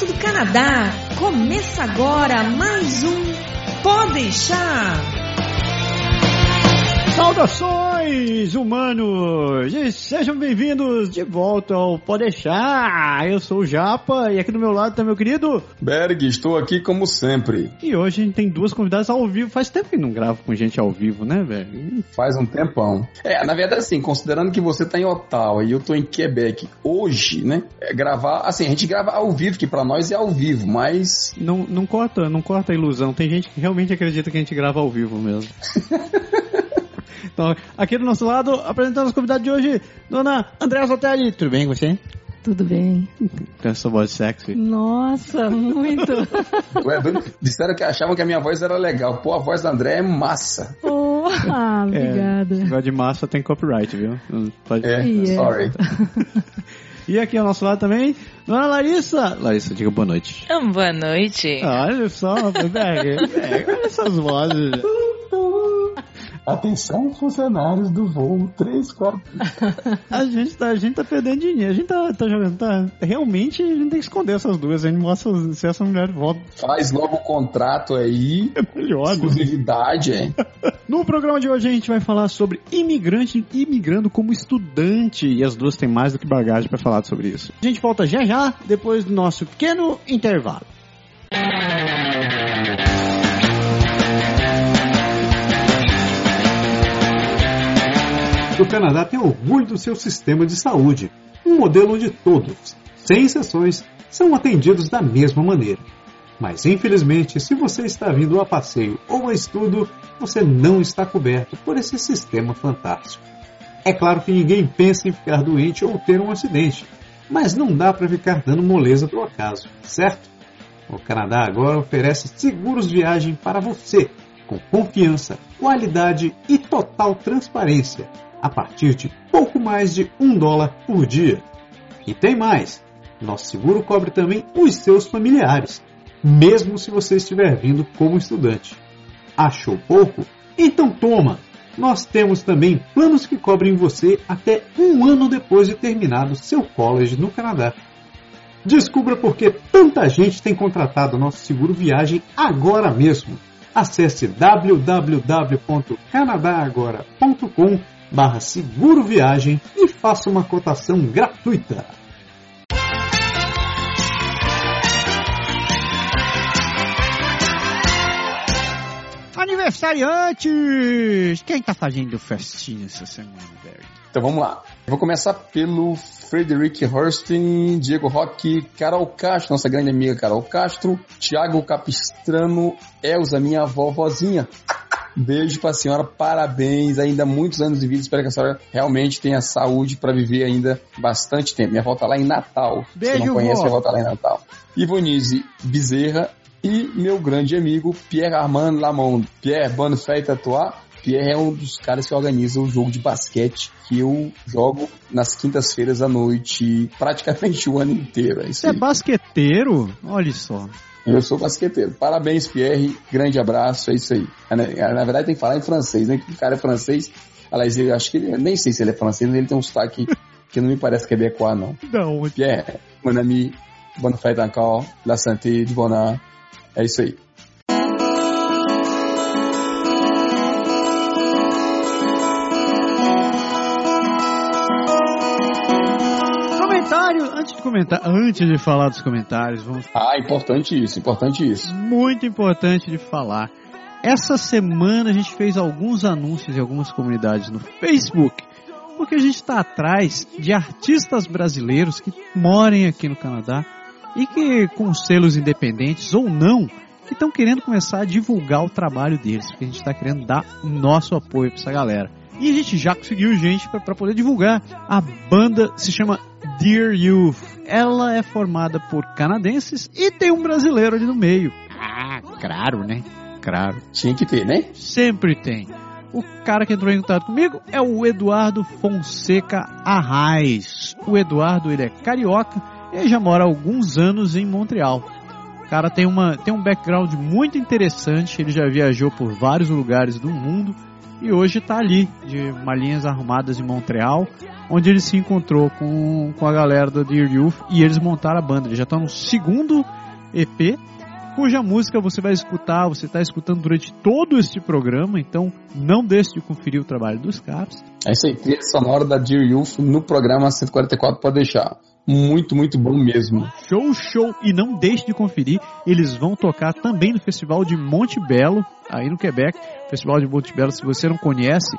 direto do Canadá. Começa agora mais um Pode deixar. Saudações, humanos! E sejam bem-vindos de volta ao Pode Deixar. Eu sou o Japa e aqui do meu lado tá meu querido Berg. Estou aqui como sempre. E hoje a gente tem duas convidadas ao vivo. Faz tempo que não gravo com gente ao vivo, né, velho? Faz um tempão. É, na verdade, assim, considerando que você tá em Ottawa e eu tô em Quebec hoje, né? É gravar, assim, a gente grava ao vivo, que para nós é ao vivo, mas. Não, não corta, não corta a ilusão. Tem gente que realmente acredita que a gente grava ao vivo mesmo. Então, aqui do nosso lado, apresentando os convidados de hoje, dona Andréa Zotelli. Tudo bem com você? Tudo bem. Com essa voz sexy. Nossa, muito. Ué, disseram que achavam que a minha voz era legal. Pô, a voz da André é massa. Oh, ah, obrigada. É, negócio de massa tem copyright, viu? Pode... É, yeah. sorry. E aqui ao nosso lado também, Dona Larissa. Larissa, diga boa noite. Boa noite. Olha só, olha essas vozes. Atenção, funcionários do voo 34. a, gente tá, a gente tá perdendo dinheiro. A gente tá, tá jogando. Tá, realmente a gente tem que esconder essas duas. A gente mostra se essa mulher volta. Faz logo o contrato aí. É melhor. Né? Exclusividade, hein? no programa de hoje a gente vai falar sobre imigrante imigrando como estudante. E as duas têm mais do que bagagem para falar sobre isso. A gente volta já já, depois do nosso pequeno intervalo. O Canadá tem orgulho do seu sistema de saúde, um modelo onde todos, sem exceções, são atendidos da mesma maneira. Mas infelizmente, se você está vindo a passeio ou a estudo, você não está coberto por esse sistema fantástico. É claro que ninguém pensa em ficar doente ou ter um acidente, mas não dá para ficar dando moleza para o acaso, certo? O Canadá agora oferece seguros de viagem para você, com confiança, qualidade e total transparência a partir de pouco mais de um dólar por dia. E tem mais! Nosso seguro cobre também os seus familiares, mesmo se você estiver vindo como estudante. Achou pouco? Então toma! Nós temos também planos que cobrem você até um ano depois de terminado seu college no Canadá. Descubra por que tanta gente tem contratado nosso seguro viagem agora mesmo. Acesse www.canadagora.com barra seguro viagem e faça uma cotação gratuita. Aniversariantes! Quem tá fazendo festinha essa semana, Barry? Então vamos lá. Eu vou começar pelo Frederick Hurstin, Diego Roque, Carol Castro, nossa grande amiga Carol Castro, Thiago Capistrano, Elza, minha vovozinha. Beijo pra senhora, parabéns, ainda muitos anos de vida. Espero que a senhora realmente tenha saúde para viver ainda bastante tempo. Minha avó tá lá em Natal. Beijo, Você não conhece, minha avó tá lá em Natal. Ivonise Bezerra e meu grande amigo Pierre Armand Lamont. Pierre, bonne fête à toi. Pierre é um dos caras que organiza o jogo de basquete que eu jogo nas quintas-feiras à noite, praticamente o ano inteiro. É Você é basqueteiro? Olha só. Eu sou basqueteiro. Parabéns, Pierre. Grande abraço. É isso aí. Na verdade, tem que falar em francês, né? Que o cara é francês. Aliás, eu acho que ele, nem sei se ele é francês, mas ele tem um sotaque que não me parece quebecois, não. Não. Pierre, mon ami, bonne fête encore, la santé, du bonheur. É isso aí. Comentar, antes de falar dos comentários, vamos. Ah, importante isso, importante isso. Muito importante de falar. Essa semana a gente fez alguns anúncios em algumas comunidades no Facebook, porque a gente está atrás de artistas brasileiros que morem aqui no Canadá e que, com selos independentes ou não, que estão querendo começar a divulgar o trabalho deles, porque a gente está querendo dar o nosso apoio para essa galera. E a gente já conseguiu gente para poder divulgar. A banda se chama Dear Youth. Ela é formada por canadenses e tem um brasileiro ali no meio. Ah, claro, né? Claro. Tinha que ter, né? Sempre tem. O cara que entrou em contato comigo é o Eduardo Fonseca Arraes. O Eduardo, ele é carioca e já mora há alguns anos em Montreal. O cara tem, uma, tem um background muito interessante, ele já viajou por vários lugares do mundo e hoje está ali, de Malinhas Arrumadas em Montreal, onde ele se encontrou com, com a galera do Dear Youth e eles montaram a banda. Eles já estão no segundo EP, cuja música você vai escutar, você está escutando durante todo este programa, então não deixe de conferir o trabalho dos caras. É isso aí, trilha sonora da Dear Youth no programa 144 pode deixar. Muito, muito bom mesmo. Show, show! E não deixe de conferir, eles vão tocar também no Festival de Monte Belo, aí no Quebec. Festival de Monte Belo, se você não conhece,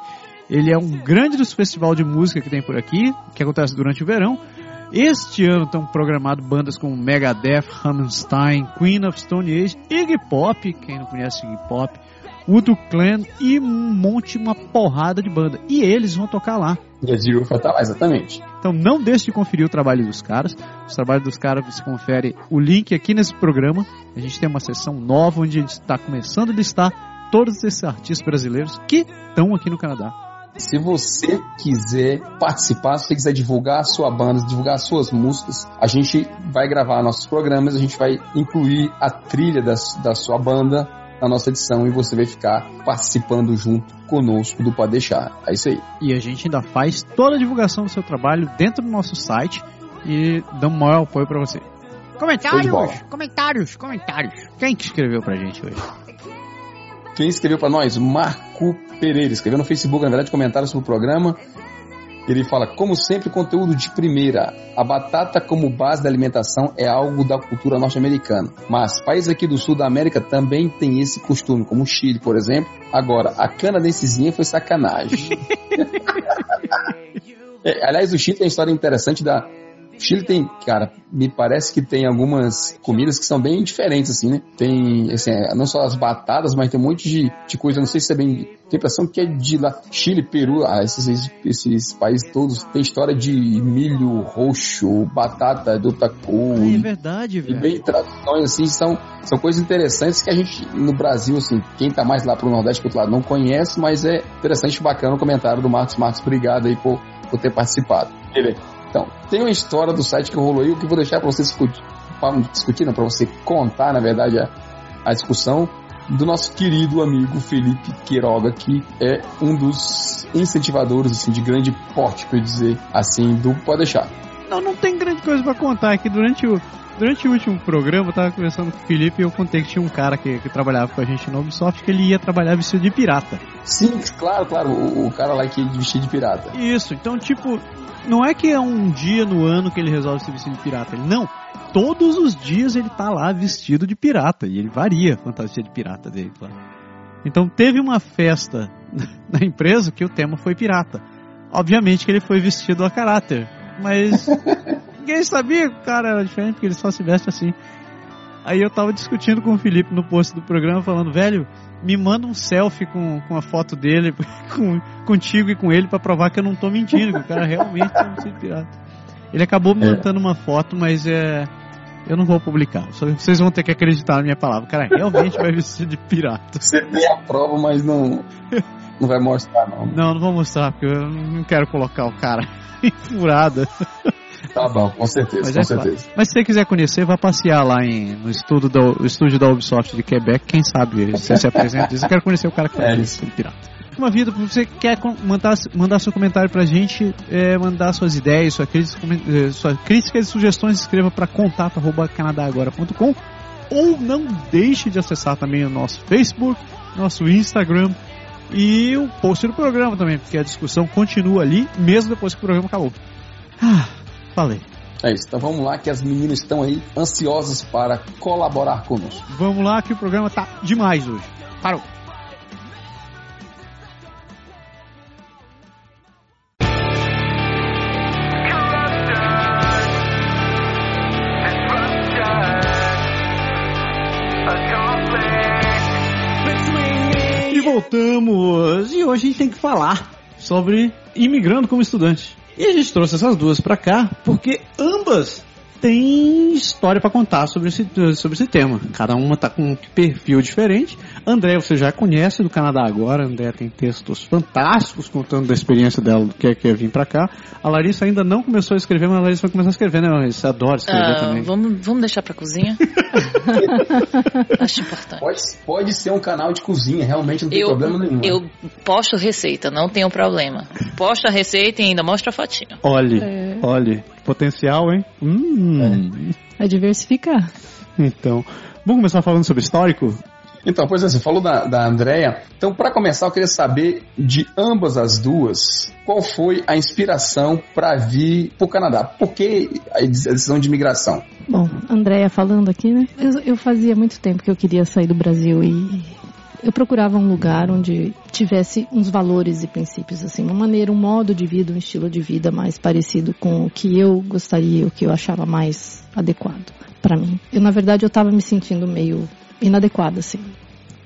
ele é um grande dos festival de música que tem por aqui, que acontece durante o verão. Este ano estão programados bandas como Megadeth, Hammerstein, Queen of Stone Age, Iggy Pop, quem não conhece Iggy Pop, Udo Clan e um monte, uma porrada de banda. E eles vão tocar lá. E a Zero vai estar lá, exatamente. Então não deixe de conferir o trabalho dos caras. Os trabalhos dos caras você confere o link aqui nesse programa. A gente tem uma sessão nova onde a gente está começando a listar todos esses artistas brasileiros que estão aqui no Canadá. Se você quiser participar, se você quiser divulgar a sua banda, divulgar as suas músicas, a gente vai gravar nossos programas, a gente vai incluir a trilha da, da sua banda na nossa edição e você vai ficar participando junto conosco do Pode Deixar. É isso aí. E a gente ainda faz toda a divulgação do seu trabalho dentro do nosso site e damos maior apoio para você. Comentários, comentários, comentários. Quem que escreveu pra gente hoje? Quem escreveu para nós? Marco Pereira. Escreveu no Facebook, na verdade, comentário sobre o programa. Ele fala, como sempre, conteúdo de primeira. A batata como base da alimentação é algo da cultura norte-americana. Mas países aqui do sul da América também tem esse costume, como o Chile, por exemplo. Agora, a canadensezinha foi sacanagem. é, aliás, o Chile tem uma história interessante da, Chile tem, cara, me parece que tem algumas comidas que são bem diferentes, assim, né? Tem, assim, é, não só as batatas, mas tem um monte de, de coisa, não sei se é bem. Tem a impressão que é de lá. Chile, Peru, ah, esses, esses países todos tem história de milho roxo, batata do tacu. É verdade, velho. E bem traduções, assim, são, são coisas interessantes que a gente, no Brasil, assim, quem tá mais lá pro Nordeste, pro outro lado, não conhece, mas é interessante e bacana o comentário do Marcos Marcos. Obrigado aí por, por ter participado. Beleza. Então, tem uma história do site que rolou aí, o que eu vou deixar para você discutir, para discutir, não, você contar, na verdade, a, a discussão do nosso querido amigo Felipe Queiroga, que é um dos incentivadores assim, de grande porte, para dizer assim, do Pode Deixar. Não, não tem grande coisa para contar, é que durante o, durante o último programa eu tava conversando com o Felipe e eu contei que tinha um cara que, que trabalhava com a gente no Ubisoft que ele ia trabalhar vestido de pirata. Sim, claro, claro, o, o cara lá que ia vestir de pirata. Isso, então tipo, não é que é um dia no ano que ele resolve se vestir de pirata. Ele, não. Todos os dias ele tá lá vestido de pirata. E ele varia a fantasia de pirata dele, claro. Então teve uma festa na empresa que o tema foi pirata. Obviamente que ele foi vestido a caráter. Mas ninguém sabia que o cara era diferente, porque ele só se veste assim. Aí eu tava discutindo com o Felipe no post do programa, falando, velho, me manda um selfie com, com a foto dele, com, contigo e com ele, para provar que eu não tô mentindo, que o cara realmente é um pirata. Ele acabou me mandando uma foto, mas é. Eu não vou publicar. Só vocês vão ter que acreditar na minha palavra. O cara realmente vai vestir de pirata. Você tem a prova, mas não. Não vai mostrar, não. Não, não vou mostrar, porque eu não quero colocar o cara em furada. Tá bom, com certeza, Mas com é certeza. Claro. Mas se você quiser conhecer, vá passear lá em, no estúdio da, estúdio da Ubisoft de Quebec, quem sabe você se apresenta. Eu quero conhecer o cara que é isso. pirata. Uma vida, se você quer mandar, mandar seu comentário pra gente, é, mandar suas ideias, sua crítica, eh, sua crítica e sugestões, escreva para contato.canadagora.com ou não deixe de acessar também o nosso Facebook, nosso Instagram e o post do programa também, porque a discussão continua ali, mesmo depois que o programa acabou. Ah, Falei. É isso, então vamos lá que as meninas estão aí ansiosas para colaborar conosco. Vamos lá que o programa tá demais hoje. Parou. E voltamos! E hoje a gente tem que falar sobre imigrando como estudante. E a gente trouxe essas duas para cá porque ambas têm história para contar sobre esse, sobre esse tema. Cada uma tá com um perfil diferente. André, você já conhece do Canadá agora. André tem textos fantásticos contando da experiência dela, do que é que é vir pra cá. A Larissa ainda não começou a escrever, mas a Larissa vai começar a escrever, né? Larissa adora escrever Ah, também. vamos, vamos deixar pra cozinha? Acho importante. Pode, pode ser um canal de cozinha, realmente não tem Eu, problema nenhum. eu posto receita, não tenho problema. Posto a receita e ainda mostro a fotinha. Olhe, É. olhe. Potencial, hein? Hum. É diversificar. Então, vamos começar falando sobre histórico? Então, pois é, você falou da, da Andrea. Então, para começar, eu queria saber de ambas as duas, qual foi a inspiração para vir para o Canadá? Por que a decisão de imigração? Bom, Andréia falando aqui, né? Eu, eu fazia muito tempo que eu queria sair do Brasil e eu procurava um lugar onde tivesse uns valores e princípios, assim, uma maneira, um modo de vida, um estilo de vida mais parecido com o que eu gostaria, o que eu achava mais adequado para mim. Eu, na verdade, eu estava me sentindo meio inadequada, assim,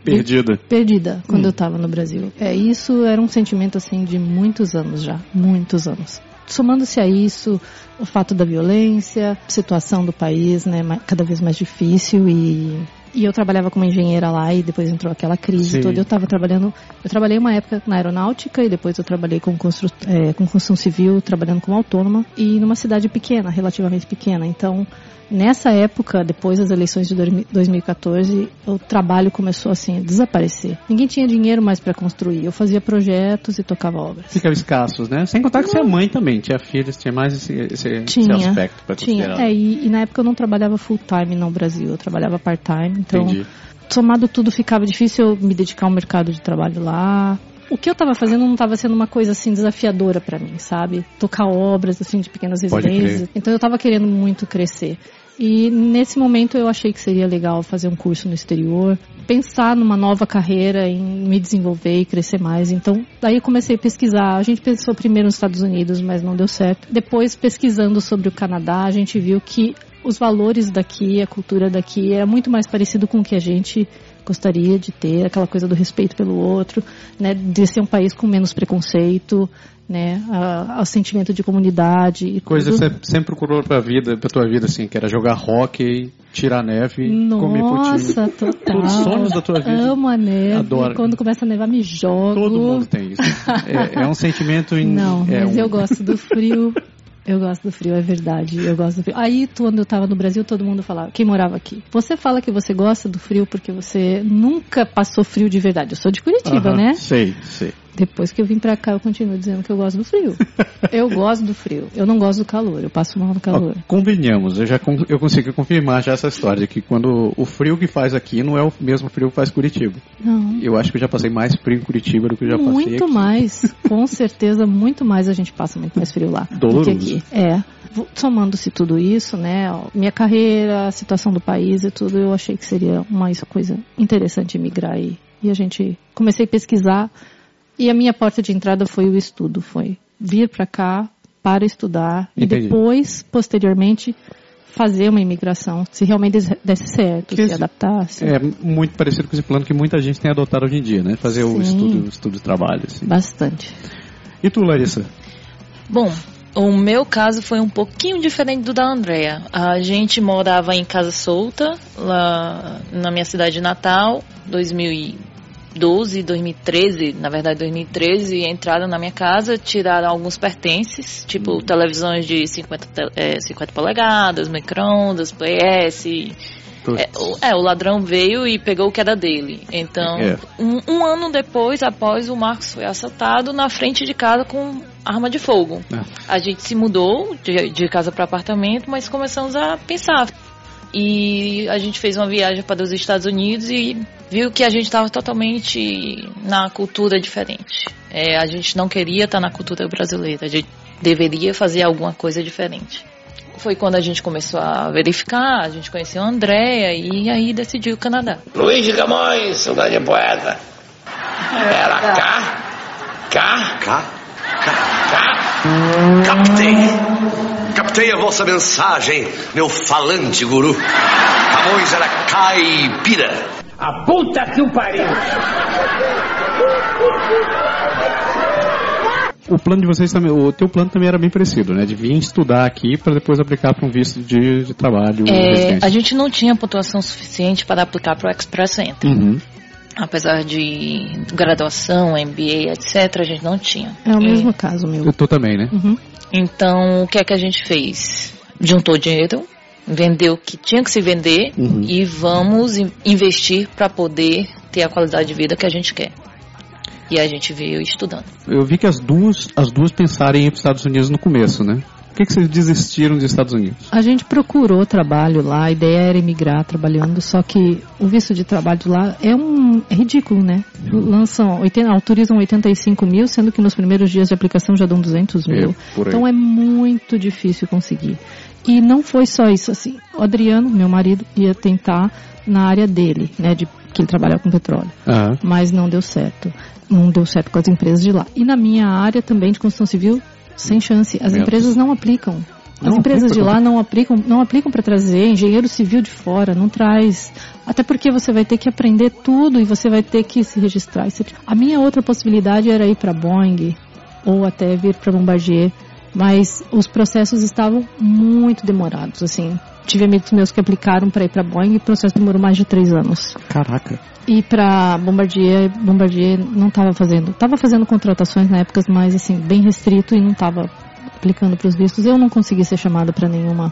Perdida. perdida quando Hum. eu estava no Brasil. É, isso era um sentimento assim de muitos anos já, muitos anos. Somando-se a isso, o fato da violência, situação do país, né, cada vez mais difícil e e eu trabalhava como engenheira lá e depois entrou aquela crise Sim. toda. Eu estava trabalhando, eu trabalhei uma época na aeronáutica e depois eu trabalhei com, constru, é, com construção civil, trabalhando como autônoma e numa cidade pequena, relativamente pequena. Então, nessa época, depois das eleições de 2014, o trabalho começou assim a desaparecer. Ninguém tinha dinheiro mais para construir. Eu fazia projetos e tocava obras. Ficava escassos, né? Sem contar que você é mãe também, tinha filhos, tinha mais esse, esse, esse Tinha, aspecto pra Tinha, considerar. é, e, e na época eu não trabalhava full time no Brasil, eu trabalhava part time, então Entendi. somado tudo ficava difícil eu me dedicar ao mercado de trabalho lá. O que eu tava fazendo não tava sendo uma coisa assim desafiadora pra mim, sabe? Tocar obras assim de pequenas residências. Então eu tava querendo muito crescer. E nesse momento eu achei que seria legal fazer um curso no exterior, pensar numa nova carreira, em me desenvolver e crescer mais. Então, daí comecei a pesquisar. A gente pensou primeiro nos Estados Unidos, mas não deu certo. Depois, pesquisando sobre o Canadá, a gente viu que os valores daqui, a cultura daqui era muito mais parecido com o que a gente gostaria de ter, aquela coisa do respeito pelo outro, né, de ser um país com menos preconceito, né, a, sentimento de comunidade Coisa que tudo. você sempre procurou pra vida, pra tua vida, assim, que era jogar hockey, tirar neve, comer potinho. Nossa, total. Todos os sonhos da tua vida. Amo a neve. Adoro. Quando começa a nevar, me jogo. Todo mundo tem isso. É, é um sentimento... In... Não, é mas um- eu gosto do frio. Eu gosto do frio, é verdade. Eu gosto do frio. Aí, quando eu tava no Brasil, todo mundo falava, quem morava aqui. Você fala que você gosta do frio porque você nunca passou frio de verdade. Eu sou de Curitiba, Aham, né? Sei, sei. Depois que eu vim pra cá, eu continuo dizendo que eu gosto do frio. eu gosto do frio. Eu não gosto do calor. Eu passo mal no calor. Ó, convenhamos, eu já eu consigo confirmar já essa história de que quando o frio que faz aqui não é o mesmo frio que faz Curitiba. Não. Eu acho que eu já passei mais frio em Curitiba do que eu já passei Muito mais. Com certeza, muito mais a gente passa muito mais frio lá do que Doloroso. aqui. É. Somando-se tudo isso, né? Minha carreira, a situação do país e tudo, eu achei que seria uma coisa interessante migrar aí. E a gente comecei a pesquisar e a minha porta de entrada foi o estudo, foi vir para cá para estudar Entendi. e depois, posteriormente, fazer uma imigração, se realmente des- desse certo, Que se esse- adaptasse. É muito parecido com esse plano que muita gente tem adotado hoje em dia, né? Fazer o Sim. estudo, o estudo de trabalho. Assim. Bastante. E tu, Larissa? Bom, o meu caso foi um pouquinho diferente do da Andrea. A gente morava em casa solta, lá na minha cidade natal, 2012, 2013, na verdade 2013, entraram na minha casa, tiraram alguns pertences, tipo televisões de 50, te- é, 50 polegadas, micro-ondas, PS, é o, é, o ladrão veio e pegou o que era dele. Então, É. um, um ano depois, após o Marcos foi assaltado na frente de casa com arma de fogo. Ah. A gente se mudou de, de casa para apartamento, mas começamos a pensar. E a gente fez uma viagem para os Estados Unidos e viu que a gente estava totalmente na cultura diferente. É, a gente não queria estar na cultura brasileira, a gente deveria fazer alguma coisa diferente. Foi quando a gente começou a verificar, a gente conheceu a Andréia e aí decidiu o Canadá. Luiz de Camões, um grande poeta. Era cá, cá, cá. Captei. Captei a vossa mensagem, meu falante guru. Camões era caipira. A puta que o pariu! O plano de vocês também, o teu plano também era bem parecido, né? De vir estudar aqui para depois aplicar para um visto de, de trabalho. É, a gente não tinha pontuação suficiente para aplicar para o Express Entry. Uhum. Apesar de graduação, MBA, etc., a gente não tinha. É o E- mesmo caso, meu. Eu tô também, né? Uhum. Então, o que é que a gente fez? Juntou dinheiro, vendeu o que tinha que se vender Uhum. e vamos in- investir para poder ter a qualidade de vida que a gente quer. E a gente veio estudando. Eu vi que as duas, as duas pensaram em ir para os Estados Unidos no começo, né? Por que, que vocês desistiram dos Estados Unidos? A gente procurou trabalho lá, a ideia era emigrar trabalhando, só que o visto de trabalho lá é um é ridículo, né? Lançam, 80, autorizam 85 mil, sendo que nos primeiros dias de aplicação já dão 200 mil. É, então é muito difícil conseguir. E não foi só isso, assim. O Adriano, meu marido, ia tentar na área dele, né? De, que ele trabalha com petróleo. Aham. Mas não deu certo. Não deu certo com as empresas de lá. E na minha área também de construção civil, sem chance. As empresas não aplicam. As Não empresas de lá não aplicam, não aplicam para trazer engenheiro civil de fora, não traz. Até porque você vai ter que aprender tudo e você vai ter que se registrar. Isso- A minha outra possibilidade era ir para Boeing ou até vir para Bombardier, mas os processos estavam muito demorados. Assim, tive amigos meus que aplicaram para ir para Boeing e o processo demorou mais de três anos. Caraca. E para Bombardier, Bombardier não estava fazendo, estava fazendo contratações na época, mas assim, bem restrito e não estava aplicando para os vistos. Eu não consegui ser chamada para nenhuma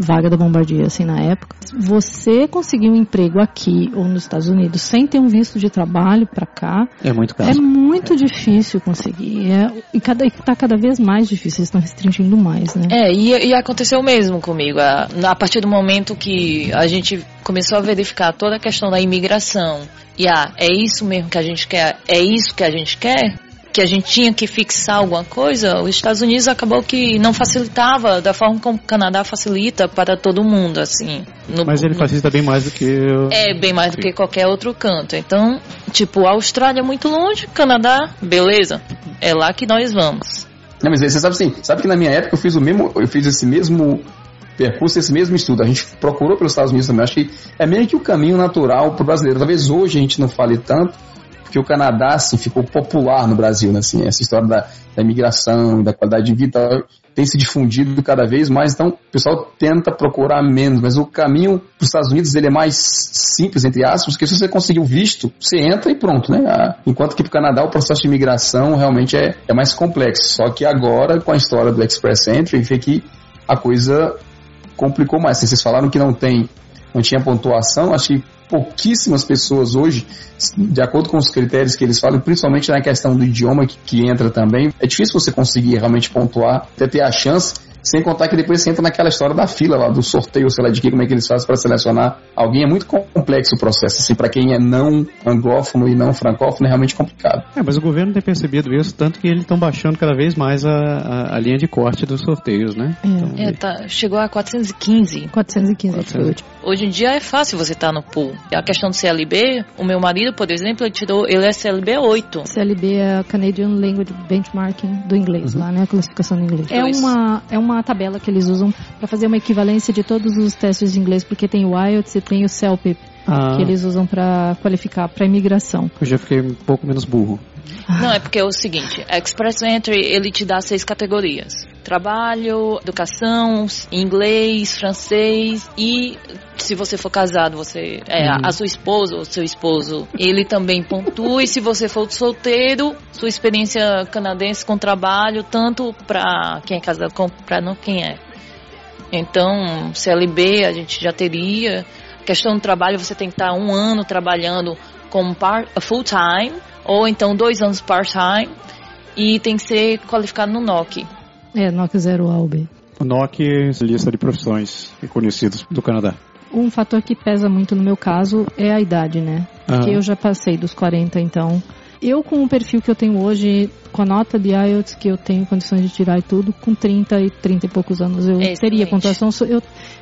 vaga da Bombardier assim na época. Você conseguir um emprego aqui ou nos Estados Unidos sem ter um visto de trabalho para cá, É muito é caro. muito difícil conseguir. É, e cada, está cada vez mais difícil, eles estão restringindo mais, né? É, e, e aconteceu mesmo comigo. A, a partir do momento que a gente começou a verificar toda a questão da imigração, e ah, é isso mesmo que a gente quer, é isso que a gente quer, que a gente tinha que fixar alguma coisa, os Estados Unidos acabou que não facilitava da forma como o Canadá facilita para todo mundo, assim. no- Mas ele facilita bem mais do que. é bem mais do que qualquer outro canto. Então, tipo, a Austrália é muito longe, Canadá, beleza. É lá que nós vamos. Não, mas você sabe assim, sabe que na minha época eu fiz o mesmo, eu fiz esse mesmo percurso, esse mesmo estudo. A gente procurou pelos Estados Unidos também. Acho que é meio que o caminho natural para o brasileiro. Talvez hoje a gente não fale tanto, porque o Canadá assim, ficou popular no Brasil, né? Assim, essa história da, da imigração, da qualidade de vida tem se difundido cada vez mais. Então, o pessoal tenta procurar menos, mas o caminho para os Estados Unidos ele é mais simples, entre aspas, porque se você conseguir o visto, você entra e pronto, né? Ah, Enquanto que para o Canadá o processo de imigração realmente é, é mais complexo. Só que agora, com a história do Express Entry, vê que a coisa complicou mais. Vocês falaram que não tem, não tinha pontuação, acho que pouquíssimas pessoas hoje, de acordo com os critérios que eles falam, principalmente na questão do idioma que, que entra também, é difícil você conseguir realmente pontuar, até ter a chance, sem contar que depois você entra naquela história da fila lá, do sorteio, sei lá de que, como é que eles fazem para selecionar alguém. É muito complexo o processo, assim, para quem é não anglófono e não francófono, é realmente complicado. É, mas o governo tem percebido isso, tanto que eles estão baixando cada vez mais a, a, a linha de corte dos sorteios, né? Então, É, tá, chegou a 415. 415 foi o último. Hoje em dia é fácil você estar no pool. A questão do CLB, o meu marido, por exemplo, ele tirou, ele é CLB 8. CLB é a Canadian Language Benchmarking do inglês, lá, né? A classificação do inglês. É uma, é uma tabela que eles usam para fazer uma equivalência de todos os testes de inglês, porque tem o IELTS e tem o CELP, Ah. que eles usam para qualificar para imigração. eu já fiquei um pouco menos burro. Não, é porque é o seguinte, a Express Entry, ele te dá seis categorias. Trabalho, educação, inglês, francês e se você for casado, você é, a- a sua esposa ou seu esposo, ele também pontua e se você for solteiro, sua experiência canadense com trabalho, tanto para quem é casado como para não quem é. Então, CLB a gente já teria. Questão do trabalho, você tem que estar um ano trabalhando como part, full time, ou então dois anos part time, e tem que ser qualificado no NOC. É, NOC 0 AUB. O NOC é lista de profissões reconhecidas do Canadá. Um fator que pesa muito no meu caso é a idade, né? Porque Aham. eu já passei dos 40, então. Eu, com o perfil que eu tenho hoje, com a nota de IELTS que eu tenho condições de tirar e tudo, com 30 e 30 e poucos anos eu Excelente. teria pontuação. Eu,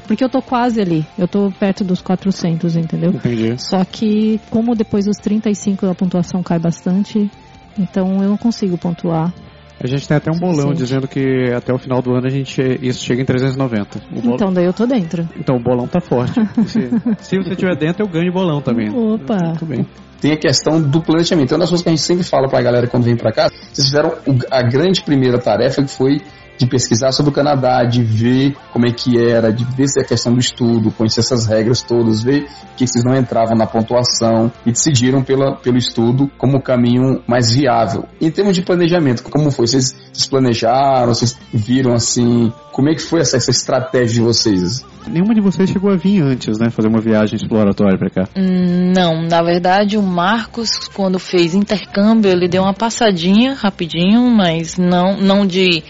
porque eu tô quase ali. Eu tô perto dos 400, entendeu? Entendi. Só que, como depois dos 35 a pontuação cai bastante, então eu não consigo pontuar. A gente tem até um bolão Suficiente. dizendo que até o final do ano a gente isso chega em 390. O bol- Então, daí eu tô dentro. Então o bolão tá forte. Se, se você estiver dentro, eu ganho bolão também. Opa! Muito bem. tem a questão do planejamento. É uma das coisas que a gente sempre fala pra galera quando vem pra cá. Vocês fizeram a grande primeira tarefa que foi de pesquisar sobre o Canadá, de ver como é que era, de ver se a questão do estudo, conhecer essas regras todas, ver que vocês não entravam na pontuação e decidiram pela, pelo estudo como o caminho mais viável. Em termos de planejamento, como foi? Vocês, vocês planejaram, vocês viram assim, como é que foi essa, essa estratégia de vocês? Nenhuma de vocês chegou a vir antes, né? Fazer uma viagem exploratória pra cá. Hum, Não, na verdade o Marcos, quando fez intercâmbio, ele deu uma passadinha rapidinho, mas não, não de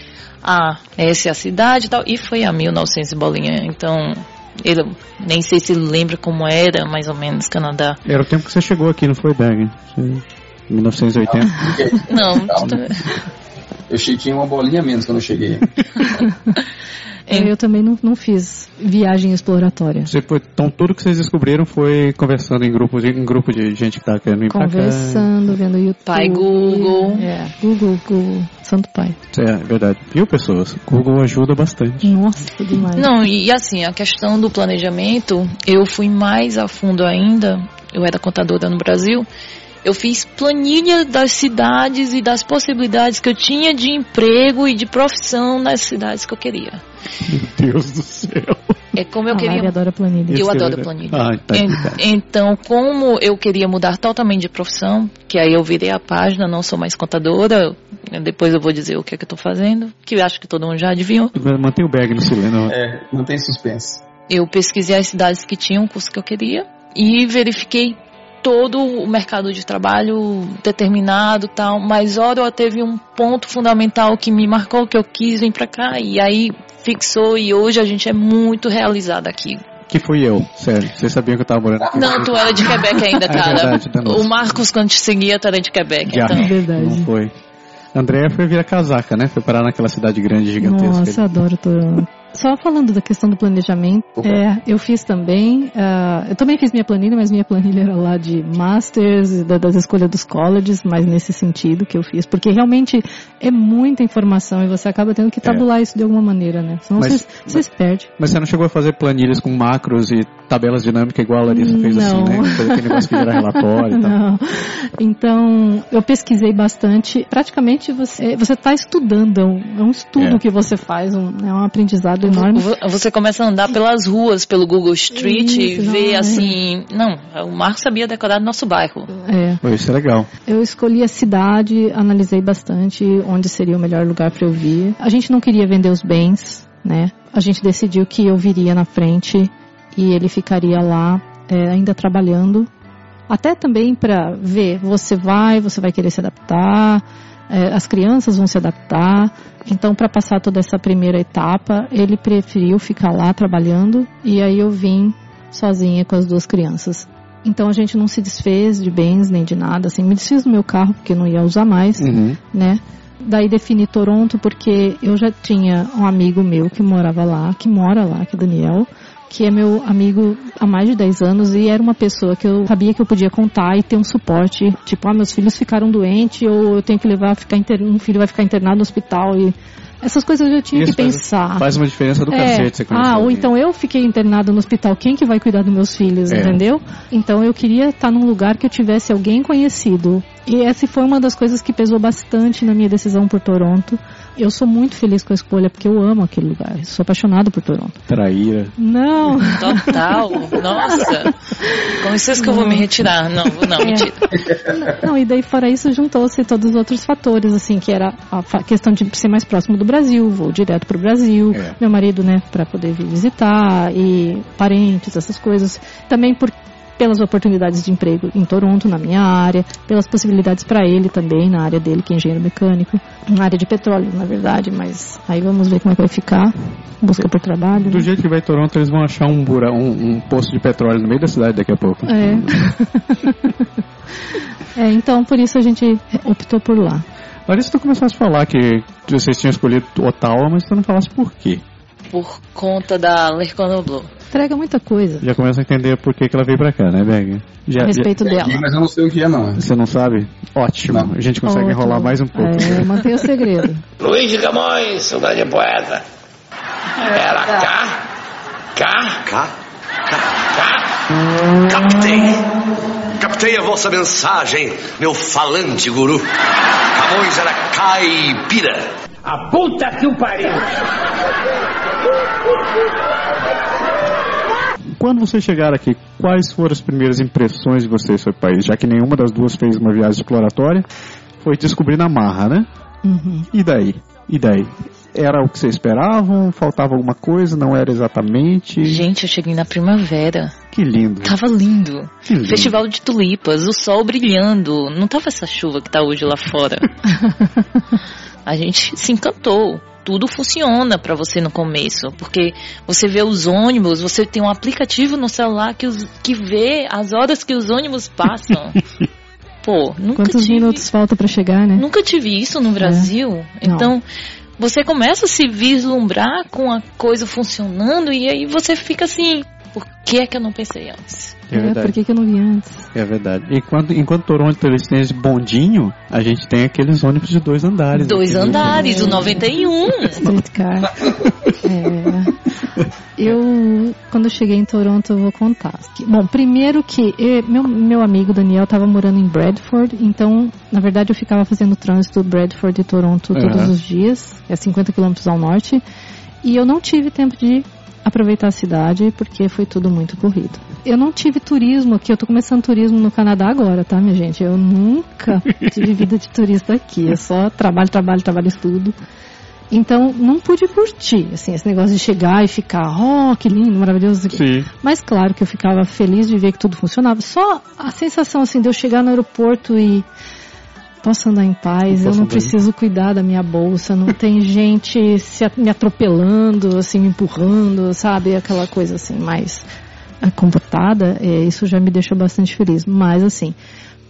ah, essa é a cidade e tal, e foi a 1900 e bolinha. Então, ele nem sei se lembra como era, mais ou menos, Canadá. Era o tempo que você chegou aqui, não foi? Você- 1980. Não, Calma. Eu cheguei tinha uma bolinha menos quando eu cheguei. Eu também não, não fiz viagem exploratória. Você foi- então tudo que vocês descobriram foi conversando em grupo de, em grupo de gente que tá querendo ir. Conversando, vendo YouTube. Pai Google. É, Google, Google, Santo Pai. É, verdade. Viu, pessoas? Google ajuda bastante. Nossa, demais. Não, e assim, a questão do planejamento, eu fui mais a fundo ainda. Eu era contadora no Brasil. Eu fiz planilha das cidades e das possibilidades que eu tinha de emprego e de profissão nas cidades que eu queria. Meu Deus do céu. É como eu a queria. Adora planilha. Eu Isso é adoro planilha. Ah, tá. Então, como eu queria mudar totalmente de profissão, que aí eu virei a página, não sou mais contadora, depois eu vou dizer o que é que eu tô fazendo, que eu acho que todo mundo já adivinhou. Mantém o bag no silêncio. É, não tem suspense. Eu pesquisei as cidades que tinham o curso que eu queria e verifiquei todo o mercado de trabalho determinado tal, mas Ottawa teve um ponto fundamental que me marcou, que eu quis vir pra cá e aí fixou e hoje a gente é muito realizada aqui. Que fui eu, sério. Vocês sabiam que eu tava morando aqui? Não, tu era de Quebec ainda, É cara. verdade, danou-se. o Marcos, quando te seguia, tu era de Quebec, Já. então. Verdade. Não foi. André foi virar casaca, né? Foi parar naquela cidade grande, gigantesca. Nossa, eu adoro Toronto. Só falando da questão do planejamento, Opa. é, eu fiz também, ah, eu também fiz minha planilha, mas minha planilha era lá de masters, da- das escolhas dos colleges, mas nesse sentido que eu fiz, porque realmente é muita informação e você acaba tendo que tabular isso de alguma maneira, né? Senão É. Mas- você, se perde. Mas você não chegou a fazer planilhas com macros e tabelas dinâmicas igual a Larissa fez assim, Não. né? Fazer aquele negócio que relatório e tal. Não. Então, eu pesquisei bastante. Praticamente você está estudando, é um, é um estudo É. que você faz, um, é um aprendizado enorme. Vo- Você começa a andar pelas ruas, pelo Google Street e Isso, ver não, é. assim. Não, o Marcos sabia decorar nosso bairro. É. Pô, Isso é legal. Eu escolhi a cidade, analisei bastante onde seria o melhor lugar para eu vir. A gente não queria vender os bens, né? A gente decidiu que eu viria na frente e ele ficaria lá é, ainda trabalhando. Até também para ver, você vai, você vai querer se adaptar, é, as crianças vão se adaptar. Então, para passar toda essa primeira etapa, ele preferiu ficar lá trabalhando e aí eu vim sozinha com as duas crianças. Então a gente não se desfez de bens nem de nada, assim, me desfiz do meu carro porque não ia usar mais, Uhum. né? Daí defini Toronto porque eu já tinha um amigo meu que morava lá, que mora lá, que é Daniel, que é meu amigo há mais de 10 anos e era uma pessoa que eu sabia que eu podia contar e ter um suporte, tipo, ah, meus filhos ficaram doentes ou eu tenho que levar, ficar inter... um filho vai ficar internado no hospital e essas coisas eu já tinha Isso que pensar. Faz uma diferença do É. cacete você Ah, ou alguém. então eu fiquei internada no hospital, quem que vai cuidar dos meus filhos, É. entendeu? Então eu queria estar num lugar que eu tivesse alguém conhecido. E essa foi uma das coisas que pesou bastante na minha decisão por Toronto. Eu sou muito feliz com a escolha porque eu amo aquele lugar. Eu sou apaixonado por Toronto. Traíra. Não. Total. Nossa. Com licença que eu vou me retirar. Não, vou não, É. mentira. Não, e daí fora isso juntou-se todos os outros fatores, assim, que era a questão de ser mais próximo do Brasil, vou direto pro Brasil, É. meu marido, né, para poder vir visitar e parentes, essas coisas. Também por pelas oportunidades de emprego em Toronto, na minha área, pelas possibilidades para ele também, na área dele, que é engenheiro mecânico, na área de petróleo, na verdade, mas aí vamos ver como é que vai ficar, busca por trabalho. Do né? jeito que vai Toronto, eles vão achar um, bura, um, um poço de petróleo no meio da cidade daqui a pouco. É. é, então por isso a gente optou por lá. Larissa, tu começasse a falar que vocês tinham escolhido Ottawa, mas tu não falasse por quê. Por conta da Lercano Blue. Entrega muita coisa Já começa a entender por que, que ela veio pra cá, né, Beg? Já, a respeito Entendi, dela. mas eu não sei o que é, não. Você não sabe? Ótimo. Não. A gente consegue Ótimo. enrolar mais um pouco. É, mantenha o segredo. Luiz de Camões, saudade de poeta. Era cá, cá, cá, cá, cá. Captei. Captei a vossa mensagem, meu falante guru. Camões era caipira. A puta que o pariu! Quando você chegar aqui, quais foram as primeiras impressões de vocês sobre o país? Já que nenhuma das duas fez uma viagem exploratória, foi descobrir na marra, né? Uhum. E daí? E daí? Era o que vocês esperavam? Faltava alguma coisa? Não era exatamente? Gente, eu cheguei na primavera. Que lindo. Tava lindo. Que lindo. Festival de tulipas, o sol brilhando. Não tava essa chuva que tá hoje lá fora. A gente se encantou. Tudo funciona pra você no começo, porque você vê os ônibus, você tem um aplicativo no celular que, os, que vê as horas que os ônibus passam. Pô, nunca Quantos tive, minutos falta pra chegar, né? nunca tive isso no Brasil. Então, você começa a se vislumbrar com a coisa funcionando e aí você fica assim, por que é que eu não pensei antes? É É, verdade. por que, que eu não vi antes? É verdade. Enquanto, enquanto Toronto eles têm esse bondinho, a gente tem aqueles ônibus de dois andares. Dois né? andares, o 91. Streetcar. É. Eu, quando eu cheguei em Toronto, eu vou contar. Bom, primeiro que eh, meu, meu amigo Daniel estava morando em Bradford, então, na verdade, eu ficava fazendo trânsito Bradford e Toronto todos Aham. os dias, é 50 quilômetros ao norte, e eu não tive tempo de aproveitar a cidade porque foi tudo muito corrido. Eu não tive turismo aqui, eu tô começando turismo no Canadá agora, tá, minha gente? Eu nunca tive vida de turista aqui, é só trabalho, trabalho, trabalho, estudo. Então, não pude curtir, assim, esse negócio de chegar e ficar, oh, que lindo, maravilhoso. Sim. Mas claro que eu ficava feliz de ver que tudo funcionava. Só a sensação, assim, de eu chegar no aeroporto e posso andar em paz, eu não preciso cuidar da minha bolsa, não tem gente se me atropelando, assim, me empurrando, sabe? Aquela coisa, assim, mais ah, comportada, é, isso já me deixa bastante feliz. Mas, assim,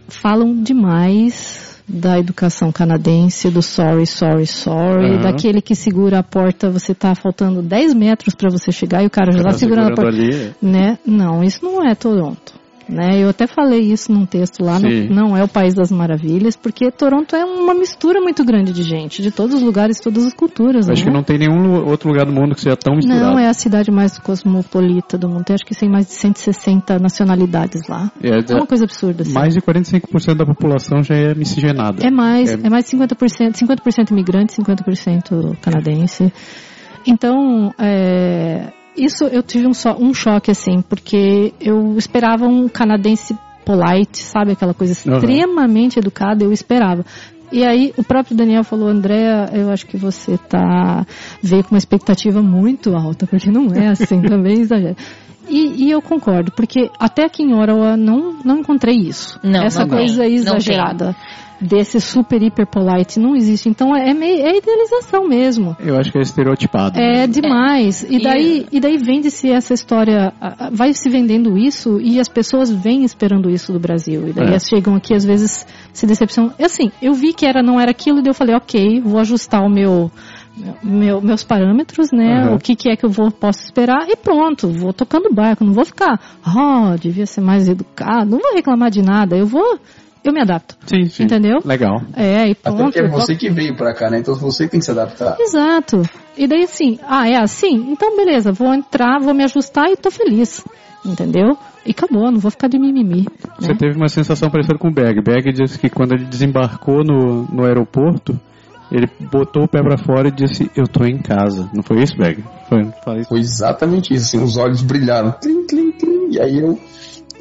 falam demais da educação canadense, do sorry, sorry, sorry, Aham. daquele que segura a porta, você tá faltando 10 metros para você chegar e o cara já tá Tá segurando a porta. ali. Né? Não, isso não é Toronto. Né? Eu até falei isso num texto lá, não, Sim. não é o país das maravilhas, porque Toronto é uma mistura muito grande de gente, de todos os lugares, todas as culturas. Acho né? que não tem nenhum outro lugar do mundo que seja tão misturado. Não, é a cidade mais cosmopolita do mundo. Tem, acho que tem mais de 160 nacionalidades lá. É, É uma coisa absurda. Assim. Mais de 45% da população já é miscigenada. É mais, É- é, mais de 50%, 50% imigrante, 50% canadense. Então, é, isso eu tive um, só, um choque, assim, porque eu esperava um canadense polite, sabe? Aquela coisa extremamente educada, eu esperava. E aí, o próprio Daniel falou, Andréa, eu acho que você tá, veio com uma expectativa muito alta, porque não é assim, também exagero. E, e eu concordo, porque até aqui em Ottawa não, não encontrei isso. Não, Essa não coisa tem. exagerada desse super hiper polite não existe. Então é, meio, é idealização mesmo. Eu acho que é estereotipado. É demais. E E- daí, e daí vende-se essa história, vai se vendendo isso e as pessoas vêm esperando isso do Brasil. E daí É. elas chegam aqui, às vezes, se decepcionam. E assim, eu vi que era, não era aquilo, e daí eu falei, ok, vou ajustar o meu. Meu- meus parâmetros, né? Aham. O que, que é que eu vou, posso esperar e pronto, vou tocando barco, não vou ficar, oh, devia ser mais educado, não vou reclamar de nada, eu vou, eu me adapto. Sim, sim. Entendeu? Legal. É, e Até pronto. porque é você que veio pra cá, né? Então você tem que se adaptar. Exato. E daí assim, ah, é assim? Então beleza, vou entrar, vou me ajustar e tô feliz. Entendeu? E acabou, não vou ficar de mimimi. Você né? teve uma sensação parecida com o Bag. Bag disse que quando ele desembarcou no, no aeroporto, ele botou o pé pra fora e disse, eu tô em casa. Não foi isso, Bag? Foi, isso. Foi exatamente isso, assim, os olhos brilharam. E aí eu,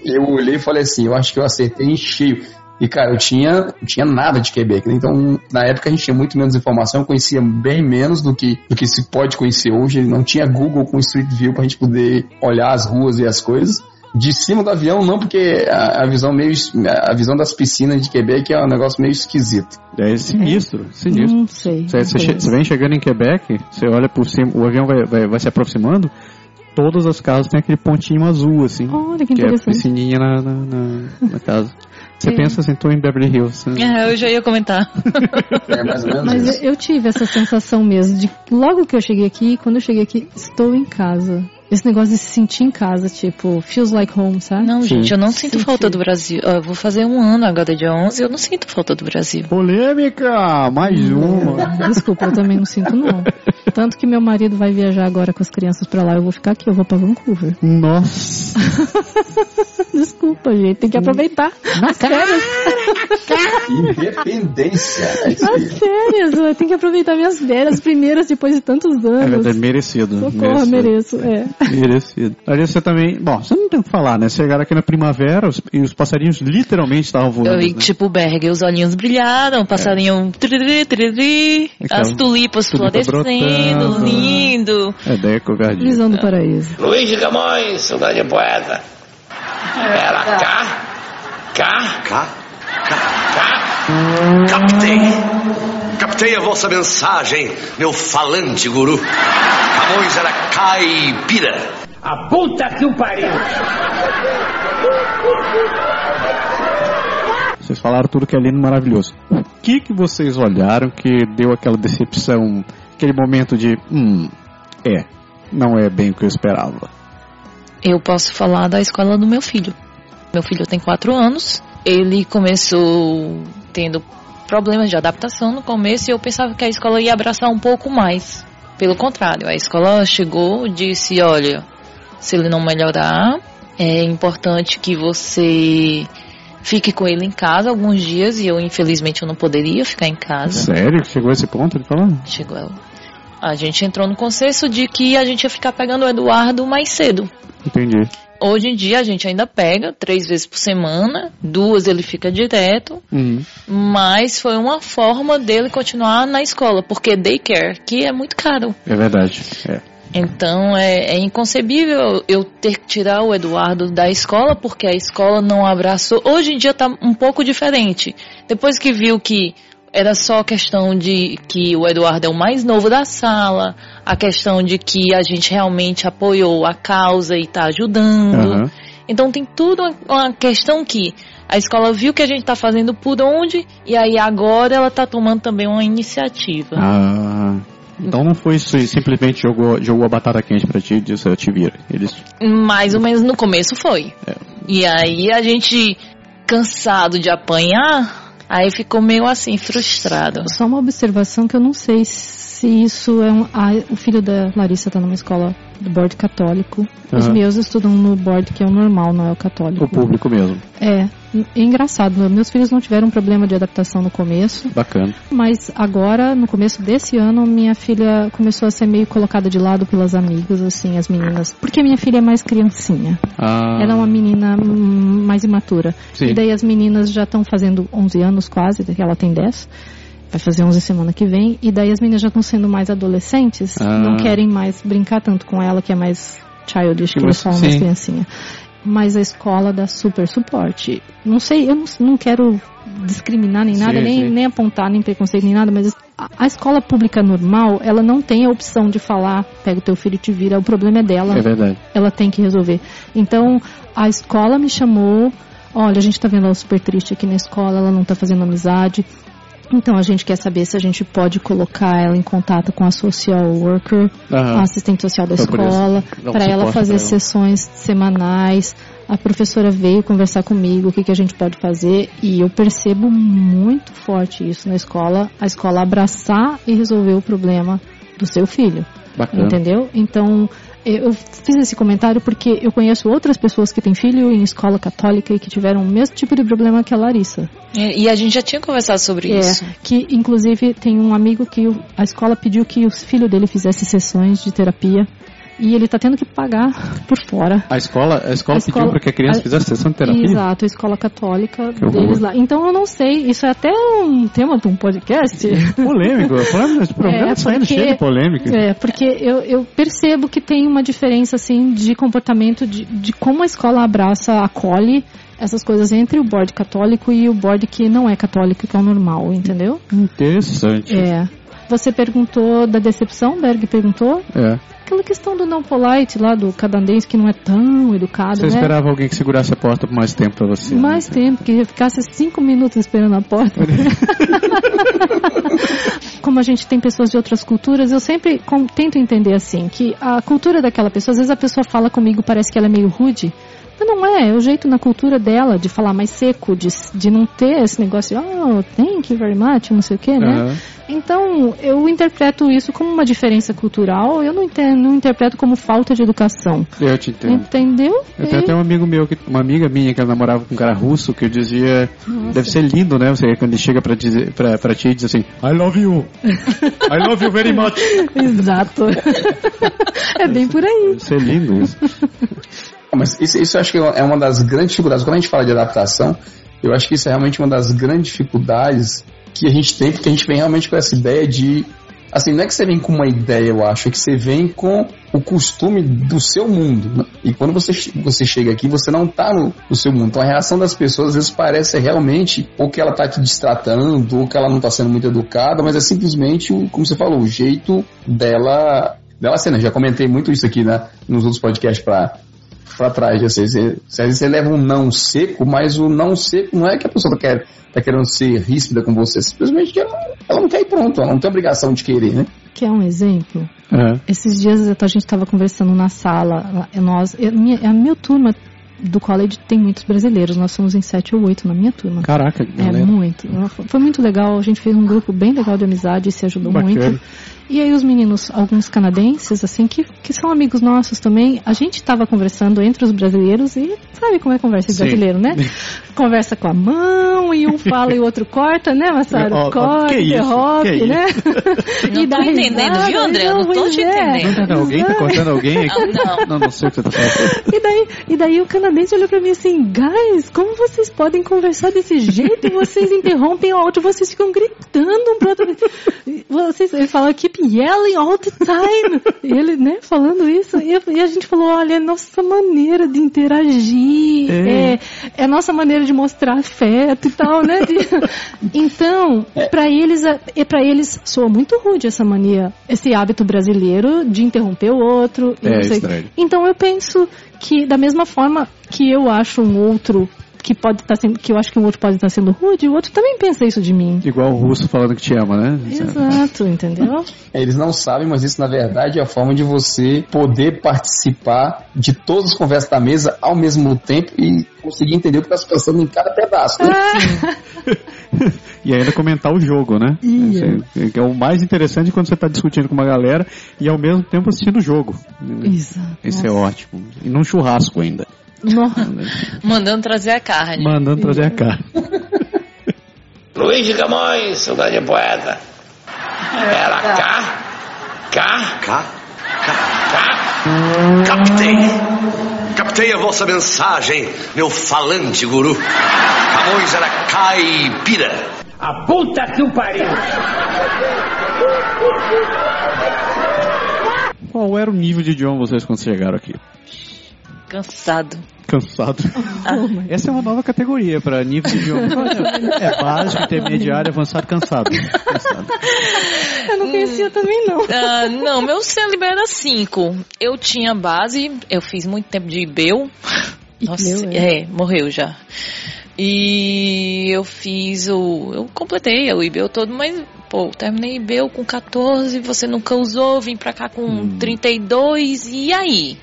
eu olhei e falei assim, eu acho que eu acertei em cheio. E cara, eu tinha, eu tinha nada de Quebec, né? Então, na época a gente tinha muito menos informação, conhecia bem menos do que, do que se pode conhecer hoje. Não tinha Google com Street View pra gente poder olhar as ruas e as coisas. De cima do avião, não, porque a, a visão meio. A visão das piscinas de Quebec é um negócio meio esquisito. É sinistro, sinistro. Não sei. Você, vem chegando em Quebec, você olha por cima, o avião vai, vai, vai se aproximando, todas as casas têm aquele pontinho azul, assim. Olha que que é a interessante. piscininha na, na, na- na casa. Você pensa assim, tô em Beverly Hills. né? É, eu já ia comentar. É mais ou menos Mas isso. eu, eu tive essa sensação mesmo de que logo que eu cheguei aqui, quando eu cheguei aqui, estou em casa. Esse negócio de se sentir em casa, tipo, feels like home, sabe? Não, Sim. gente, eu não sinto Sentir. falta do Brasil. Eu vou fazer um ano agora, dia 11, eu não sinto falta do Brasil. Polêmica! Mais uma! Desculpa, eu também não sinto não. Tanto que meu marido vai viajar agora com as crianças pra lá, eu vou ficar aqui, eu vou pra Vancouver. Nossa! Desculpa, gente, tem que aproveitar as férias. Independência. É. As férias, eu tenho que aproveitar minhas férias primeiras depois de tantos É anos. verdade, merecido. Socorro, mereço, é. Merecido. Ali você também. Bom, você não tem o que falar, né? Chegaram aqui na primavera os- e os passarinhos literalmente estavam voando. Eu vi né? que, tipo, o Berg, os olhinhos brilharam, o passarinho... Triri, triri, as tulipas tulipa florescendo, brotando. lindo. É daí covardia. Visão do paraíso. Luiz de Camões, saudade poeta. Era cá, cá, cá, cá, cá. Captei. Captei a vossa mensagem, meu falante guru. Camões era caipira. A puta que o pariu! Vocês falaram tudo que é lindo e maravilhoso. O que que vocês olharam que deu aquela decepção, aquele momento de, hum, é, não é bem o que eu esperava. Eu posso falar da escola do meu filho. Meu filho tem quatro anos. Ele começou tendo problemas de adaptação no começo e eu pensava que a escola ia abraçar um pouco mais. Pelo contrário, a escola chegou e disse: olha, se ele não melhorar, é importante que você fique com ele em casa alguns dias e eu infelizmente eu não poderia ficar em casa. Sério? Chegou a esse ponto de falar? Chegou. A gente entrou no consenso de que a gente ia ficar pegando o Eduardo mais cedo. Entendi. Hoje em dia a gente ainda pega três vezes por semana, duas ele fica direto, Uhum. mas foi uma forma dele continuar na escola, porque daycare, que é muito caro. É verdade. É. Então é, é inconcebível eu ter que tirar o Eduardo da escola porque a escola não abraçou. Hoje em dia tá um pouco diferente. Depois que viu que era só questão de que o Eduardo é o mais novo da sala, a questão de que a gente realmente apoiou a causa e tá ajudando. Aham. Então tem tudo uma- uma questão que a escola viu que a gente tá fazendo por onde e aí agora ela tá tomando também uma iniciativa. Ah, então não foi isso, simplesmente jogou, jogou a batata quente pra ti e disse, eu te vira. Eles, Mais ou menos no começo foi. E aí a gente, cansado de apanhar, aí ficou meio assim, frustrado. Só uma observação que eu não sei se isso é um. ah, o filho da Larissa tá numa escola do board católico. Os Aham. meus estudam no board que é o normal, não é o católico. o público mesmo. É, é engraçado. Meus filhos não tiveram problema de adaptação no começo, Bacana. mas agora, no começo desse ano, minha filha começou a ser meio colocada de lado pelas amigas, assim, as meninas. Porque minha filha é mais criancinha. Ah, Ela é uma menina hum, mais imatura. Sim. E daí as meninas já estão fazendo 11 anos quase, ela tem 10. Vai fazer 11 semana que vem. E daí as meninas já estão sendo mais adolescentes. Ah. Não querem mais brincar tanto com ela, que é mais childish, que eles falam, mais criancinha. Mas a escola dá super suporte. Não sei, eu não, não quero discriminar nem nada, Sim, nem, sim. nem apontar, nem preconceito, nem nada, mas a, a escola pública normal, ela não tem a opção de falar, pega o teu filho e te vira, o problema é dela é verdade. ela tem que resolver. Então, a escola me chamou, olha, a gente tá vendo ela super triste aqui na escola, ela não tá fazendo amizade. Então a gente quer saber se a gente pode colocar ela em contato com a social worker, Aham. a assistente social da poder escola, um para ela suporte fazer pra ela. sessões semanais. A professora veio conversar comigo o que, que a gente pode fazer e eu percebo muito forte isso na escola, a escola abraçar e resolver o problema do seu filho. Bacana. Entendeu? Então, eu fiz esse comentário porque eu conheço outras pessoas que têm filho em escola católica e que tiveram o mesmo tipo de problema que a Larissa. E, e a gente já tinha conversado sobre É, isso. que inclusive tem um amigo que a escola pediu que o filho dele fizesse sessões de terapia e ele está tendo que pagar por fora. A escola, a escola A pediu escola- para que a criança a- fizesse sessão de terapia? Exato, a escola católica Que horror. deles lá. Então eu não sei, isso é até um tema de um podcast. Polêmico, polêmico, esse programa É, tá saindo cheio de polêmica. É, porque eu, eu percebo que tem uma diferença, assim, de comportamento, de, de como a escola abraça, acolhe essas coisas entre o board católico e o board que não é católico, que é o normal, entendeu? Interessante. É. Você perguntou da decepção, Berg perguntou? É. Aquela questão do não polite lá, do canadense que não é tão educado, Você né? esperava alguém que segurasse a porta por mais tempo pra você. né? Mais tempo, que ficasse cinco minutos esperando a porta. Como a gente tem pessoas de outras culturas, eu sempre com- tento entender assim, que a cultura daquela pessoa, às vezes a pessoa fala comigo, parece que ela é meio rude, mas não é, é o jeito na cultura dela de falar mais seco, de, de não ter esse negócio de, oh, thank you very much, não sei o que, né? Aham. Então, eu interpreto isso como uma diferença cultural, eu não, entendo, não interpreto como falta de educação. Eu te entendo. Entendeu? Eu tenho até um amigo meu, que, uma amiga minha que ela namorava com um cara russo, que eu dizia, Nossa. deve ser lindo, né? Você, quando ele chega pra, dizer, pra, pra ti e diz assim, I love you. I love you very much. Exato. é bem por aí. Deve ser lindo isso. Mas isso, isso eu acho que é uma das grandes dificuldades. Quando a gente fala de adaptação, eu acho que isso é realmente uma das grandes dificuldades que a gente tem, porque a gente vem realmente com essa ideia de. Assim, não é que você vem com uma ideia, eu acho, é que você vem com o costume do seu mundo. né? E quando você, você chega aqui, você não tá no, no seu mundo. Então a reação das pessoas às vezes parece realmente ou que ela tá te destratando, ou que ela não tá sendo muito educada, mas é simplesmente, como você falou, o jeito dela. dela ser. né? Já comentei muito isso aqui né, nos outros podcasts pra, pra trás. Assim, você, você, às vezes você leva um não seco, mas o não seco não é que a pessoa tá, quer, tá querendo ser ríspida com você, simplesmente que ela, ela não quer ir pronto, ela não tem obrigação de querer, né? Quer um exemplo? É. Esses dias a gente estava conversando na sala, é nós, é a minha, a minha turma do college tem muitos brasileiros, nós somos em sete ou oito na minha turma. Caraca, que É galera. muito. Foi muito legal, a gente fez um grupo bem legal de amizade e se ajudou Bacana. muito. E aí os meninos, alguns canadenses, assim, que, que são amigos nossos também, a gente estava conversando entre os brasileiros e sabe como é conversa de brasileiro, né? Conversa com a mão e um fala e o outro corta, né, Massaro? Ó, Corta, que interrompe, Que né? Não tô entendendo, viu, André? Eu não tô te é. entendendo. Não, não, alguém tá cortando alguém aqui? Não. Não, não sei o que você tá falando. E daí, e daí o canadense olhou pra mim assim, guys, como vocês podem conversar desse jeito? Vocês interrompem o outro, vocês ficam gritando um pro outro. Vocês, ele fala, keep yelling all the time. E ele, né, falando isso. E, e a gente falou, olha, é nossa maneira de interagir, É. é, é a nossa maneira de mostrar afeto e tal, né? De- então, pra eles, é para eles soa muito rude essa mania, esse hábito brasileiro de interromper o outro. É, não sei- estranho. então eu penso que da mesma forma que eu acho um outro que pode estar sendo, que eu acho que um outro pode estar sendo rude, o outro também pensa isso de mim. Igual o russo falando que te ama, né? Exato, entendeu? Eles não sabem, mas isso na verdade é a forma de você poder participar de todas as conversas da mesa ao mesmo tempo e conseguir entender o que está se passando em cada pedaço. Né? E ainda comentar o jogo, né? Esse- Que é o mais interessante quando você tá discutindo com uma galera e ao mesmo tempo assistindo o jogo. Exato. Isso é ótimo. E num churrasco ainda. Nossa. Mandando trazer a carne. Mandando trazer a carne. Luiz de Camões, saudade de poeta. Era cá, cá, cá, cá, cá. Captei. Captei a vossa mensagem, meu falante guru. Camões era caipira. A puta que o pariu! Qual era o nível de idioma vocês quando chegaram aqui? Cansado. Cansado. Essa é uma nova categoria para nível de idioma. É básico, intermediário, avançado, cansado. Cansado. Eu não conhecia também não. Ah, não, meu CLB era 5. Eu tinha base, eu fiz muito tempo de IBEU. Nossa, é? é, morreu já. E eu fiz o. Eu completei o IBEU todo, mas, pô, terminei IBEU com 14, você nunca usou, vim pra cá com 32, e aí?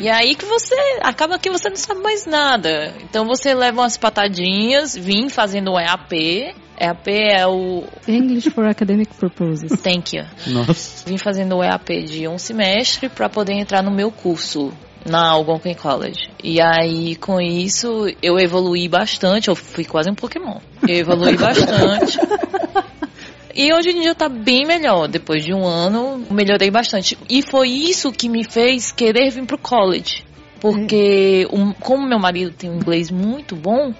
E aí que você. Acaba que você não sabe mais nada. Então você leva umas patadinhas, vim fazendo o EAP. EAP é o. English for Academic Purposes. Thank you. Nossa. Vim fazendo o EAP de um semestre para poder entrar no meu curso na Algonquin College. E aí, com isso, eu evoluí bastante. Eu fui quase um Pokémon. Eu evoluí bastante. E hoje em dia tá bem melhor. Depois de um ano, melhorei bastante. E foi isso que me fez querer vir pro college. Porque, um- como meu marido tem um inglês muito bom,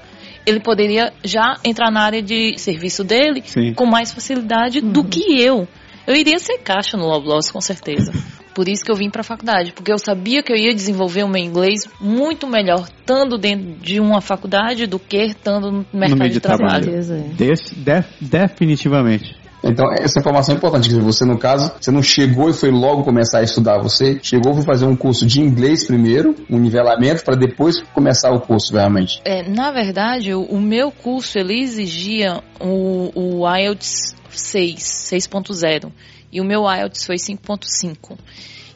ele poderia já entrar na área de serviço dele Sim. com mais facilidade do que eu. Eu iria ser caixa no Loblaws, com certeza. Por isso que eu vim para a faculdade, porque eu sabia que eu ia desenvolver o meu inglês muito melhor estando dentro de uma faculdade do que estando no mercado meio de de trabalho. trabalho. Certeza, é. Desse- def- definitivamente. Então, essa informação é importante. quer dizer, Você, no caso, você não chegou e foi logo começar a estudar. Você chegou foi fazer um curso de inglês primeiro, um nivelamento, para depois começar o curso, realmente. É, na verdade, o, o meu curso ele exigia o, o IELTS 6, 6.0 e o meu IELTS foi 5.5.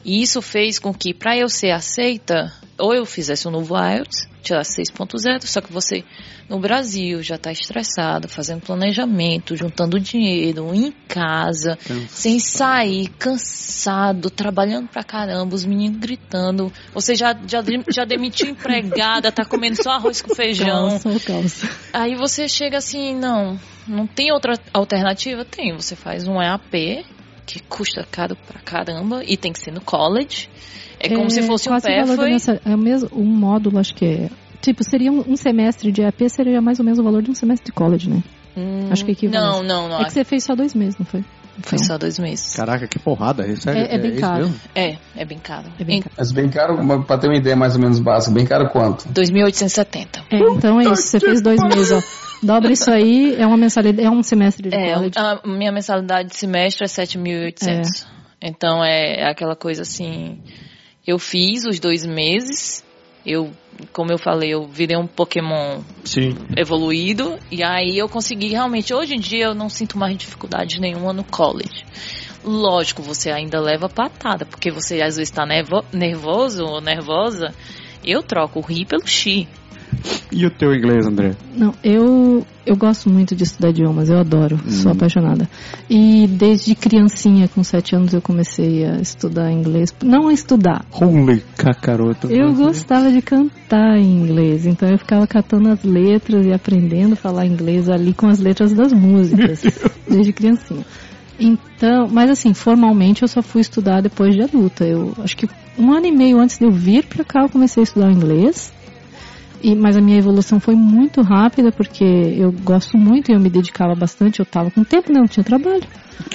E isso fez com que, para eu ser aceita, ou eu fizesse um novo IELTS, tirasse 6.0, só que você no Brasil já está estressado, fazendo planejamento, juntando dinheiro, em casa, sem sair, cansado, trabalhando pra caramba, os meninos gritando. Você já, já, já demitiu empregada, tá comendo só arroz com feijão. Calça, calça. Aí você chega assim, não, não tem outra alternativa? Tem, você faz um EAP, que custa caro pra caramba, e tem que ser no college. É como se fosse um PEFA. mensa- É o mesmo, um módulo, acho que é. Tipo, seria um, um semestre de AP, seria mais ou menos o valor de um semestre de college, né? Hum, Acho que equivalente. Não, não, não. É que você fez só dois meses, não foi? Foi Então, só dois meses. Caraca, que porrada. É, sério, É- é bem isso caro. É, é bem caro. É bem Em caro. Mas bem caro, pra ter uma ideia mais ou menos básica, bem caro quanto? 2.870. É, então é isso. Você fez dois meses, ó. Dobra isso aí, é uma mensalidade, é um semestre de É, college. a minha mensalidade de semestre é 7.800. Então é, é aquela coisa assim. Eu fiz os dois meses. Eu, como eu falei, eu virei um Pokémon Sim. evoluído. E aí eu consegui realmente. Hoje em dia eu não sinto mais dificuldade nenhuma no college. Lógico, você ainda leva patada, porque você às vezes está nervoso ou nervosa. Eu troco o ri pelo chi. E o teu inglês, André? Não, eu, eu gosto muito de estudar idiomas, eu adoro, sou apaixonada. E desde criancinha, com sete anos, eu comecei a estudar inglês. Não a estudar, Holy cacaroto. eu gostava de cantar em inglês, então eu ficava catando as letras e aprendendo a falar inglês ali com as letras das músicas, desde criancinha. Então, mas assim, formalmente eu só fui estudar depois de adulta. Eu acho que um ano e meio antes de eu vir pra cá eu comecei a estudar inglês. E, mas a minha evolução foi muito rápida porque eu gosto muito e eu me dedicava bastante. Eu tava com tempo, né? Eu tinha trabalho.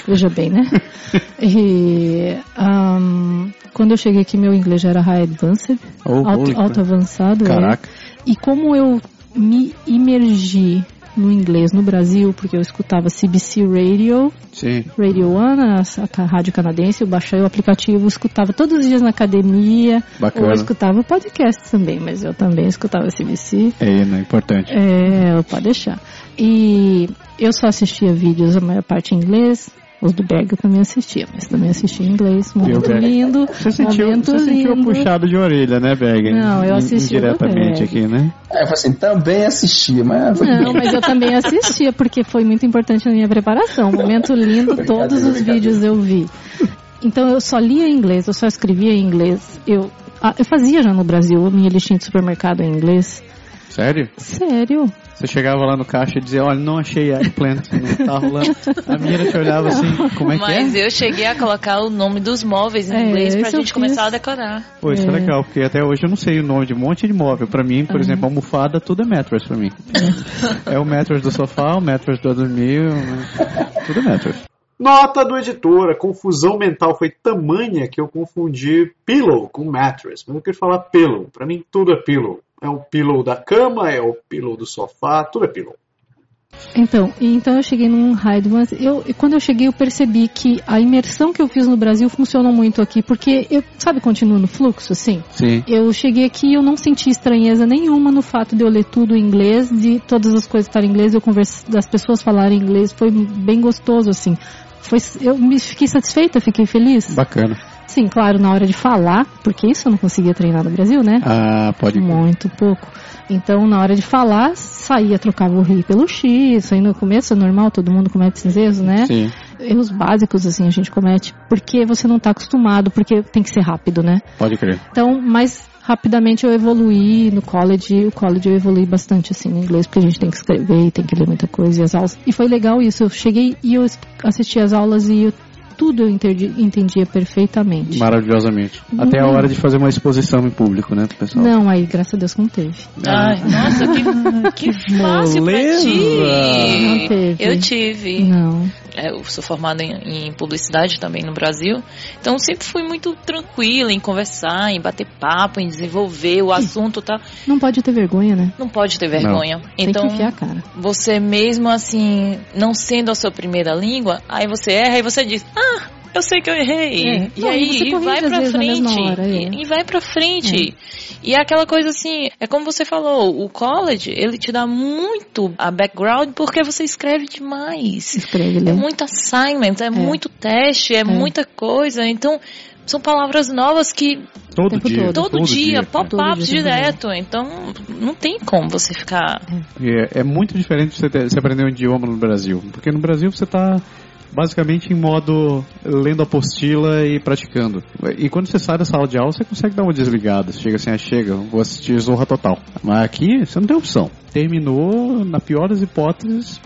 Veja bem, né? e ahn, quando eu cheguei aqui, meu inglês já era high advanced, Oh, alto, holy alto avançado. é. Caraca. E como eu me imergi no inglês no Brasil, porque eu escutava CBC Radio, Sim. Radio One, a, a rádio canadense, eu baixei o aplicativo, escutava todos os dias na academia, Bacana. ou eu escutava podcast também, mas eu também escutava CBC. É, né? Importante. É, pode deixar. E eu só assistia vídeos, a maior parte em inglês. Os do Berg eu também assistia, mas também assistia em inglês. Momento Berg? lindo. Você sentiu, você sentiu lindo. puxado de orelha, né, Berg? Não, eu assisti Berg. aqui, né? É, eu falei assim, também assistia, mas foi Não, mas eu também assistia, porque foi muito importante na minha preparação. Momento lindo, todos os vídeos eu vi. Então eu só lia em inglês, eu só escrevia em inglês. Eu, ah, eu fazia já no Brasil a minha listinha de supermercado em inglês. Sério? Sério? Você chegava lá no caixa e dizia, olha, não achei eggplant, não tá rolando. A menina te olhava assim, como é que Mas é? eu cheguei a colocar o nome dos móveis em É, inglês pra eu gente começar a decorar. Pô, isso é É. legal, porque até hoje eu não sei o nome de um monte de móvel. Pra mim, por exemplo, almofada, tudo é mattress pra mim. É o mattress do sofá, o mattress do dormir, o- tudo é mattress. Nota do editor, a confusão mental foi tamanha que eu confundi pillow com mattress. Mas eu queria falar pillow. Pra mim tudo é pillow. É o pillow da cama, é o pillow do sofá, tudo é pillow. Então, então eu cheguei num raid, mas eu, e quando eu cheguei eu percebi que a imersão que eu fiz no Brasil funcionou muito aqui, porque eu, sabe, continuo no fluxo, assim? Sim. Eu cheguei aqui e eu não senti estranheza nenhuma no fato de eu ler tudo em inglês, de todas as coisas estarem em inglês, eu conversa, das pessoas falarem inglês, foi bem gostoso, assim. Foi, eu me fiquei satisfeita, fiquei feliz. Bacana. Sim, claro, na hora de falar, porque isso eu não conseguia treinar no Brasil, né? Ah, pode Muito pouco. Então, na hora de falar, saía, trocava o ri pelo X, isso aí no começo é normal, todo mundo comete esses erros, né? Sim. Erros básicos, assim, a gente comete, porque você não tá acostumado, porque tem que ser rápido, né? Pode crer. Então, mais rapidamente eu evoluí no college, o college eu evolui bastante, assim, no inglês, porque a gente tem que escrever e tem que ler muita coisa e as aulas. E foi legal isso, eu cheguei e eu assisti as aulas e eu, tudo eu entendi, entendia perfeitamente. Maravilhosamente. Até a hora de fazer uma exposição em público, né, pessoal? Não, aí, graças a Deus, não teve. Ai, nossa, que, que fácil pra Moleza. ti. Não teve. Eu tive. Não. É, eu sou formada em, em publicidade também no Brasil, então sempre fui muito tranquila em conversar, em bater papo, em desenvolver o assunto, tá? Não pode ter vergonha, né? Não pode ter vergonha. Tem Então, que enfiar a cara. você mesmo assim, não sendo a sua primeira língua, aí você erra e você diz, ah, eu sei que eu errei. É. E Não, e aí e vai pra frente. hora, é. e, e vai pra frente. E é aquela coisa assim, é como você falou, o college, ele te dá muito a background porque você escreve demais. Escreve, É lê. muito assignment, é, muito teste, é, muita coisa. Então, são palavras novas que Todo dia. todo. todo, dia, Todo pop-ups dia, direto. Então, não tem como você ficar. É, é muito diferente você, ter, você aprender um idioma no Brasil. Porque no Brasil você está basicamente em modo lendo apostila e praticando. E quando você sai da sala de aula, você consegue dar uma desligada. Você chega assim, ah, chega, vou assistir Zorra Total. Mas aqui você não tem opção. Terminou, na pior das hipóteses,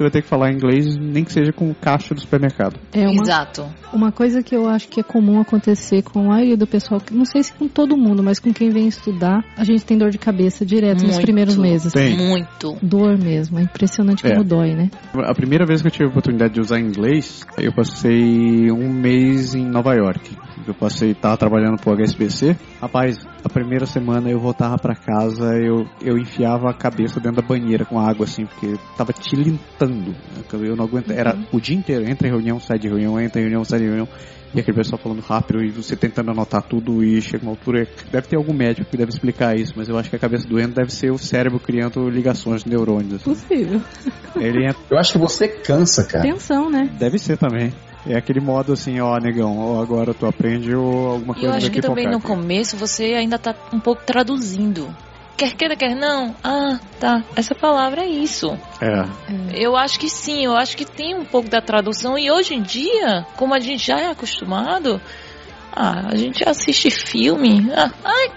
você vai ter que falar inglês, nem que seja com o caixa do supermercado. É uma, Exato. uma coisa que eu acho que é comum acontecer com a maioria do pessoal, que não sei se com todo mundo, mas com quem vem estudar, a gente tem dor de cabeça direto nos Muito. primeiros meses. Tem. Muito. Dor mesmo, é impressionante como É. dói, né? A primeira vez que eu tive a oportunidade de usar inglês, eu passei um mês em Nova York. Eu passei, tava trabalhando pro HSBC. Rapaz, a primeira semana eu voltava pra casa, eu, eu enfiava a cabeça dentro da banheira com água, assim, porque tava tilintando. Eu não aguento. Era o dia inteiro, entra em reunião, sai de reunião, entra em reunião, sai de reunião. E aquele pessoal falando rápido e você tentando anotar tudo e chega uma altura. Deve ter algum médico que deve explicar isso, mas eu acho que a cabeça doendo deve ser o cérebro criando ligações de neurônios. assim. Possível. Ele é Eu acho que você cansa, cara. Tensão, né? Deve ser também. É aquele modo assim, ó, negão, ó, agora tu aprende ou alguma E coisa eu acho que também no começo você ainda tá um pouco traduzindo. Quer queira, quer não. Ah, tá. Essa palavra é isso. É. Eu acho que sim, eu acho que tem um pouco da tradução. E hoje em dia, como a gente já é acostumado, ah, a gente assiste filme. Ah, ai,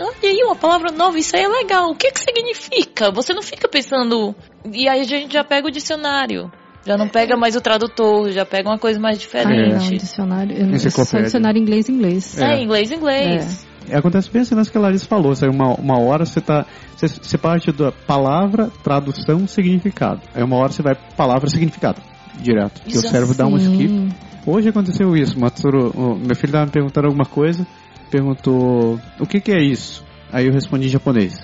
olha aí, uma palavra nova, isso aí é legal. O que que significa? Você não fica pensando. E aí a gente já pega o dicionário. Já não pega mais o tradutor, já pega uma coisa mais Ah, não, diferente. dicionário. eu- Só Enciclopédia. dicionário inglês inglês. É, inglês, inglês. É, Acontece bem assim nessa que a Larissa falou, sabe? Uma, uma hora você tá. Você, você parte da palavra, tradução, significado. Aí uma hora você vai palavra, significado. Direto. Porque o cérebro dá um skip. Hoje aconteceu isso, Matsuru, o meu filho estava me perguntando alguma coisa, perguntou o que que é isso? Aí eu respondi em japonês.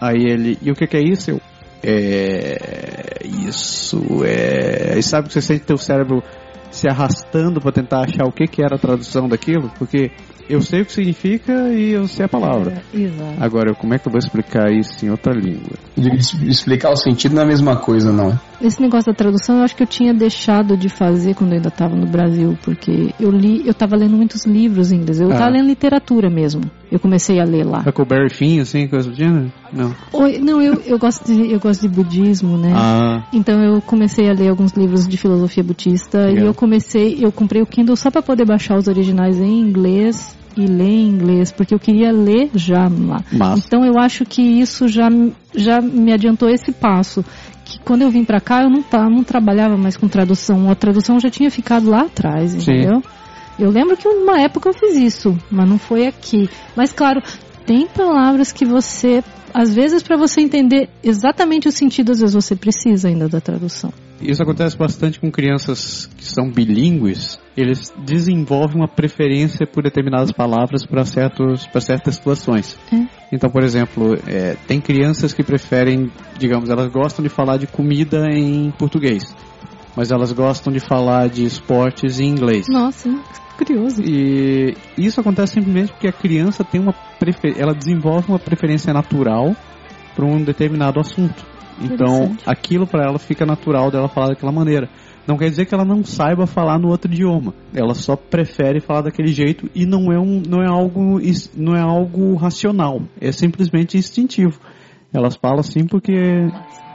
Aí ele, e o que que é isso? Eu, é, isso é, e sabe que você sente teu cérebro se arrastando para tentar achar o que que era a tradução daquilo? Porque eu sei o que significa e eu sei a palavra. É, exato. Agora, como é que eu vou explicar isso em outra língua? Explicar o sentido não é a mesma coisa, não. Esse negócio da tradução eu acho que eu tinha deixado de fazer quando eu ainda estava no Brasil, porque eu li, eu estava lendo muitos livros em inglês. Eu Ah. estava lendo literatura mesmo. Eu comecei a ler lá. Huckleberry Finn, assim, coisa do gênero? Não. Oi, não, eu, eu gosto de eu gosto de budismo, né? Ah, Então eu comecei a ler alguns livros de filosofia budista e Legal. eu comecei, eu comprei o Kindle só para poder baixar os originais em inglês e ler em inglês, porque eu queria ler já lá. Massa. Então eu acho que isso já já me adiantou esse passo. Que quando eu vim para cá eu não não trabalhava mais com tradução, a tradução já tinha ficado lá atrás, Sim. entendeu? Eu lembro que uma época eu fiz isso, mas não foi aqui. Mas claro, tem palavras que você, às vezes para você entender exatamente o sentido, às vezes você precisa ainda da tradução. Isso acontece bastante com crianças que são bilíngues. Eles desenvolvem uma preferência por determinadas palavras para certos para certas situações. É. Então, por exemplo, é, tem crianças que preferem, digamos, elas gostam de falar de comida em português, mas elas gostam de falar de esportes em inglês. Nossa, curioso. E isso acontece simplesmente porque a criança tem uma prefer... ela desenvolve uma preferência natural para um determinado assunto. Então, aquilo para ela fica natural dela falar daquela maneira. Não quer dizer que ela não saiba falar no outro idioma. Ela só prefere falar daquele jeito e não é um não é algo não é algo racional. É simplesmente instintivo. Elas falam assim porque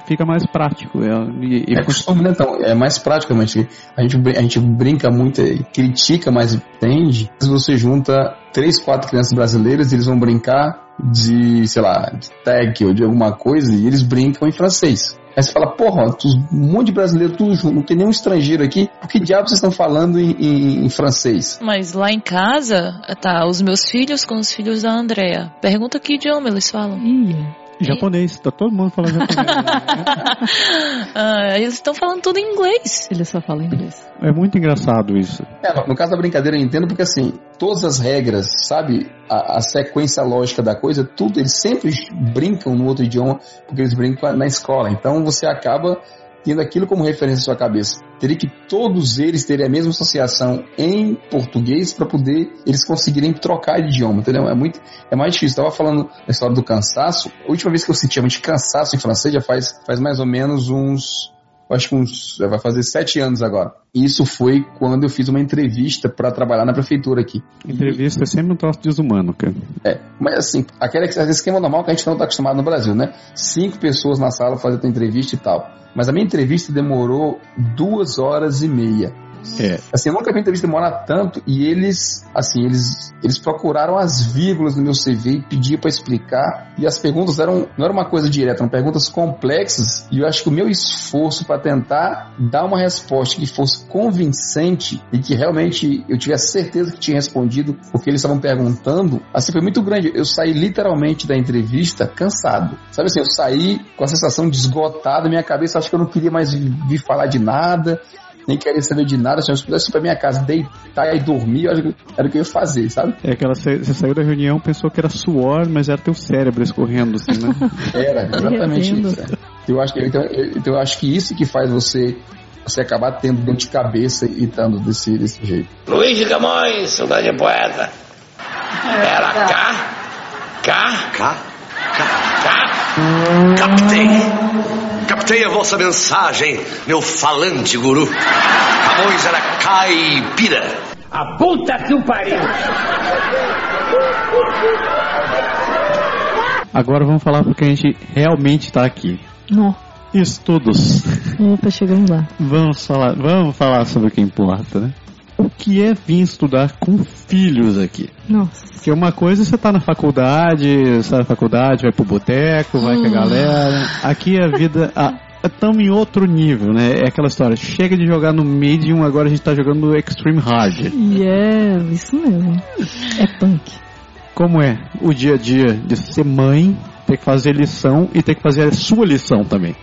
fica mais prático. É, e, e É costume, né? Então, é mais prático, mas a gente, a gente brinca muito e critica, mas entende. Se você junta três, quatro crianças brasileiras, eles vão brincar de, sei lá, de tag ou de alguma coisa, e eles brincam em francês. Aí você fala, porra, tu- um monte de brasileiro tudo junto, não tem nenhum estrangeiro aqui, por que diabos vocês estão falando em, em- em francês? Mas lá em casa, tá, os meus filhos com os filhos da Andrea. Pergunta que idioma eles falam. Ih, japonês, tá todo mundo falando japonês. Ah, eles estão falando tudo em inglês. ele só fala inglês. é muito engraçado isso. É, no- no caso da brincadeira eu entendo porque assim, todas as regras, sabe, a, a sequência lógica da coisa, tudo, eles sempre brincam no outro idioma porque eles brincam na escola. Então você acaba tendo aquilo como referência na sua cabeça. Teria que todos eles terem a mesma associação em português para poder eles conseguirem trocar de idioma, entendeu? É muito, é mais difícil. Estava falando da história do cansaço. A última vez que eu senti realmente cansaço em francês já faz, faz mais ou menos uns acho que uns, vai fazer sete anos agora. Isso foi quando eu fiz uma entrevista para trabalhar na prefeitura aqui. Entrevista é sempre um troço desumano, cara. É, mas assim, aquele esquema normal que a gente não está acostumado no Brasil, né? Cinco pessoas na sala fazendo entrevista e tal. Mas a minha entrevista demorou duas horas e meia. É. Assim, eu nunca vi entrevista demorar tanto e eles, assim, eles, eles procuraram as vírgulas no meu CV e pediam para explicar e as perguntas eram, não era uma coisa direta, eram perguntas complexas e eu acho que o meu esforço para tentar dar uma resposta que fosse convincente e que realmente eu tivesse certeza que tinha respondido o que eles estavam perguntando, assim, foi muito grande. Eu saí literalmente da entrevista cansado. Sabe assim, eu saí com a sensação de esgotado, minha cabeça acho que eu não queria mais vir falar de nada, nem queria saber de nada. Se eu pudesse ir pra minha casa deitar e dormir, eu acho que era o que eu ia fazer, sabe? É aquela você saiu da reunião, pensou que era suor, mas era teu cérebro escorrendo, assim, né? Era, exatamente isso. é. Eu acho, que, então, eu, então eu acho que isso que faz você você acabar tendo dor de cabeça e estando desse, desse jeito. Luiz de Camões, saudade poeta. Era cá, cá, cá, cá, cá. Captei. Captei a vossa mensagem, meu falante guru. Camões era caipira. A puta que o pariu! Agora vamos falar porque a gente realmente está aqui. Não. Estudos. Opa, chegamos lá. Vamos falar, vamos falar sobre o que importa, né? O que é vir estudar com filhos aqui? Nossa. Porque uma coisa é você tá na faculdade, sai da faculdade, vai pro boteco, vai com a galera. Aqui a vida. Estamos em outro nível, né? É aquela história. Chega de jogar no medium, agora a gente tá jogando no extreme hard. Yeah, isso mesmo. É punk. Como é o dia a dia de ser mãe, ter que fazer lição e ter que fazer a sua lição também?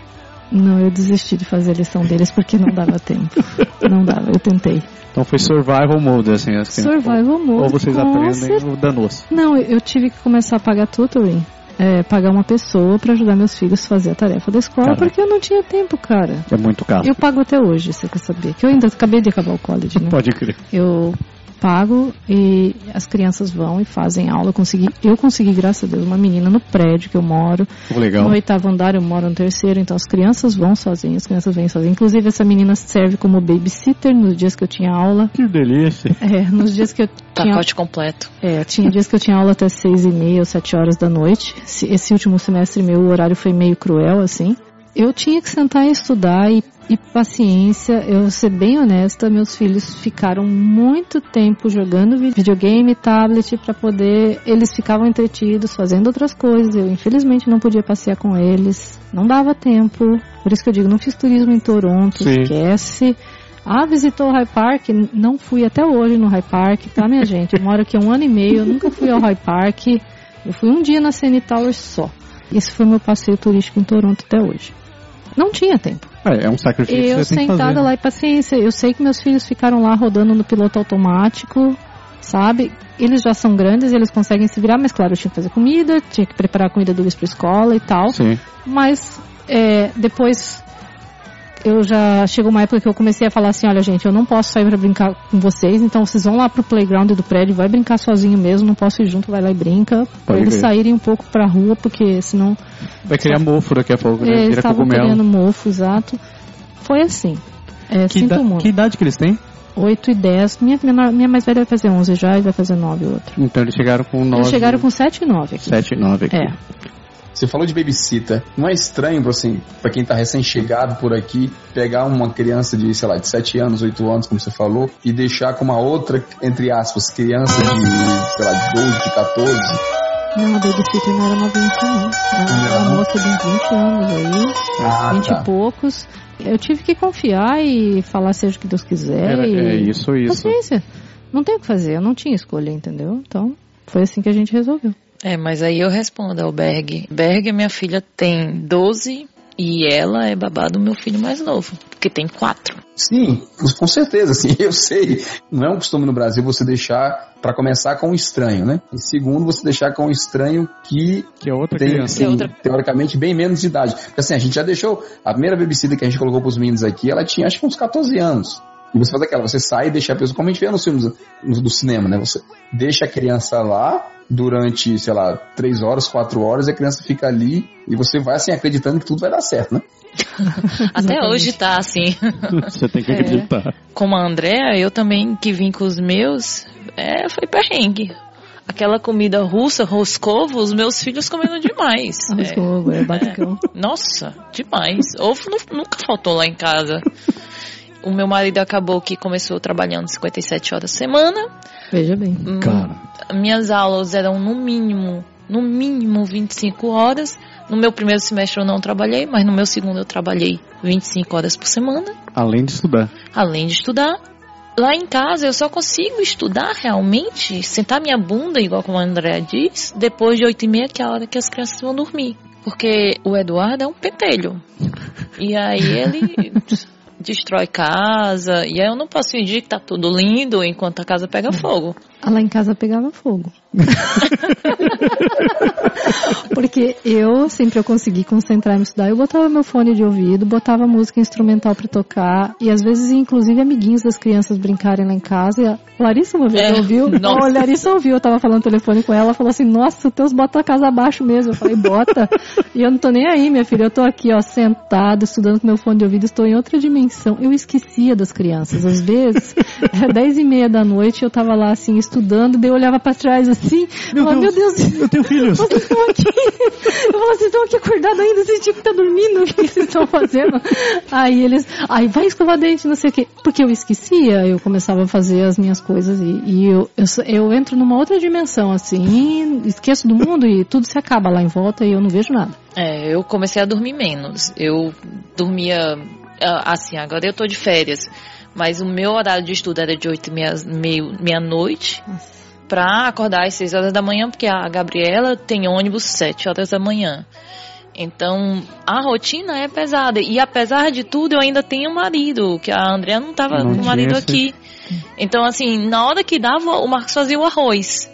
Não, eu desisti de fazer a lição deles porque não dava tempo. Não dava, eu tentei. Então foi survival mode, assim. assim Survival mode. Ou vocês aprendem cer- o danoso. Não, eu tive que começar a pagar tutoring. É, pagar uma pessoa pra ajudar meus filhos a fazer a tarefa da escola, Caraca. porque eu não tinha tempo, cara. É muito caro. Eu pago até hoje, você quer saber? Que eu ainda acabei de acabar o college, né? Pode crer. Eu pago e as crianças vão e fazem aula. Eu consegui, eu consegui, graças a Deus, uma menina no prédio que eu moro. Legal. No oitavo andar, eu moro no terceiro, então as crianças vão sozinhas, as crianças vêm sozinhas. Inclusive, essa menina serve como babysitter nos dias que eu tinha aula. Que delícia. É, nos dias que eu tinha Pacote completo. é, tinha dias que eu tinha aula até seis e meia ou sete horas da noite. Esse, esse último semestre meu, o horário foi meio cruel, assim. Eu tinha que sentar e estudar e, e paciência. Eu vou ser bem honesta, meus filhos ficaram muito tempo jogando vi- videogame, tablet, para poder. Eles ficavam entretidos fazendo outras coisas. Eu, infelizmente, não podia passear com eles. Não dava tempo. Por isso que eu digo, não fiz turismo em Toronto, Sim. esquece. Ah, visitou o High Park? Não fui até hoje no High Park, tá, minha gente? Eu moro aqui há um ano e meio, eu nunca fui ao High Park. Eu fui um dia na CN Tower só. Esse foi meu passeio turístico em Toronto até hoje. Não tinha tempo. É, é um sacrifício Eu que você tem que sentada fazer. lá e paciência. Eu sei que meus filhos ficaram lá rodando no piloto automático, sabe? Eles já são grandes, eles conseguem se virar, mas claro, eu tinha que fazer comida, tinha que preparar a comida deles pra escola e tal. Sim. Mas é, depois eu já chegou uma época que eu comecei a falar assim, olha gente, eu não posso sair pra brincar com vocês, então vocês vão lá pro playground do prédio, vai brincar sozinho mesmo, não posso ir junto, vai lá e brinca, pra Pode eles ver. saírem um pouco pra rua, porque senão Vai criar mofo daqui a pouco, né? é, eles Vira estavam criando mofo, exato. Foi assim. É, Que, sinto muito. que idade que eles têm? 8 e 10. Minha, menor- minha mais velha vai fazer 11 já e vai fazer 9 o outro. Então eles chegaram com 9. Eles chegaram com 7 e 9 aqui. 7 e 9 aqui. É. Você falou de babysitter. Não é estranho, assim, pra quem tá recém-chegado por aqui, pegar uma criança de, sei lá, de 7 anos, 8 anos, como você falou, e deixar com uma outra, entre aspas, criança de, sei lá, de 12, de 14. Não, a babysitter não era novinha assim, não. Era uma moça de uns 20 anos aí, Ah, 20 tá. e poucos. Eu tive que confiar e falar seja o que Deus quiser. Era- e... é isso, isso. Paciência. Não tem o que fazer, eu não tinha escolha, entendeu? Então, foi assim que a gente resolveu. É, mas aí eu respondo ao Berg. Berg, minha filha, tem 12 E ela é babá do meu filho mais novo, porque tem quatro. Sim, com certeza, sim, eu sei. Não é um costume no Brasil você deixar, para começar, com um estranho, né? E segundo, você deixar com um estranho que, que é outra tem, criança. tem, é outra- teoricamente, bem menos de idade. Porque assim, a gente já deixou, a primeira babysitter que a gente colocou pros meninos aqui, ela tinha acho que uns 14 anos. E você faz aquela, você sai e deixa a pessoa, como a gente vê nos filmes do cinema, né? Você deixa a criança lá durante, sei lá, três horas, quatro horas, e a criança fica ali e você vai assim acreditando que tudo vai dar certo, né? Até hoje tá assim. Você tem que É. acreditar. Como a Andrea, eu também que vim com os meus, é, foi perrengue. Aquela comida russa, roscovo, os meus filhos comendo demais. Arroz É, é basicão. Nossa, demais. Ovo nu- nunca faltou lá em casa. O meu marido acabou que começou trabalhando 57 horas por semana. Veja bem. Hum, Cara. Minhas aulas eram no mínimo, no mínimo 25 horas. No meu primeiro semestre eu não trabalhei, mas no meu segundo eu trabalhei 25 horas por semana, Além de estudar. além de estudar. Lá em casa eu só consigo estudar realmente, sentar minha bunda, igual como a Andrea diz, depois de 8 e meia, que é a hora que as crianças vão dormir. Porque o Eduardo é um pentelho. E aí ele destrói casa, e aí eu não posso fingir que tá tudo lindo enquanto a casa pega fogo. Ah, Lá em casa pegava fogo. Porque eu sempre eu consegui concentrar e me estudar. Eu botava meu fone de ouvido, botava música instrumental pra tocar e às vezes inclusive amiguinhos das crianças brincarem lá em casa. E a Larissa uma vez É, ouviu. nossa. A Larissa ouviu, eu tava falando telefone com ela, ela falou assim: "Nossa, teus bota a casa abaixo mesmo". Eu falei: "Bota". e eu não tô nem aí, minha filha. Eu tô aqui, ó, sentada, estudando com meu fone de ouvido, estou em outra dimensão. Eu esquecia das crianças. Às vezes, era dez e meia da noite, eu tava lá assim estudando, daí eu olhava pra trás assim, Meu falava, meu Deus, Deus, eu tenho filhos. vocês estão aqui. Eu falava, vocês estão aqui acordados ainda, vocês tinham que estar dormindo, o que vocês estão fazendo? Aí eles, aí vai escovar dente, não sei o quê. Porque eu esquecia, eu começava a fazer as minhas coisas e, e eu, eu, eu entro numa outra dimensão, assim, esqueço do mundo e tudo se acaba lá em volta e eu não vejo nada. É, eu comecei a dormir menos. Eu dormia ah, assim, agora eu tô de férias. Mas o meu horário de estudo era de 8 e meia, meio, meia-noite pra acordar às 6 horas da manhã, porque a Gabriela tem ônibus 7 horas da manhã. Então, a rotina é pesada. E apesar de tudo, eu ainda tenho um marido, que a Andrea não tava Não com o marido esse- aqui. Então, assim, na hora que dava, o Marcos fazia o arroz.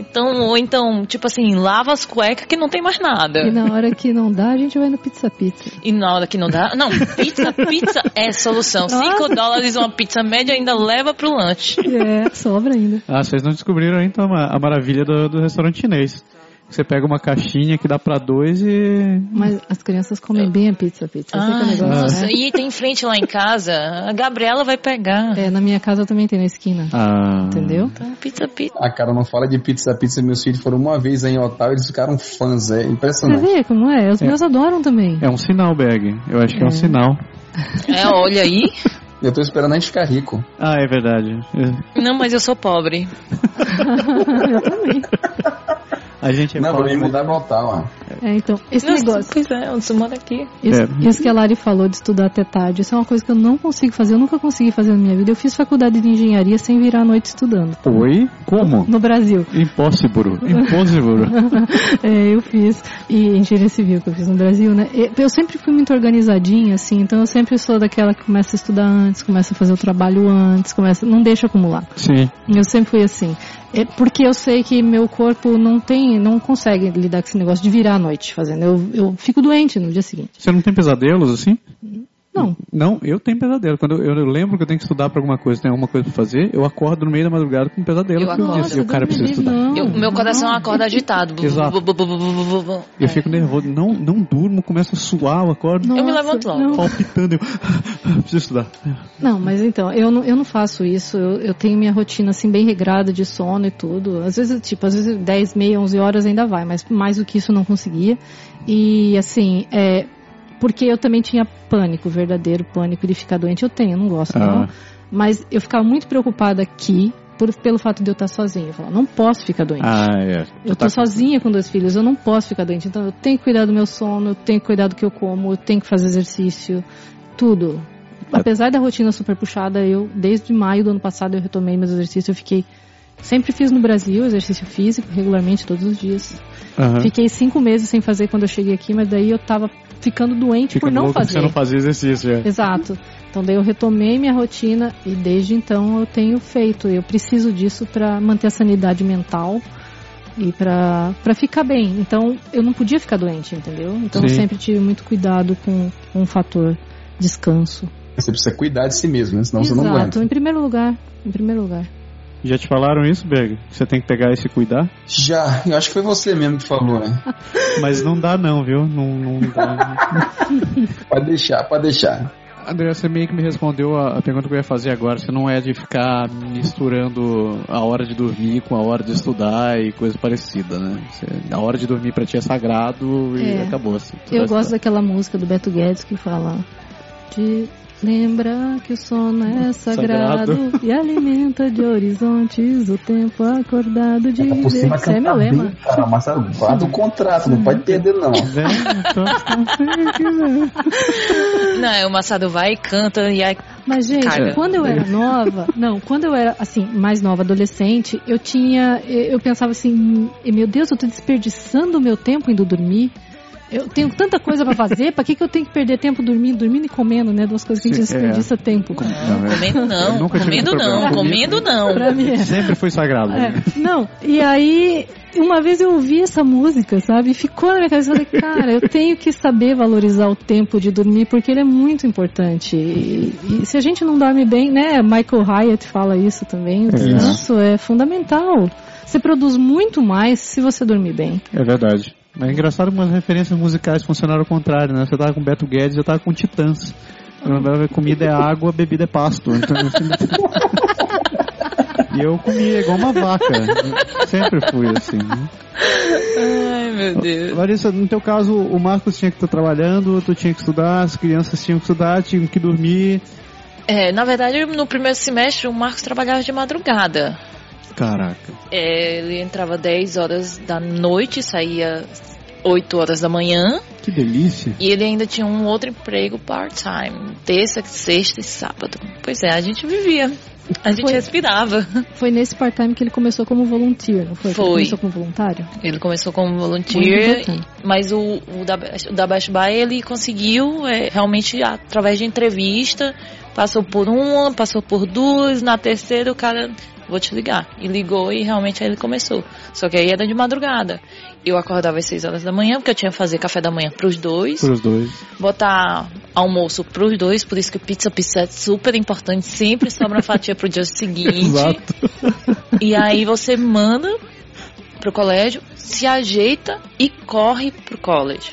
Então, ou então, tipo assim, lava as cuecas que não tem mais nada. E na hora que não dá, a gente vai no Pizza Pizza. E na hora que não dá. Não, pizza, pizza é solução. 5 Nossa. dólares uma pizza média ainda leva pro lanche. É, sobra ainda. Ah, vocês não descobriram ainda então a a maravilha do, do restaurante chinês. Você pega uma caixinha que dá pra dois e. Mas as crianças comem bem a Pizza Pizza. É é Ai, negócio, nossa, né? e tem em frente lá em casa. A Gabriela vai pegar. É, na minha casa também tem na esquina. Ah. Entendeu? Então, pizza, pizza. Ah, cara, não fala de pizza, pizza. Meus filhos foram uma vez aí em Otávio e eles ficaram fãs, é Você impressionante. vê como é? Os meus adoram também. É um sinal, Bag. Eu acho que é, um É. sinal. É, olha aí. Eu tô esperando a gente ficar rico. Ah, é verdade. É. Não, mas eu sou pobre. eu também. A gente é Não, vou mudar e voltar lá. É, então, esse Não, negócio. Pois é, onde você mora aqui. Isso, É. isso que a Lari falou de estudar até tarde, isso é uma coisa que eu não consigo fazer, eu nunca consegui fazer na minha vida. Eu fiz faculdade de engenharia sem virar a noite estudando. Oi? Como? No Brasil. Impossible. Impossible. É, eu fiz. E engenharia civil que eu fiz no Brasil, né? Eu sempre fui muito organizadinha, assim, então eu sempre sou daquela que começa a estudar antes, começa a fazer o trabalho antes, começa. não deixa acumular. Sim. Eu sempre fui assim. É porque eu sei que meu corpo não tem, não consegue lidar com esse negócio de virar à noite fazendo. Eu, eu fico doente no dia seguinte. Você não tem pesadelos assim? Não. Não, eu tenho pesadelo. Quando eu, eu lembro que eu tenho que estudar pra alguma coisa, tem alguma coisa pra fazer, eu acordo no meio da madrugada com um pesadelo. Eu acordo. disse, o cara precisa estudar. não. Eu- meu coração acorda agitado. Exato. Eu fico nervoso. Não, não durmo, começo a suar, eu acordo Eu me Nossa, levanto logo. não. palpitando. Eu preciso estudar. Não, mas então, eu não, eu não faço isso. Eu, eu tenho minha rotina assim bem regrada de sono e tudo. Às vezes, tipo, às vezes 10, meia, 11 horas ainda vai, mas mais do que isso eu não conseguia. E assim, é porque eu também tinha pânico, verdadeiro pânico de ficar doente. Eu tenho, eu não gosto Ah. não. Mas eu ficava muito preocupada aqui por, pelo fato de eu estar sozinha. Eu falava, não posso ficar doente. Ah, é. Eu tô sozinha com dois filhos, eu não posso ficar doente. Então eu tenho que cuidar do meu sono, eu tenho que cuidar do que eu como, eu tenho que fazer exercício, tudo. Apesar da rotina super puxada, eu, desde maio do ano passado, eu retomei meus exercícios, eu fiquei. Sempre fiz no Brasil exercício físico, regularmente, todos os dias. Aham. Fiquei cinco meses sem fazer quando eu cheguei aqui, mas daí eu tava ficando doente Fica por não fazer. você não fazia exercício. é. Exato. Então daí eu retomei minha rotina e desde então eu tenho feito. Eu preciso disso para manter a sanidade mental e para para ficar bem. Então eu não podia ficar doente, entendeu? Então eu sempre tive muito cuidado com, com o fator descanso. Você precisa cuidar de si mesmo, né? Senão você não Exato. aguenta. Em primeiro lugar, em primeiro lugar. Já te falaram isso, Berg? Você tem que pegar e se cuidar? Já, eu acho que foi você mesmo que falou, né? Mas não dá não, viu? Não, não dá. Pode deixar, pode deixar. André, você meio que me respondeu a, pergunta que eu ia fazer agora. Você não é de ficar misturando a hora de dormir com a hora de estudar e coisa parecida, né? Você, a hora de dormir pra ti é sagrado e É. acabou. Assim, Eu gosto daquela música do Beto Guedes que fala de lembra que o sono é sagrado, Sagrado. e alimenta de horizontes o tempo acordado de viver. cima Isso é meu bem, lema. Cara, Marcelo, guarda o contrato, não pode perder não. Não, é o Massado vai e canta e aí. Mas, gente, quando eu era nova, não, quando eu era, assim, mais nova, adolescente, eu tinha, eu pensava assim, meu Deus, eu tô desperdiçando o meu tempo indo dormir. Eu tenho tanta coisa pra fazer, pra que, que eu tenho que perder tempo dormindo? Dormindo e comendo, né? Duas coisas que a gente Sim, é. desperdiça tempo. Comendo não, nunca tive comendo não, comendo não. Pra mim é. Sempre foi sagrado. É, não, e aí, uma vez eu ouvi essa música, sabe? E ficou na minha cabeça, eu falei, cara, eu tenho que saber valorizar o tempo de dormir, porque ele é muito importante. E, e se a gente não dorme bem, né? Michael Hyatt fala isso também, o É. descanso é fundamental. Você produz muito mais se você dormir bem. É verdade. Mas é engraçado como as referências musicais funcionaram ao contrário, né? Você tava com Beto Guedes, eu tava com Titãs. Comida é água, bebida é pasto. Então, e eu comia igual uma vaca. Sempre fui assim. né? Ai, meu Deus. Larissa, no teu caso, o Marcos tinha que estar trabalhando, tu tinha que estudar, as crianças tinham que estudar, tinham que dormir. É, na verdade, no primeiro semestre o Marcos trabalhava de madrugada. Caraca. É, ele entrava 10 horas da noite, saía 8 horas da manhã. Que delícia. E ele ainda tinha um outro emprego part-time, terça, sexta e sábado. Pois é, a gente vivia. A gente Foi- respirava. Foi nesse part-time que ele começou como volunteer, não foi? Foi. Ele começou como voluntário? Ele começou como volunteer, mas o, o da, o da Best Buy ele conseguiu é, realmente através de entrevista, passou por uma, passou por duas, na terceira o cara, vou te ligar. E ligou e realmente aí ele começou. Só que aí era de madrugada. Eu acordava às 6 horas da manhã, porque eu tinha que fazer café da manhã pros dois, Para os dois. botar almoço pros dois, por isso que pizza pizza é super importante, sempre sobra uma fatia pro dia seguinte. Exato. E aí você manda pro colégio, se ajeita e corre pro college.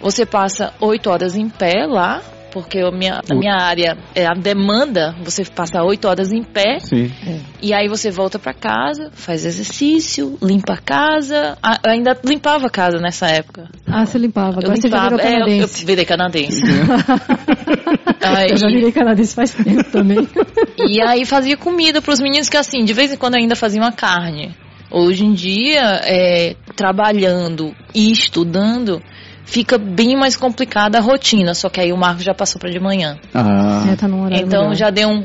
Você passa oito horas em pé lá, porque a minha, a minha área é a demanda, você passa oito horas em pé, Sim. e aí você volta pra casa, faz exercício, limpa a casa. Ah, eu ainda limpava a casa nessa época. Ah, você limpava. Eu Agora você já limpava, virou é, eu, eu canadense. virei canadense. Aí- Eu já virei canadense faz tempo também. E aí fazia comida pros meninos que assim, de vez em quando ainda fazia uma carne. Hoje em dia, é, trabalhando e estudando, fica bem mais complicada a rotina. Só que aí o Marcos já passou para de manhã. Ah. É, tá num horário Então melhor. já deu um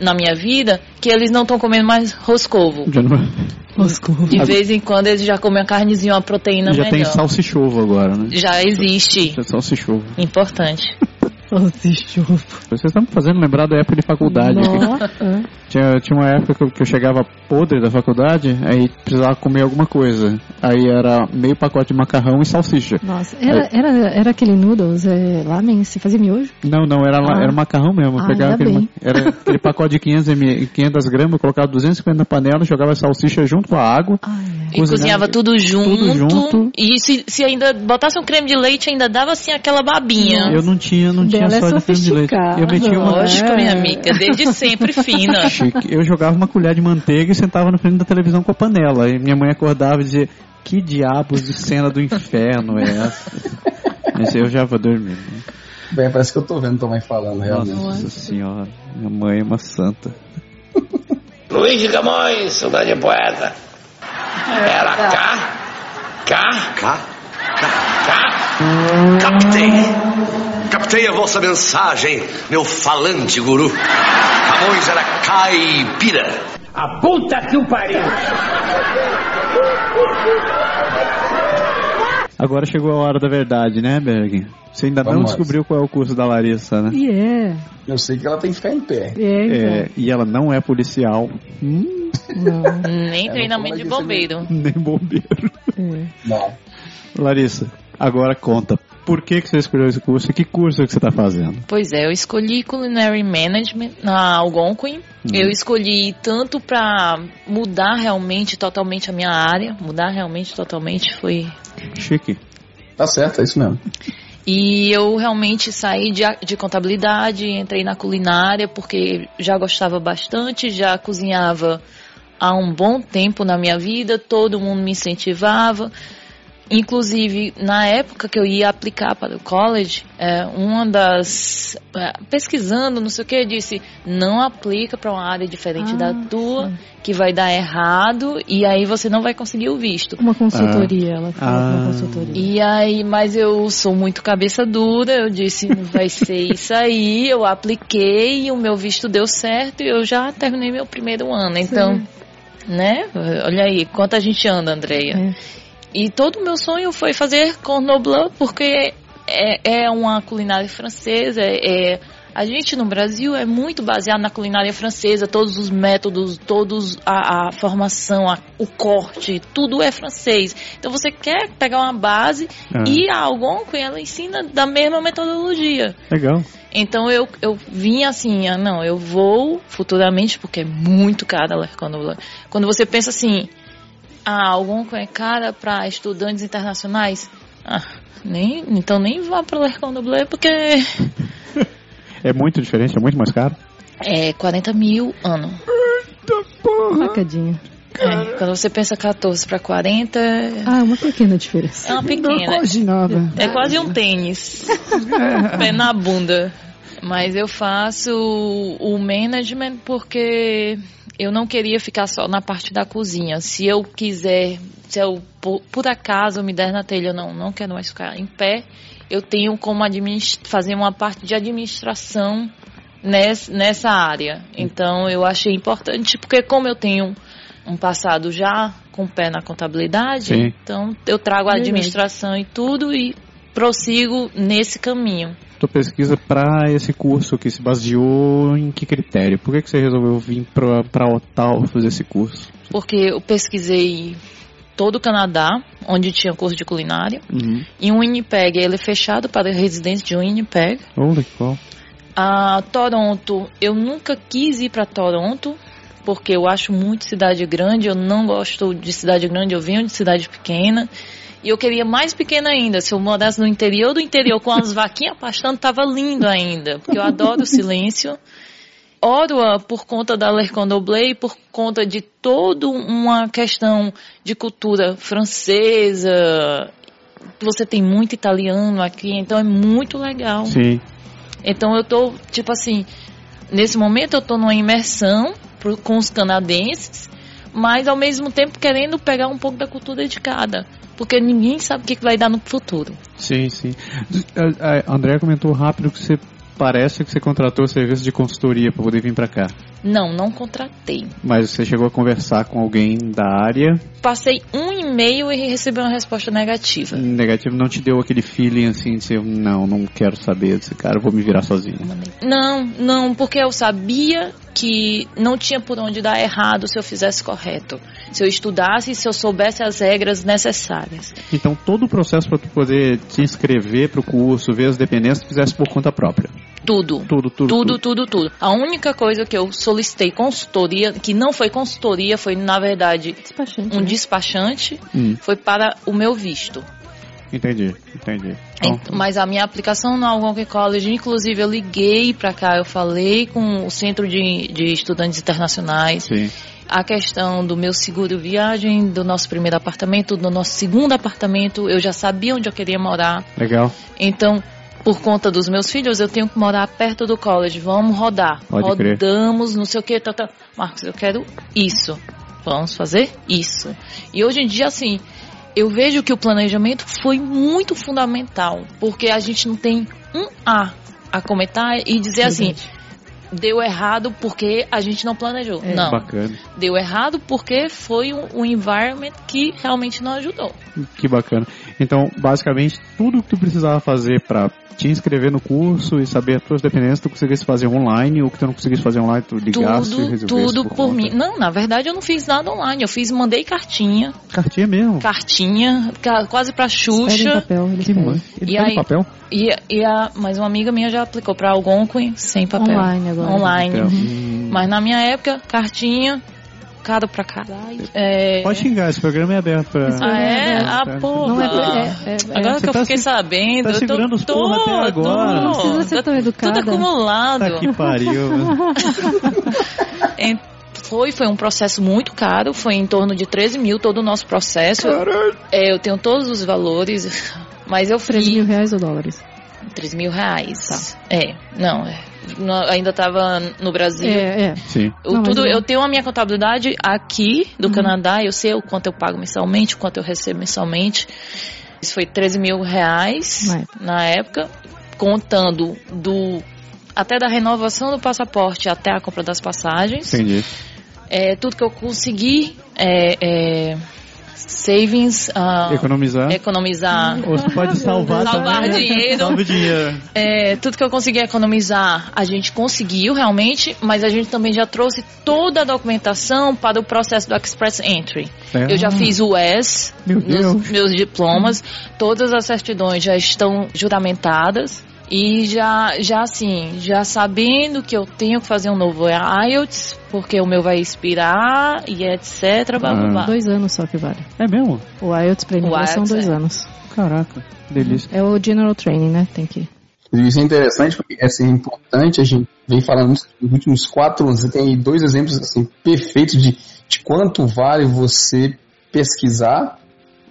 na minha vida que eles não estão comendo mais roscovo. Já, não... Roscovo. De vez em quando eles já comem uma carnezinha, uma proteína já tem melhor. salsichovo agora, né? Já existe. Já salsichovo. Importante. Salsichovo. Vocês estão me fazendo lembrar da época de faculdade. Nossa. Tinha, tinha uma época que eu, que eu chegava podre da faculdade, aí precisava comer alguma coisa. Aí era meio pacote de macarrão e salsicha. Nossa, era, era, era aquele noodles, é, lamen, você fazia miojo? Não, não, era, Ah. era macarrão mesmo. Ah, pegava aquele, bem. era aquele pacote de 500, ml, 500 gramas, colocava 250 na panela, jogava a salsicha junto com a água. E cozinhava tudo junto. Tudo junto. E se, se ainda botasse um creme de leite, ainda dava assim aquela babinha. Eu não tinha, não tinha Dela é só de creme de leite. Eu metia uma, Lógico, minha amiga, desde sempre fina. Chique. Eu jogava uma colher de manteiga e sentava na frente da televisão com a panela. E minha mãe acordava e dizia: Que diabos de cena do inferno é essa? Mas eu já vou dormir. né? Bem, parece que eu tô vendo tua mãe falando, realmente. Nossa senhora, minha mãe é uma santa. Luiz de Camões, saudade é poeta. Era cá, cá, cá, cá, cá. Captei. Captei a vossa mensagem, meu falante guru. Camões era caipira. A puta que o pariu! Agora chegou a hora da verdade, né, Berg? Você ainda não Vamos. descobriu qual é o curso da Larissa, né? E é. Eu sei que ela tem que ficar em pé. É, então. É, e ela não é policial. Hum, Não, Nem treinamento de não bombeiro. nem bombeiro. é. Não. Larissa, agora conta. Por que, que você escolheu esse curso e que curso que você está fazendo? Pois é, eu escolhi Culinary Management na Algonquin. Eu escolhi tanto para mudar realmente totalmente a minha área, mudar realmente totalmente foi Chique. Tá certo, é isso mesmo. E eu realmente saí de, de contabilidade, entrei na culinária porque já gostava bastante, já cozinhava há um bom tempo na minha vida, todo mundo me incentivava. Inclusive, na época que eu ia aplicar para o college, é, uma das. é, pesquisando, não sei o que, disse: não aplica para uma área diferente Ah, da tua, que vai dar errado, e aí você não vai conseguir o visto. Uma consultoria, ela fala Ah. uma consultoria. E aí, mas eu sou muito cabeça dura, eu disse, vai ser isso aí, eu apliquei e o meu visto deu certo e eu já terminei meu primeiro ano. Então, né? Olha aí, quanto a gente anda, Andreia. É. E todo o meu sonho foi fazer cordon blanc porque é, é uma culinária francesa, é, a gente no Brasil é muito baseado na culinária francesa, todos os métodos, todos a, a formação, a- o corte, tudo é francês. Então você quer pegar uma base Ah. e a Algonquin ela ensina da mesma metodologia. Legal. Então eu, eu vim assim, ah, não, eu vou futuramente, porque é muito cara a Cordon Blanc. Quando você pensa assim, ah, Algonquin é cara para estudantes internacionais, ah, nem, então nem vá para o Cordon Blanc, porque É muito diferente, é muito mais caro. é 40 mil ano. Facadinha. É, quando você pensa 14 para 40, é Ah, uma pequena diferença. uma pequena. quase nada. É quase um tênis. Pé na bunda. Mas eu faço o management porque eu não queria ficar só na parte da cozinha. Se eu quiser, se eu por, por acaso me der na telha, eu não, não quero mais ficar em pé, eu tenho como fazer uma parte de administração nessa, nessa área. Então eu achei importante, porque como eu tenho um passado já com o pé na contabilidade, Sim. então eu trago a administração e tudo e prossigo nesse caminho. Tua pesquisa para esse curso que se baseou em que critério? Por que, que você resolveu vir pra Ottawa fazer esse curso? Porque eu pesquisei todo o Canadá, onde tinha curso de culinária, Uhum. e o Winnipeg, ele é fechado para residentes de Winnipeg. Olha que qual. A Toronto, eu nunca quis ir para Toronto, porque eu acho muito cidade grande, eu não gosto de cidade grande, eu venho de cidade pequena. E eu queria mais pequena ainda. Se eu morasse no interior do interior com as vaquinhas pastando, tava lindo ainda. Porque eu adoro o silêncio. Ottawa, por conta da Lercondoblé, por conta de toda uma questão de cultura francesa. Você tem muito italiano aqui, então é muito legal. Sim. Então eu tô, tipo assim, nesse momento eu tô numa imersão pro- com os canadenses, mas ao mesmo tempo querendo pegar um pouco da cultura de cada. Porque ninguém sabe o que vai dar no futuro. Sim, sim. A, a André comentou rápido que você parece que você contratou serviço de consultoria para poder vir para cá. Não, não contratei. Mas você chegou a conversar com alguém da área, Passei um e-mail e recebi uma resposta negativa. negativo não te deu aquele feeling assim de ser, não, não quero saber desse cara, vou me virar sozinho. Não, não, porque eu sabia que não tinha por onde dar errado se eu fizesse correto. Se eu estudasse e se eu soubesse as regras necessárias. Então todo o processo para tu poder te inscrever para o curso, ver as dependências, tu fizesse por conta própria. Tudo. Tudo, tudo, Tudo, tudo, tudo. A única coisa que eu solicitei consultoria, que não foi consultoria, foi na verdade Despachante. um né? despachante, Hum, foi para o meu visto. entendi, entendi. Então, Ent- Mas a minha aplicação no Algonquin College, inclusive eu liguei para cá, eu falei com o Centro de, de Estudantes Internacionais, sim. A questão do meu seguro viagem, do nosso primeiro apartamento, do nosso segundo apartamento, eu já sabia onde eu queria morar. Legal. Então, por conta dos meus filhos, eu tenho que morar perto do college. Vamos rodar. Pode crer. Rodamos, não sei o que. Tá, tá. Marcos, eu quero isso. Vamos fazer isso. E hoje em dia, assim, eu vejo que o planejamento foi muito fundamental. Porque a gente não tem um A a comentar e dizer assim, deu errado porque a gente não planejou. É. Não. Bacana. Deu errado porque foi um, um environment que realmente não ajudou. Que bacana. Então, basicamente, tudo que tu precisava fazer pra te inscrever no curso e saber as tuas dependências, tu conseguisse fazer online, ou que tu não conseguisse fazer online, tu ligasse e Tudo, resolvesse tudo por, conta. mim. Não, na verdade eu não fiz nada online. Eu fiz, mandei cartinha, Cartinha mesmo. cartinha, ca- quase pra Xuxa. papel, eles Que mãe. Ele E aí- papel? E, e a, mas uma amiga minha já aplicou pra Algonquin sem papel. Online agora. Online. Papel. Hum. Mas na minha época, cartinha, caro pra caralho. É... Pode xingar, esse programa é aberto pra... Ah, é? É, Ah, é. porra. Não é, é, é, Agora Você que eu tá fiquei se- sabendo. tá eu tô- segurando os tô- porra até agora. tô- Não precisa ser tão educada. Tudo acumulado. Tá que pariu. Foi, foi um processo muito caro, foi em torno de 13 mil todo o nosso processo. É, eu tenho todos os valores, mas eu 13 fiz mil reais ou dólares? 3 mil reais. É, não, é. Ainda tava no Brasil. É, é. Sim. Eu, Não, tudo, eu- eu tenho a minha contabilidade aqui do Canadá, eu sei o quanto eu pago mensalmente, o quanto eu recebo mensalmente. Isso foi 13 mil reais Na época. na época, contando do até da renovação do passaporte até a compra das passagens. Entendi. É, tudo que eu consegui é, é, savings, ah, Economizar. economizar, Ou você pode salvar Salvar também. dinheiro. Salva dinheiro. é, tudo que eu consegui economizar, a gente conseguiu realmente, mas a gente também já trouxe toda a documentação para o processo do Express Entry. É. Eu já fiz o ES Meu nos meus diplomas, todas as certidões já estão juramentadas. E já, já assim, já sabendo que eu tenho que fazer um novo IELTS, porque o meu vai expirar e etc. Blá, blá, Ah. blá. Dois anos só que vale. É mesmo? O IELTS pra imigração, IELTS, dois é. anos. Caraca, delícia. É o General Training, né? Tem que... Isso é interessante porque é assim, importante, a gente vem falando nos últimos quatro anos. Você tem aí dois exemplos assim, perfeitos de, de quanto vale você pesquisar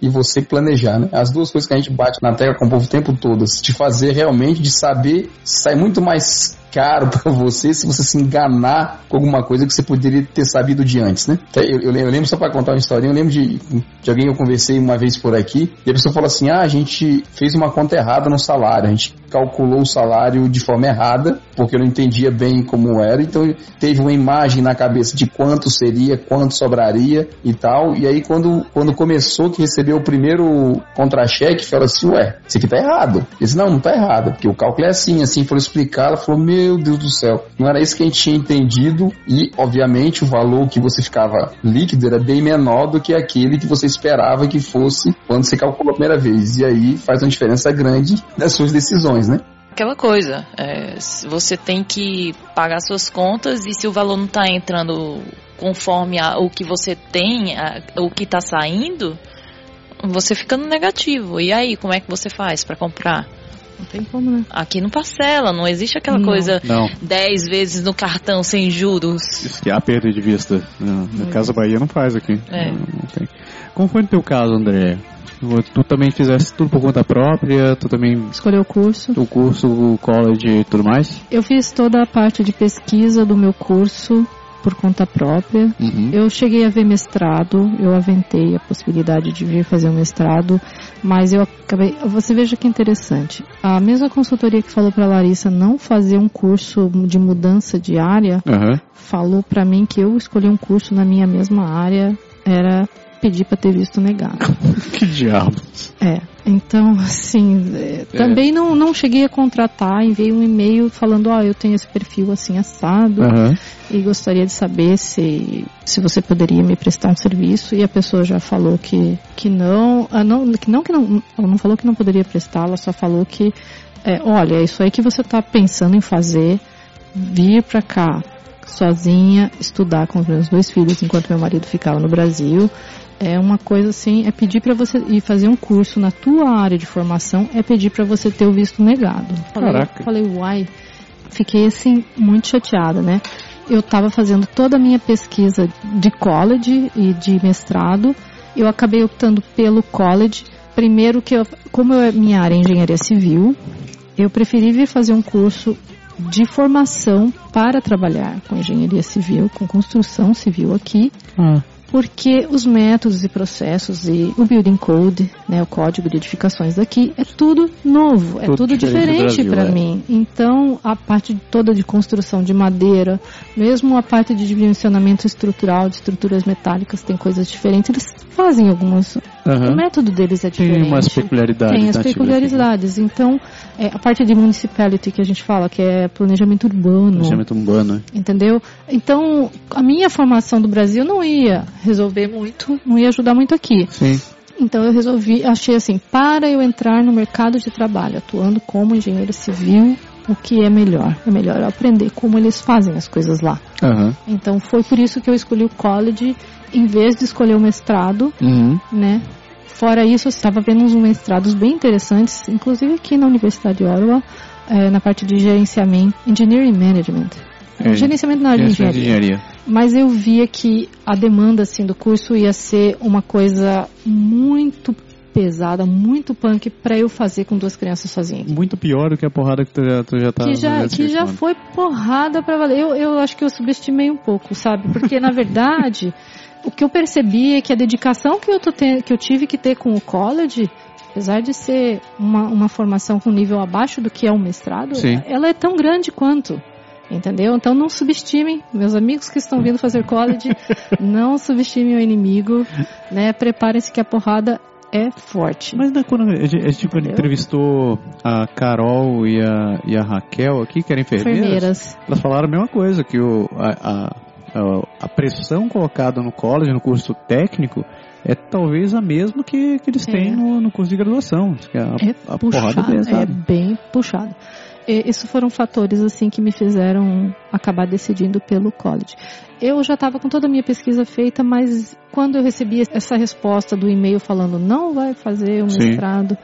e você planejar, né? As duas coisas que a gente bate na tecla com o povo o tempo todo, de fazer realmente, de saber, sai muito mais caro para você se você se enganar com alguma coisa que você poderia ter sabido de antes, né? Eu, eu, lembro, só para contar uma historinha, eu lembro de, de alguém que eu conversei uma vez por aqui, e a pessoa falou assim, ah, a gente fez uma conta errada no salário, a gente calculou o salário de forma errada, porque eu não entendia bem como era, então teve uma imagem na cabeça de quanto seria, quanto sobraria e tal, e aí quando, quando começou que recebeu o primeiro contra-cheque, falou assim, ué, isso aqui tá errado. Eu disse, não, não tá errado, porque o cálculo é assim, assim, foram explicar, ela falou, meu Deus do céu, não era isso que a gente tinha entendido, e obviamente o valor que você ficava líquido era bem menor do que aquele que você esperava que fosse quando você calculou a primeira vez, e aí faz uma diferença grande nas suas decisões, né? Aquela coisa, é, você tem que pagar suas contas e se o valor não está entrando conforme a- o que você tem, a- o que está saindo, você fica no negativo. E aí, como é que você faz para comprar? Não tem como, né? Aqui não parcela, não existe aquela Não. coisa Não, 10 vezes no cartão sem juros. isso que há perda de vista. Não, na Casa Bahia não faz aqui. É. Não, não tem. Como foi no teu caso, André? Tu também fizeste tudo por conta própria? Tu também Escolher o curso. o curso, o college e tudo mais? Eu fiz toda a parte de pesquisa do meu curso por conta própria. Uhum. Eu cheguei a ver mestrado, eu aventei a possibilidade de vir fazer um mestrado, mas eu acabei. Você veja que interessante. A mesma consultoria que falou para Larissa não fazer um curso de mudança de área, Aham. falou para mim que eu escolhi um curso na minha mesma área era pedir para ter visto negado. Que diabo. É, então, assim, é, também não, não cheguei a contratar, enviei um e-mail falando, ó, eu tenho esse perfil assim assado Aham. e gostaria de saber se, se você poderia me prestar um serviço e a pessoa já falou que, que não, ah, não, que não, que não, ela não falou que não poderia prestar, ela só falou que, é, olha, é isso aí que você está pensando em fazer, vir para cá sozinha, estudar com os meus dois filhos enquanto meu marido ficava no Brasil, é uma coisa assim, é pedir para você ir fazer um curso na tua área de formação, é pedir para você ter o visto negado. Falei, Caraca. falei, uai, fiquei assim muito chateada, né? Eu estava fazendo toda a minha pesquisa de college e de mestrado, eu acabei optando pelo college. Primeiro que eu, como eu, minha área é engenharia civil, eu preferi vir fazer um curso de formação para trabalhar com engenharia civil, com construção civil aqui, Ah. Porque os métodos e processos e o building code, né, o código de edificações daqui, é tudo novo, é Tudo tudo diferente para é. mim. Então, a parte toda de construção de madeira, mesmo a parte de dimensionamento estrutural, de estruturas metálicas, tem coisas diferentes. Eles fazem algumas. Aham. O método deles é diferente. Tem umas peculiaridades. Tem as nativas peculiaridades. Então, é, a parte de municipality que a gente fala, que é planejamento urbano. Planejamento urbano. Entendeu? Então, a minha formação do Brasil não ia resolver muito, não ia ajudar muito aqui. Sim. Então eu resolvi, achei assim, para eu entrar no mercado de trabalho, atuando como engenheiro civil, o que é melhor? É melhor eu aprender como eles fazem as coisas lá. Aham. Então foi por isso que eu escolhi o college, em vez de escolher o mestrado, Uhum. né? Fora isso, eu estava vendo uns mestrados bem interessantes, inclusive aqui na Universidade de Ottawa, eh, na parte de gerenciamento, engineering management. É, gerenciamento na área de engenharia. engenharia. Mas eu via que a demanda assim do curso ia ser uma coisa muito pesada, muito punk para eu fazer com duas crianças sozinha. Muito pior do que a porrada que tu já, tu já tá Que já, que já foi porrada para valer. Eu, eu acho que eu subestimei um pouco, sabe? Porque na verdade, o que eu percebi é que a dedicação que eu, tô que eu tive que ter com o college, apesar de ser uma, uma formação com nível abaixo do que é o mestrado, Sim. ela é tão grande quanto. Entendeu? Então não subestimem, meus amigos que estão vindo fazer college, não subestimem o inimigo, né? Preparem-se que a porrada é forte. Mas né, quando a gente, a gente entrevistou a Carol e a, e a Raquel aqui, que eram enfermeiras, Enfermeiras. elas falaram a mesma coisa, que o, a, a, a- pressão colocada no college, no curso técnico, é talvez a mesma que, que eles É. têm no, no curso de graduação. Que a, É a puxado, porrada é é bem puxado. E, isso foram fatores assim que me fizeram acabar decidindo pelo college. Eu já estava com toda a minha pesquisa feita, mas quando eu recebi essa resposta do e-mail falando não vai fazer o Sim. mestrado,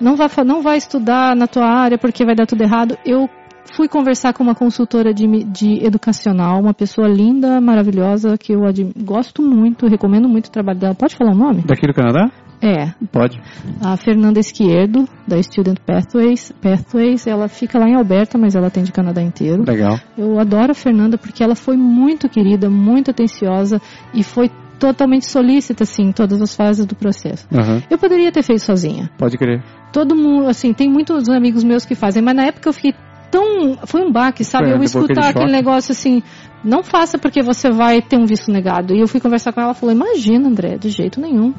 não vai, não vai estudar na tua área porque vai dar tudo errado, eu fui conversar com uma consultora de, de educacional, uma pessoa linda, maravilhosa, que eu admi- gosto muito, recomendo muito o trabalho dela. Pode falar o nome? Daqui do Canadá? É, Pode. a Fernanda Esquerdo, da Student Pathways. Pathways, ela fica lá em Alberta, mas ela atende o Canadá inteiro. Legal. Eu adoro a Fernanda porque ela foi muito querida, muito atenciosa e foi totalmente solícita, assim, em todas as fases do processo. Aham. Eu poderia ter feito sozinha. Pode crer. Todo mundo, assim, tem muitos amigos meus que fazem, mas na época eu fiquei tão. Foi um baque, sabe? Eu escutar aquele negócio assim. Não faça porque você vai ter um visto negado. E eu fui conversar com ela, falou: Imagina, André, de jeito nenhum.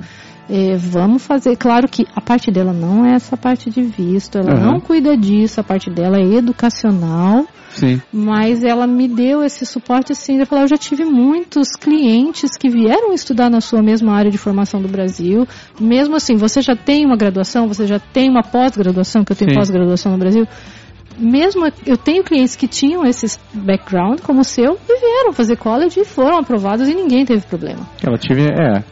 É, vamos fazer. Claro que a parte dela não é essa parte de visto, ela Aham. não cuida disso, a parte dela é educacional, Sim. mas ela me deu esse suporte assim. Ela falou: Eu já tive muitos clientes que vieram estudar na sua mesma área de formação do Brasil. Mesmo assim, você já tem uma graduação, você já tem uma pós-graduação, que eu tenho pós-graduação no Brasil mesmo eu tenho clientes que tinham esse background como o seu e vieram fazer college e foram aprovados e ninguém teve problema. Ela tive. É.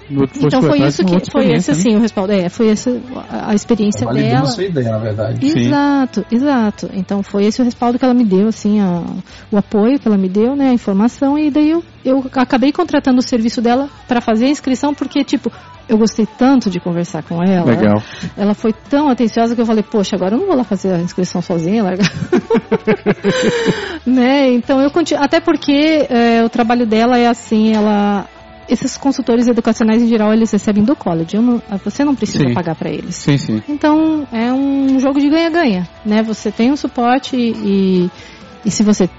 então foi isso que foi esse experiência, né? assim o respaldo. É, foi essa a, a experiência Validando dela. sua ideia, na verdade. Sim. Exato, exato. Então foi esse o respaldo que ela me deu, assim, a- o apoio que ela me deu, né, a informação e daí eu, eu acabei contratando o serviço dela para fazer a inscrição porque tipo eu gostei tanto de conversar com ela. Legal. Ela foi tão atenciosa que eu falei, poxa, agora eu não vou lá fazer a inscrição sozinha, largar. né? Então eu continuo, até porque é, o trabalho dela é assim, ela esses consultores educacionais em geral eles recebem do college, não- você não precisa Sim. pagar para eles. Sim, sim. Então é um jogo de ganha-ganha, né? Você tem um suporte e, e se você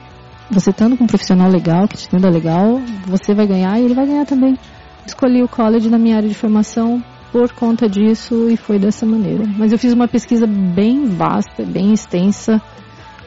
você estando com um profissional legal, que te entenda legal, você vai ganhar e ele vai ganhar também. Escolhi o college na minha área de formação por conta disso e foi dessa maneira. Mas eu fiz uma pesquisa bem vasta, bem extensa,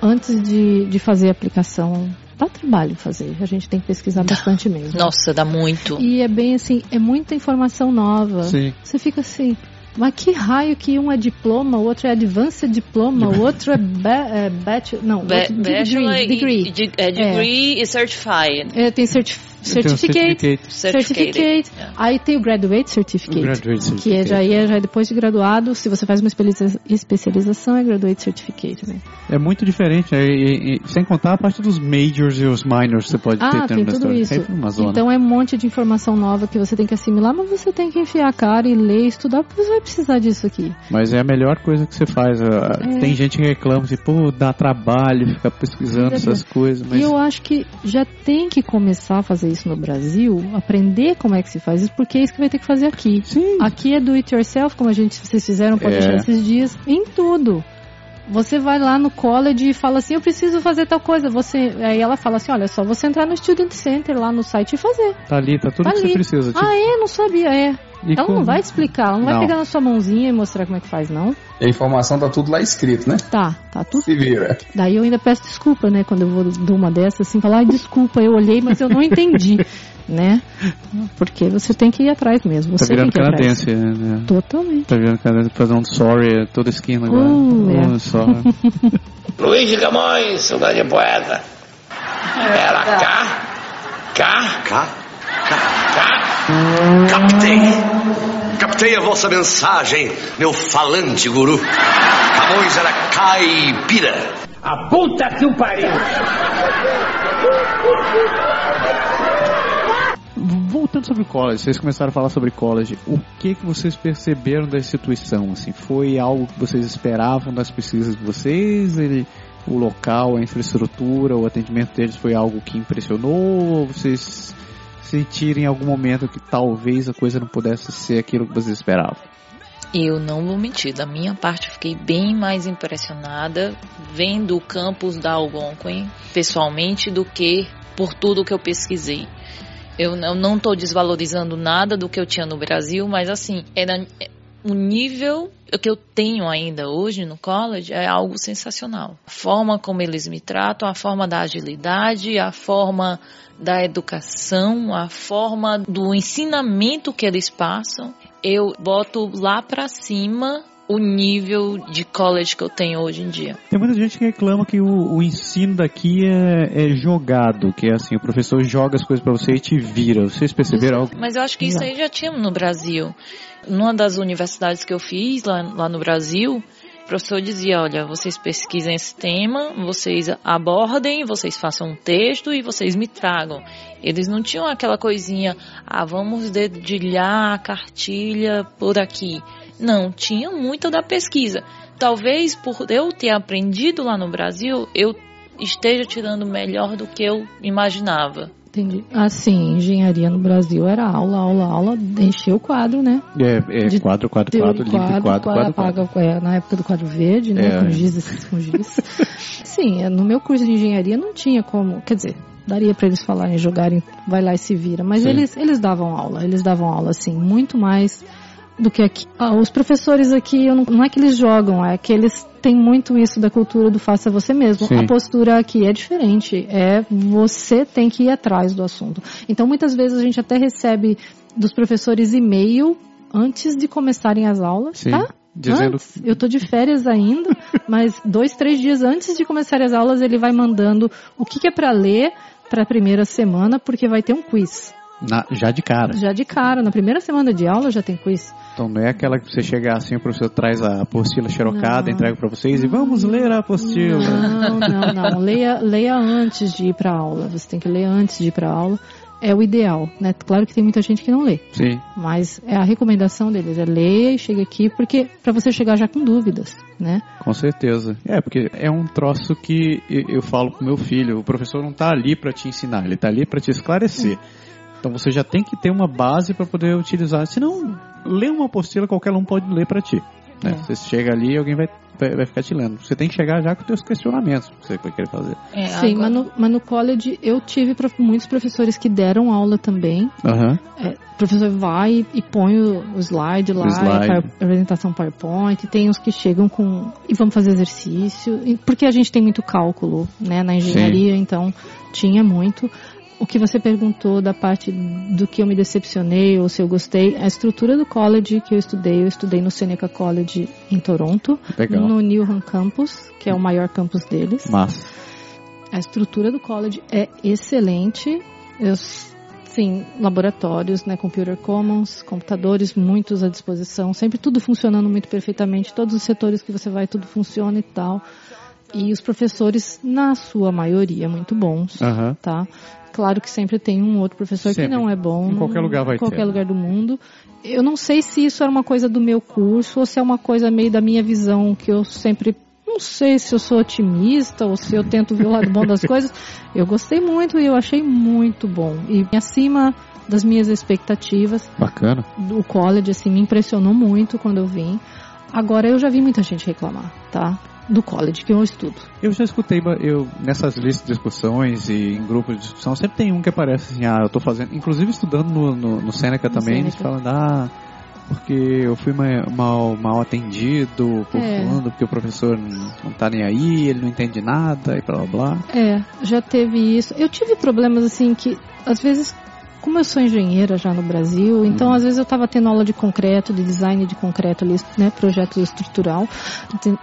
antes de, de fazer a aplicação. Dá trabalho fazer, a gente tem que pesquisar bastante mesmo. Nossa, dá muito. E é bem assim, é muita informação nova. Sim. Você fica assim, mas que raio que um é diploma, o outro é advanced diploma, o outro é, ba é bachelor, não, Ba- outro Bachelor degree, e- degree. de- é, degree e certified. É, tem certi Um certificate, certificate, aí tem o graduate certificate, Graduate que é, já, é, já é depois de graduado, se você faz uma especialização é graduate certificate, né? É muito diferente, né? E- e- sem contar a parte dos majors e os minors que você pode ter Ah, dentro tem tudo história. isso. Sempre uma zona. Então é um monte de informação nova que você tem que assimilar, mas você tem que enfiar a cara e ler, estudar, porque você vai precisar disso aqui. Mas é a melhor coisa que você faz. É. Tem gente que reclama assim, pô, dá trabalho ficar pesquisando essas coisas, mas E eu acho que já tem que começar a fazer isso no Brasil, aprender como é que se faz isso, porque é isso que vai ter que fazer aqui. Sim. Aqui é do it yourself, como a gente, vocês fizeram, pode É. esses dias, em tudo. Você vai lá no college e fala assim, eu preciso fazer tal coisa. Você, aí ela fala assim, olha, é só você entrar no Student Center lá no site e fazer. Tá ali, tá tudo Tá que você ali. precisa. Tipo, Ah, é? Não sabia, é. E Ela com- não vai te explicar, ela não vai Não. pegar na sua mãozinha e mostrar como é que faz, não. A informação tá tudo lá escrito, né? Tá, tá tudo. Se vira. Daí eu ainda peço desculpa, né? Quando eu vou de uma dessas, assim, falar, ai, desculpa, eu olhei, mas eu não entendi, né? Porque você tem que ir atrás mesmo. Tá Você virando tem que ir atrás. canadense, né? Totalmente. Tá virando canadense, fazer um sorry toda esquina agora. Uh, é. Oh, só. Luiz de Camões, saudade poeta. Era cá, cá, cá, cá, cá. Captei. Captei a vossa mensagem, meu falante guru. Camões era caipira. A puta que o pariu! Voltando sobre o college, vocês começaram a falar sobre college. O que que vocês perceberam da instituição? Assim, foi algo que vocês esperavam das pesquisas de vocês? Ele, o local, a infraestrutura, o atendimento deles foi algo que impressionou? Ou vocês sentiram em algum momento que talvez a coisa não pudesse ser aquilo que vocês esperavam? Eu não vou mentir, da minha parte fiquei bem mais impressionada vendo o campus da Algonquin pessoalmente do que por tudo que eu pesquisei. Eu não estou desvalorizando nada do que eu tinha no Brasil, mas assim, era o nível que eu tenho ainda hoje no college é algo sensacional. A forma como eles me tratam, a forma da agilidade, a forma da educação, a forma do ensinamento que eles passam, eu boto lá pra cima o nível de college que eu tenho hoje em dia. Tem muita gente que reclama que o, o ensino daqui é, é jogado, que é assim, o professor joga as coisas pra você e te vira. Vocês perceberam algo? Mas eu acho que isso aí já tínhamos no Brasil. Numa das universidades que eu fiz lá, lá no Brasil, o professor dizia, olha, vocês pesquisem esse tema, vocês abordem, vocês façam um texto e vocês me tragam. Eles não tinham aquela coisinha, ah, vamos dedilhar a cartilha por aqui. Não, tinha muita da pesquisa. Talvez por eu ter aprendido lá no Brasil, eu esteja tirando melhor do que eu imaginava. Entendi. Assim, engenharia no Brasil era aula, aula, aula, encher o quadro, né? É, é De quadro, quadro, Teoria, quadro, limpo, quadro, quadro, quadro. apaga- é, na época do quadro verde, né? É. Com giz, com giz. Sim, é, no meu curso de engenharia não tinha como, quer dizer, daria para eles falarem, jogarem, vai lá e se vira. Mas Sim. eles, eles davam aula, eles davam aula, assim, muito mais do que aqui. Ah, os professores aqui, eu não, não é que eles jogam, é que eles têm muito isso da cultura do faça você mesmo. Sim. A postura aqui é diferente, é você tem que ir atrás do assunto. Então, muitas vezes a gente até recebe dos professores e-mail antes de começarem as aulas, Sim. tá? Dizendo Antes, eu tô de férias ainda, mas dois, três dias antes de começar as aulas, ele vai mandando o que, que é para ler para a primeira semana, porque vai ter um quiz. Na- já de cara. Já de cara, na primeira semana de aula já tem quiz. Então não é aquela que você chegar assim, o professor traz a apostila xerocada, Não. entrega pra vocês e vamos ler a apostila. Não, não, não. Leia, leia antes de ir para aula. Você tem que ler antes de ir para aula. É o ideal, né? Claro que tem muita gente que não lê, Sim, mas é a recomendação deles é leia e chegue aqui porque para você chegar já com dúvidas, né? com certeza. É, porque é um troço que eu eu falo pro meu filho, o professor não tá ali pra te ensinar, ele tá ali pra te esclarecer. Então você já tem que ter uma base pra poder utilizar. Senão, ler uma apostila qualquer um pode ler pra ti. Né? É. Você chega ali e alguém vai, vai, vai ficar te lendo. Você tem que chegar já com os teus questionamentos que você vai querer fazer. É, Sim, agora- mas no, mas no college eu tive prof- muitos professores que deram aula também. Aham. É, o professor vai e põe o, o slide lá, O slide. a apresentação PowerPoint. Tem uns que chegam com e vamos fazer exercício, e- porque a gente tem muito cálculo, né, na engenharia, então tinha muito. O que você perguntou da parte do que eu me decepcionei ou se eu gostei, a estrutura do college que eu estudei, eu estudei no Seneca College em Toronto, Legal. no Newham Campus, que é o maior campus deles. Massa. A estrutura do college é excelente. Eu, sim, laboratórios, né, computer commons, computadores muitos à disposição, sempre tudo funcionando muito perfeitamente, todos os setores que você vai, tudo funciona e tal. E os professores, na sua maioria, muito bons, Aham. tá? Claro que sempre tem um outro professor Sempre. que não é bom. Em qualquer lugar vai Em qualquer ter. lugar do mundo. Eu não sei se isso era uma coisa do meu curso ou se é uma coisa meio da minha visão que eu sempre não sei se eu sou otimista ou se eu tento ver o lado bom das coisas. Eu gostei muito e eu achei muito bom. E acima das minhas expectativas. Bacana. O college, assim, me impressionou muito quando eu vim. Agora eu já vi muita gente reclamar, tá? Do college que eu estudo. Eu já escutei, eu nessas listas de discussões e em grupos de discussão, sempre tem um que aparece assim, ah, eu tô fazendo, inclusive estudando no, no, no Seneca No também, eles Seneca. falam, ah, porque eu fui ma- mal, mal atendido por É. porque o professor não, não tá nem aí, ele não entende nada e blá blá blá. É, já teve isso. Eu tive problemas assim que, às vezes, como eu sou engenheira já no Brasil, então às vezes eu estava tendo aula de concreto, de design de concreto ali, né, projeto estrutural,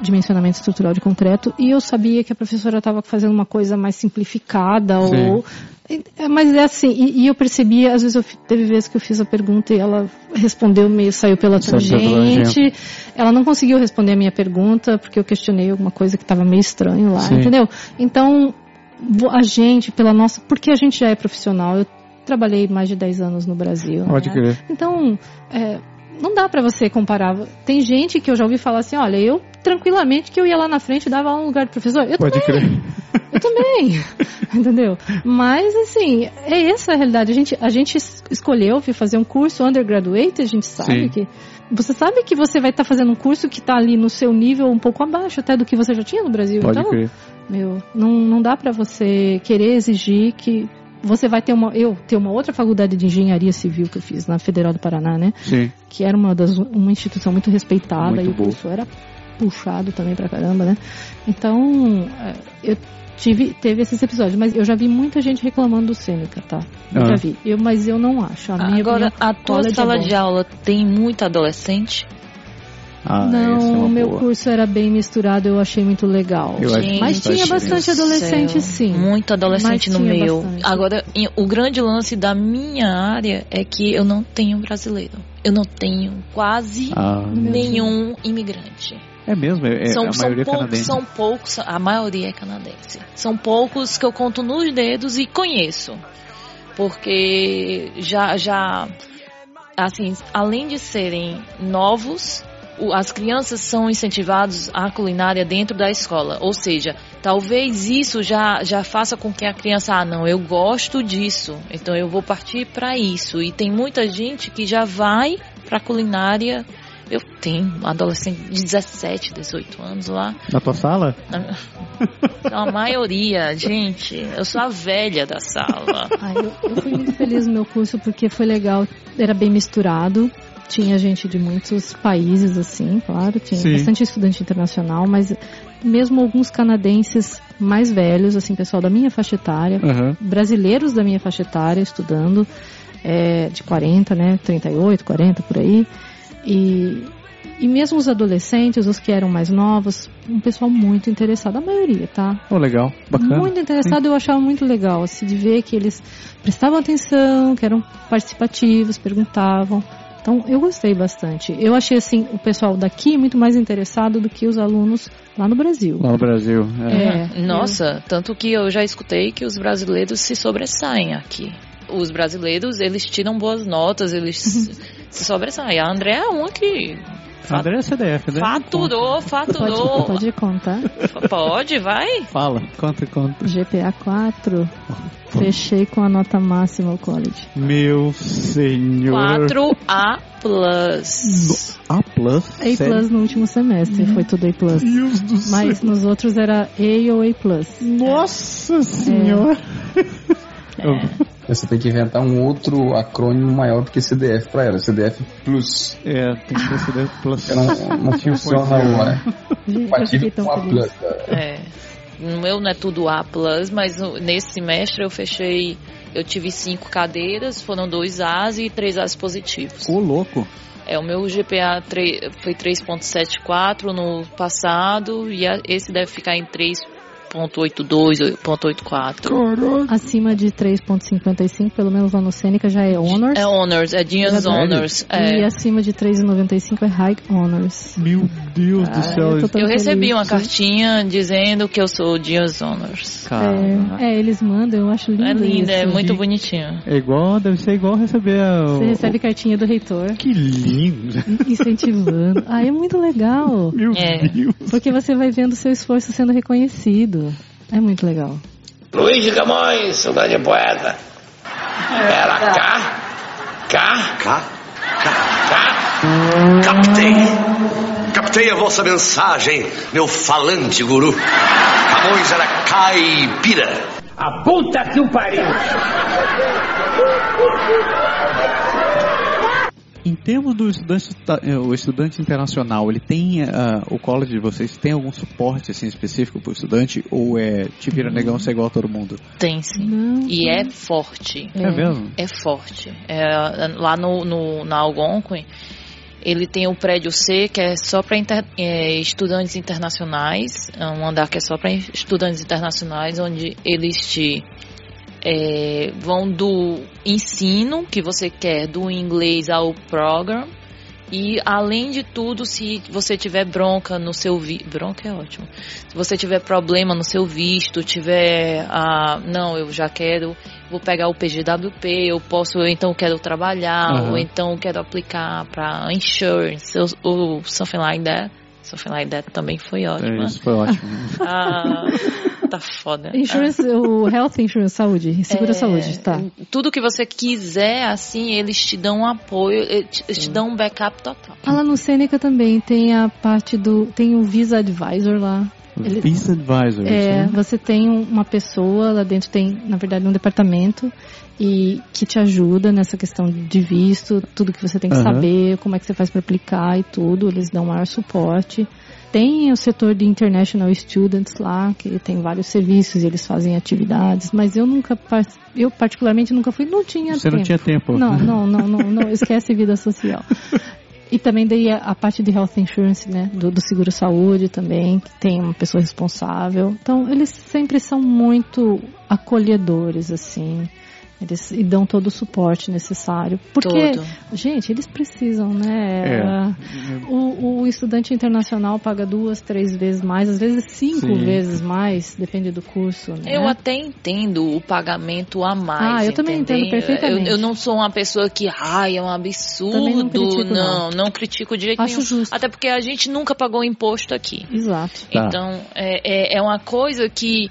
dimensionamento estrutural de concreto, e eu sabia que a professora estava fazendo uma coisa mais simplificada Sim. ou é, mas é assim, e, e eu percebia, às vezes eu teve vezes que eu fiz a pergunta e ela respondeu meio, saiu pela tangente. Ela não conseguiu responder a minha pergunta porque eu questionei alguma coisa que estava meio estranho lá, Sim. entendeu? Então, a gente, pela nossa. Porque a gente já é profissional, eu trabalhei mais de 10 anos no Brasil. Pode né? crer. Então, é, não dá pra você comparar. Tem gente que eu já ouvi falar assim: olha, eu tranquilamente que eu ia lá na frente e dava no lugar do professor. Eu Pode também. crer. Eu também, entendeu? Mas assim, é essa a realidade. A gente, a gente es- escolheu fazer um curso undergraduate, a gente sabe Sim. que. Você sabe que você vai estar fazendo um curso que está ali no seu nível um pouco abaixo até do que você já tinha no Brasil. Pode então, crer. meu, não, não dá pra você querer exigir que você vai ter uma. Eu ter uma outra faculdade de engenharia civil que eu fiz na Federal do Paraná, né? Sim. que era uma das uma instituição muito respeitada Muito e o boa. curso era puxado também pra caramba, né? Então, é, eu tive teve esses episódios, mas eu já vi muita gente reclamando do Sêneca, tá? Eu Ah. já vi. Eu, mas eu não acho. A minha Agora, opinião, a tua sala de aula tem muito adolescente? Ah, é Não, o meu boa. curso era bem misturado, eu achei muito legal. Que Mas tinha bastante adolescente, Céu, sim. Muito adolescente Mas no meu. bastante. Agora, em- o grande lance da minha área é que eu não tenho brasileiro. Eu não tenho quase Ah, nenhum imigrante. é mesmo, é, é são, a são maioria é poucos, canadense. são poucos, a maioria é canadense. São poucos que eu conto nos dedos e conheço. Porque já, já, assim, além de serem novos, as crianças são incentivadas à culinária dentro da escola. Ou seja, talvez isso já, já faça com que a criança, ah, não, eu gosto disso, então eu vou partir para isso. E tem muita gente que já vai para culinária. Eu tenho um adolescente de 17, 18 anos lá. Na tua sala? A maioria, gente, eu sou a velha da sala. Ah, eu, eu fui muito feliz no meu curso porque foi legal, era bem misturado. Tinha gente de muitos países, assim, claro, tinha Sim. bastante estudante internacional, mas mesmo alguns canadenses mais velhos, assim, pessoal da minha faixa etária, Aham. brasileiros da minha faixa etária estudando, é, de 40, né, 38, 40 por aí, e, e mesmo os adolescentes, os que eram mais novos, um pessoal muito interessado, a maioria, tá? Oh, legal, bacana. Muito interessado, eu achava muito legal, assim, de ver que eles prestavam atenção, que eram participativos, perguntavam. Então, eu gostei bastante. Eu achei, assim, o pessoal daqui muito mais interessado do que os alunos lá no Brasil. Lá no Brasil. É. É, Nossa, tanto que eu já escutei que os brasileiros se sobressaem aqui. Os brasileiros, eles tiram boas notas, eles se sobressaem. A André é uma que André é CDF, né? faturou, Pode, faturou. pode contar. Pode, vai. Fala, conta, conta. GPA 4, fechei com a nota máxima o college. Meu senhor. 4A plus. A plus? A sério? plus no último semestre, foi tudo A plus. Deus do céu. Mas nos outros era A ou A plus. Nossa senhora. Você tem que inventar um outro acrônimo maior do que CDF pra ela. CDF Plus. É, tem que ser CDF plus. Não, não funciona né? Eu Partido com a. Plus. cara. É. No meu não é tudo A plus, mas nesse semestre eu fechei. Eu tive cinco cadeiras, foram dois As e três As positivos. Ô, louco. É, o meu GPA foi 3.74 no passado e a- esse deve ficar em 3.82, 3.84. Acima de 3.55, pelo menos lá no Sêneca, já é Honors. É Honors, é Dias Verdade. Honors. E É. acima de 3,95 é High Honors. Meu Deus Ah, do céu. eu Eu recebi uma cartinha dizendo que eu sou Dias Honors. Cara, É, é, eles mandam, eu acho lindo É linda, é muito bonitinho. é igual, deve ser igual receber a, Você o- recebe cartinha do reitor Que lindo. incentivando. Ah, é muito legal. Meu É. Deus. Porque você vai vendo o seu esforço sendo reconhecido. É muito legal. Luiz de Camões, saudade de poeta. Era cá, cá, cá, cá, cá. Captei. Captei a vossa mensagem, meu falante guru. Camões era caipira. A puta que o pariu! Em termos do estudante, eh, o estudante internacional, ele tem ah, o college de vocês tem algum suporte assim específico para o estudante ou é te vira negão ser igual a todo mundo? Tem sim. Não. E é forte. É, mesmo? É forte. É, lá no, no, na Algonquin, ele tem o prédio C, que é só para estudantes internacionais, é um andar que é só para estudantes internacionais, onde eles te é, vão do ensino que você quer, do inglês ao program, e além de tudo, se você tiver bronca no seu vi bronca é ótimo. Se você tiver problema no seu visto, tiver ah, não, eu já quero, vou pegar o PGWP, eu posso, eu então quero trabalhar, Aham. ou então quero aplicar para insurance, ou, ou something like that. Something like that também foi ótimo. É, isso foi ótimo. Ah, tá foda. Insurance, o Health Insurance, saúde, segura É, saúde, tá. Tudo que você quiser, assim, eles te dão um apoio, eles te, te dão um backup total. Ah, lá no Sêneca também tem a parte do. Tem o Visa Advisor lá. Ele- Visa Advisor. É, isso, né? você tem um- uma pessoa lá dentro, tem, na verdade, um departamento e que te ajuda nessa questão de visto, tudo que você tem que Aham. saber, como é que você faz para aplicar e tudo, eles dão maior suporte. Tem o setor de International Students lá, que tem vários serviços, eles fazem atividades, mas eu nunca, eu particularmente nunca fui, não tinha Você tempo. não tinha tempo. Não, não, não, não, não, esquece vida social. E também daí a, a parte de health insurance, né, do, do seguro saúde também, que tem uma pessoa responsável. Então, eles sempre são muito acolhedores, assim. Eles e dão todo o suporte necessário. Porque, Todo. gente, eles precisam, né? É. O, o estudante internacional paga duas, três vezes mais, às vezes cinco Sim. vezes mais, depende do curso, né? Eu até entendo o pagamento a mais. Ah, eu também entendo perfeitamente. Eu, eu não sou uma pessoa que, ai, é um absurdo. não critico, não, não. não critico de jeito Acho nenhum. justo. Até porque a gente nunca pagou imposto aqui. Exato. Tá. Então, é, é, é uma coisa que.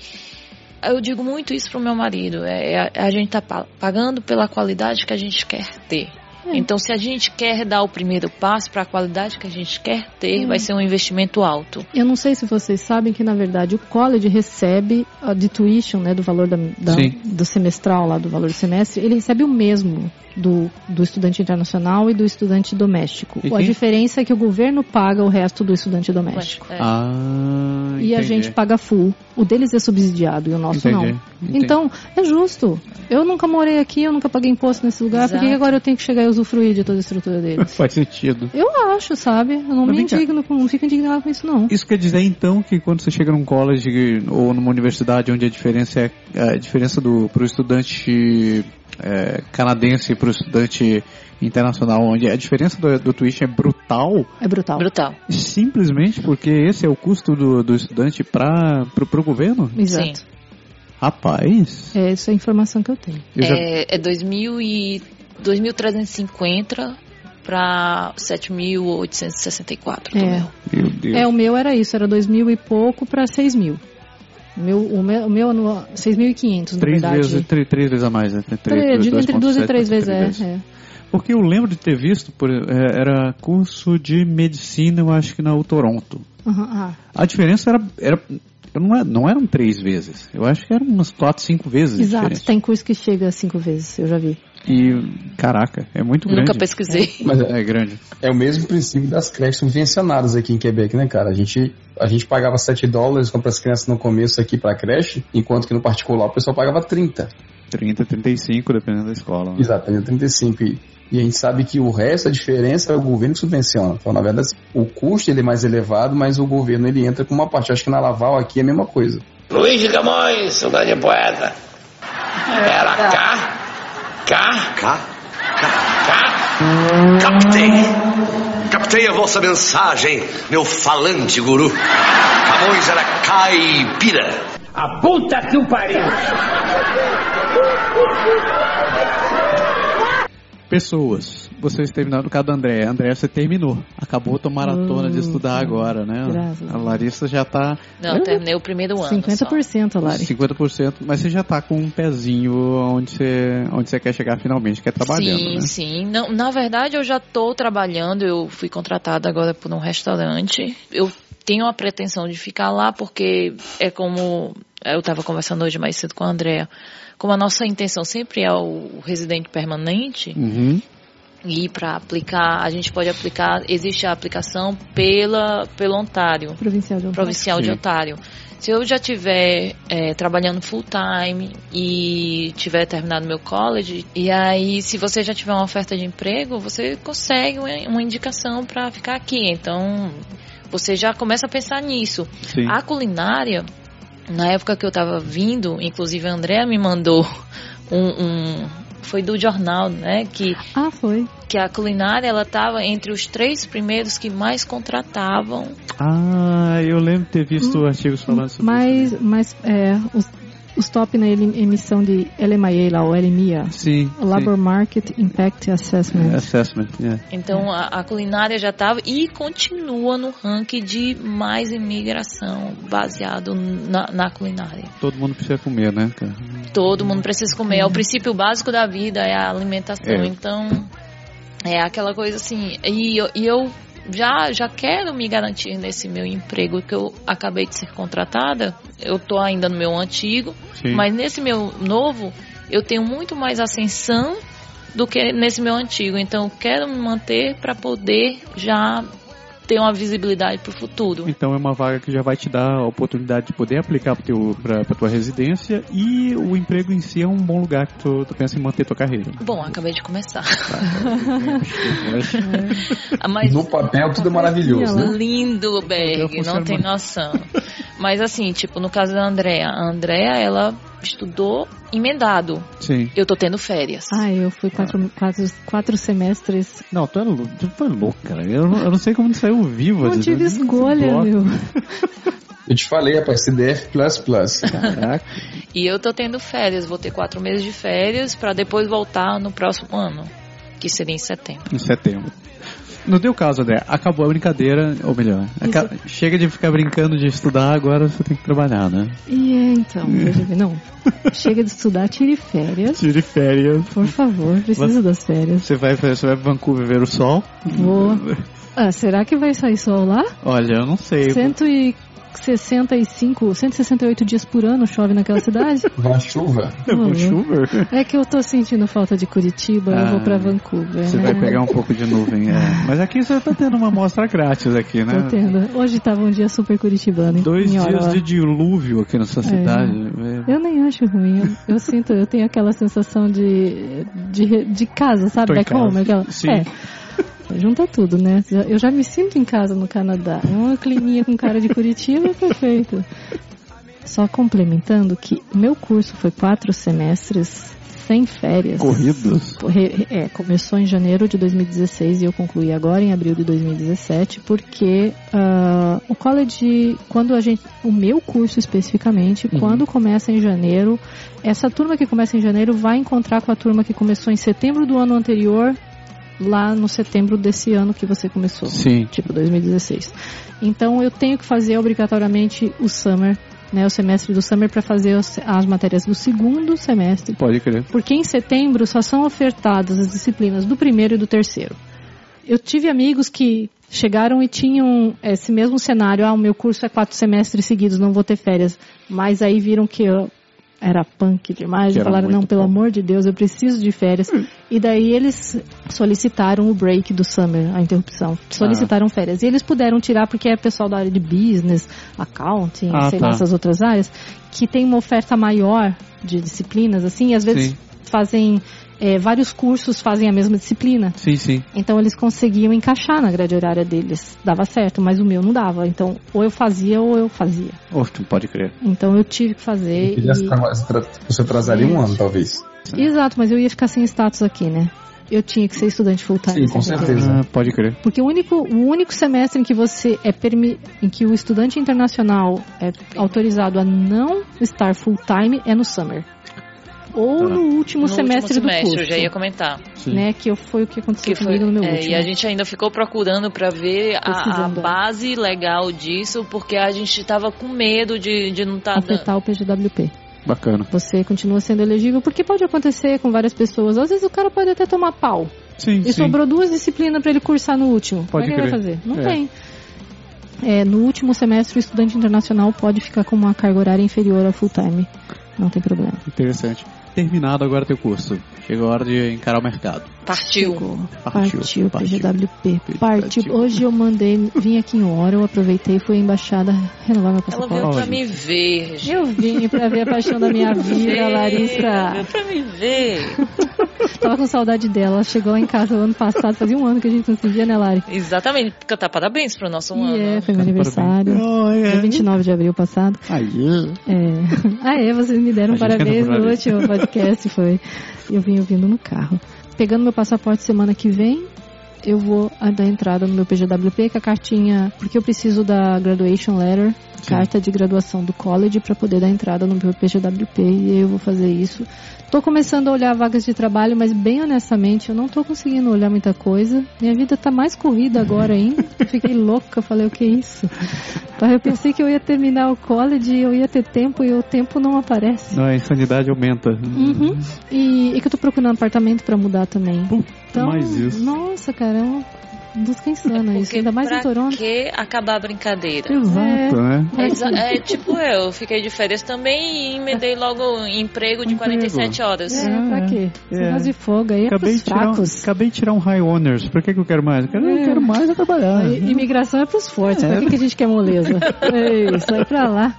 Eu digo muito isso pro meu marido. É, a, a gente tá pa- pagando pela qualidade que a gente quer ter. É. Então, se a gente quer dar o primeiro passo para a qualidade que a gente quer ter, Hum. vai ser um investimento alto. Eu não sei se vocês sabem que, na verdade, o college recebe a de tuition, né, do valor da, da- do semestral lá, do valor do semestre, ele recebe o mesmo do, do estudante internacional e do estudante doméstico. E a quem- diferença é que o governo paga o resto do estudante doméstico. É. Ah, E a gente paga full. O deles é subsidiado e o nosso Entendi, não. entendi. Então, é justo. Eu nunca morei aqui, eu nunca paguei imposto nesse lugar, por que que Exato. agora eu tenho que chegar e usufruir de toda a estrutura deles? Faz sentido. Eu acho, sabe? Eu não Mas me indigno, com- não fico indignado com isso, não. Isso quer dizer então que quando você chega num college ou numa universidade onde a diferença é a diferença do pro estudante é, canadense para o estudante internacional, onde a diferença do, do tuition é brutal, É brutal. Brutal. simplesmente porque esse é o custo do, do estudante para pro, pro governo? Exato. Sim. Rapaz, É, essa é a informação que eu tenho. eu já- É, é 2000 e 2.350 para 7.864 do É. meu. meu Deus. É, o meu era isso, era dois mil e pouco para seis mil. O meu, o meu, o meu anual, 6.500, na três verdade. vezes, três, três vezes a mais, né? Três, Três, de- entre duas e 2.7, três vezes, vezes. é, é. Porque eu lembro de ter visto, por, é, era curso de medicina, eu acho que na U Toronto. Aham, ah, A diferença era, era não, é- não eram três vezes. Eu acho que eram umas quatro, cinco vezes. exato, diferente. tem curso que chega cinco vezes, eu já vi. E, caraca, é muito grande. Nunca pesquisei. Mas É grande. é o mesmo princípio das creches subvencionadas aqui em Quebec, né, cara? A gente, a gente pagava 7 dólares para as crianças no começo aqui pra creche, enquanto que no particular o pessoal pagava 30. 30, 35, dependendo da escola. né? Exatamente, 35. E, e a gente sabe que o resto, a diferença é o governo que subvenciona. Então, na verdade, o custo ele é mais elevado, mas o governo ele entra com uma parte. Acho que na Laval aqui é a mesma coisa. Luiz de Camões, saudade é poeta. Era cá, cá, cá, cá, cá. Captei. Captei a vossa mensagem, meu falante guru. Camões era caipira. A puta que o pariu! Pessoas. Vocês terminaram no caso da André. André, você terminou. Acabou a tua maratona de estudar agora, né? Graças A Larissa já tá Não, terminei o primeiro ano. só. 50%, Lari. 50%, mas você já tá com um pezinho onde você, onde você quer chegar finalmente, que é trabalhando, sim, né? sim. Não, na verdade, eu já estou trabalhando. Eu fui contratada agora por um restaurante. Eu tenho a pretensão de ficar lá porque é como eu estava conversando hoje mais cedo com a Andrea. Como a nossa intenção sempre é o residente permanente, Uhum. e para aplicar, a gente pode aplicar, existe a aplicação pela, pelo Ontário, Provincial de Ontário. provincial de. Ontário. Se eu já estiver trabalhando full time e tiver terminado meu college, e aí se você já tiver uma oferta de emprego, você consegue uma, uma indicação para ficar aqui. Então você já começa a pensar nisso. Sim. A culinária, na época que eu tava vindo, inclusive a Andrea me mandou um, um- foi do jornal, né, que Ah, foi. que a culinária ela tava entre os três primeiros que mais contratavam. Ah, eu lembro de ter visto artigos falando sobre Mas, mas é, os, os top na emissão de LMIA lá, o LMIA. Sim. Labor sim. Market Impact Assessment. Assessment, é. Então a, a culinária já tava e continua no ranking de mais imigração baseado na, na culinária. Todo mundo precisa comer, né, cara? Todo mundo precisa comer. É o princípio básico da vida, é a alimentação. É. Então, é aquela coisa assim. E e eu já, já quero me garantir nesse meu emprego que eu acabei de ser contratada. Eu tô ainda no meu antigo, Sim. mas nesse meu novo, eu tenho muito mais ascensão do que nesse meu antigo. Então, eu quero me manter para poder já ter uma visibilidade para o futuro. Então é uma vaga que já vai te dar a oportunidade de poder aplicar para pra, pra tua residência e o emprego em si é um bom lugar que tu, tu pensa em manter tua carreira. Bom, acabei de começar. Mas- Mas No papel tudo é maravilhoso, né? Lindo, Berg, não tem noção. Mas assim, tipo, no caso da Andrea, a Andrea, ela estudou emendado. Sim. Eu tô tendo férias. Ah, eu fui quatro, quatro, quatro semestres. Não, tu, é tu foi louco, cara. Eu, não- eu não sei como tu saiu vivo. Não tive escolha, meu. Eu te falei, rapaz, CDF++. Caraca. E eu tô tendo férias, vou ter quatro meses de férias pra depois voltar no próximo ano, que seria em setembro. Em setembro. No teu caso, André, acabou a brincadeira, ou melhor, aca- chega de ficar brincando de estudar, agora você tem que trabalhar, né? E é, então, bem, não. Chega de estudar, tire férias. Tire férias. Por favor, preciso das férias. Você vai, você vai pra Vancouver ver o sol? Vou. Ah, será que vai sair sol lá? Olha, eu não sei. 165, 168 dias por ano chove naquela cidade? Vai chuva. Vancouver? É que eu tô sentindo falta de Curitiba, eu Ah, vou pra Vancouver. Você né? vai pegar um pouco de nuvem, é. Mas aqui você tá tendo uma amostra grátis aqui, né? Tô tendo. Hoje tava um dia super curitibano. Dois dias Oró. de dilúvio aqui nessa cidade. É. Eu nem acho ruim. Eu, eu sinto, eu tenho aquela sensação de, de, de casa, sabe? Tô Back home. Aquela, Sim. É. Junta tudo, né? Eu já me sinto em casa no Canadá. É uma climinha com cara de Curitiba, perfeito. Só complementando que meu curso foi quatro semestres sem férias. Corridos? É, começou em janeiro de 2016 e eu concluí agora em abril de 2017, porque ah, o college, quando a gente, o meu curso especificamente, Uhum. quando começa em janeiro, essa turma que começa em janeiro vai encontrar com a turma que começou em setembro do ano anterior, lá no setembro desse ano que você começou Sim. tipo 2016. Então eu tenho que fazer obrigatoriamente o summer, né, o semestre do summer para fazer as matérias do segundo semestre, Pode crer. porque em setembro só são ofertadas as disciplinas do primeiro e do terceiro. Eu tive amigos que chegaram e tinham esse mesmo cenário, ah, o meu curso é quatro semestres seguidos, não vou ter férias, mas aí viram que eu era punk demais Que falaram, não, pelo punk. amor de Deus, eu preciso de férias. E daí eles solicitaram o break do summer, a interrupção. Solicitaram férias. E eles puderam tirar porque é pessoal da área de business, accounting, Ah, sei tá. lá, essas outras áreas, que tem uma oferta maior de disciplinas, assim, e às vezes Sim. fazem é, vários cursos fazem a mesma disciplina. Sim, sim. Então eles conseguiam encaixar na grade horária deles. Dava certo, mas o meu não dava. Então ou eu fazia ou eu fazia. Oh, tu pode crer. Então eu tive que fazer. E- Você atrasaria um ano, talvez. Exato, mas eu ia ficar sem status aqui, né? Eu tinha que ser estudante full time. Sim, com certeza. Ah, pode crer. Porque o único, o único semestre em que você é permi em que o estudante internacional é autorizado a não estar full time é no summer. Ou Ah. no último no semestre último do semestre, curso. eu já ia comentar. Sim. Né, que foi o que aconteceu Que foi, comigo no meu é, último. e a gente ainda ficou procurando pra ver a, a Pesquisando. base legal disso, porque a gente tava com medo de, de não estar dando. afetar o PGWP. Bacana. Você continua sendo elegível, porque pode acontecer com várias pessoas. Às vezes o cara pode até tomar pau. Sim, E sim. sobrou duas disciplinas para ele cursar no último. Pode Como é que ele vai fazer? Não É. tem. É, no último semestre, o estudante internacional pode ficar com uma carga horária inferior ao full time. Não tem problema. Interessante. Terminado agora teu curso. Chegou a hora de encarar o mercado. Partiu. Partiu, Partiu, partiu. PGWP. Partiu. Partiu. Hoje eu mandei, vim aqui em hora, eu aproveitei e fui à embaixada renovar meu Ela passaporte. veio pra me ver. gente. Eu vim pra ver a paixão da minha vida, Veio Larissa. pra me ver. Tava com saudade dela. Ela chegou lá em casa no ano passado, fazia um ano que a gente não se via, né, Lari? Exatamente. Cantar parabéns pro nosso E ano. é, foi meu aniversário. Oh, é. Dia 29 de abril passado. Aí. É. Ah, é, vocês me deram parabéns no último podcast, foi. Eu vim ouvindo no carro. Pegando meu passaporte semana que vem, eu vou dar entrada no meu PGWP, que é a cartinha, porque eu preciso da graduation letter, Sim. carta de graduação do college, para poder dar entrada no meu PGWP, e eu vou fazer isso. Tô começando a olhar vagas de trabalho, mas bem honestamente, eu não tô conseguindo olhar muita coisa. Minha vida tá mais corrida agora ainda. Eu fiquei louca, falei, o que é isso? Eu pensei que eu ia terminar o college e eu ia ter tempo e o tempo não aparece. Não, a insanidade aumenta. Uhum. E, e que eu tô procurando apartamento pra mudar também. Então, mais isso. nossa, cara, é uma busca insana isso. Porque Ainda mais pra em Toronto. que acabar a brincadeira? Exato, né? É, é tipo eu, fiquei de férias também e emendei logo em emprego de Emprego. 47 horas. É, pra quê? É. de fogo aí é Acabei pros de, tirar um, fracos. acabei de tirar um high honors. Pra que, que eu quero mais? Eu quero, eu É. quero mais é trabalhar. Imigração é pros fortes. Pra que, que a gente quer moleza? Ei, sai pra lá.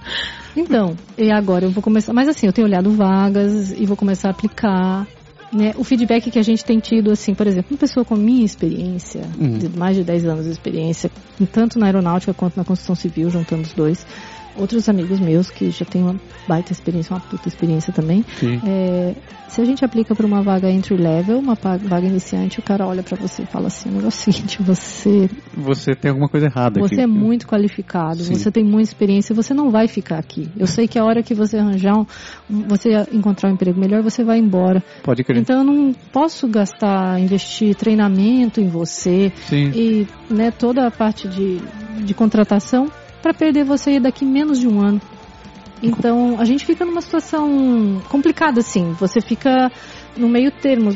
Então, e agora eu vou começar. Mas assim, eu tenho olhado vagas e vou começar a aplicar. Né? O feedback que a gente tem tido, assim, por exemplo, uma pessoa com a minha experiência, Uhum. de mais de 10 anos de experiência, tanto na aeronáutica quanto na construção civil, juntando os dois, outros amigos meus que já têm uma baita experiência, uma puta experiência também, é, se a gente aplica para uma vaga entry level, uma vaga iniciante, o cara olha para você e fala assim: o negócio é o seguinte, você, Você tem alguma coisa errada aqui. você é muito qualificado, Sim. você tem muita experiência, você não vai ficar aqui. Eu sei que a hora que você arranjar um- você encontrar um emprego melhor, você vai embora. Pode crer. Então eu não posso gastar, investir treinamento em você Sim. e né, toda a parte de, de contratação para perder você daqui menos de um ano. Então a gente fica numa situação complicada assim. Você fica no meio termo.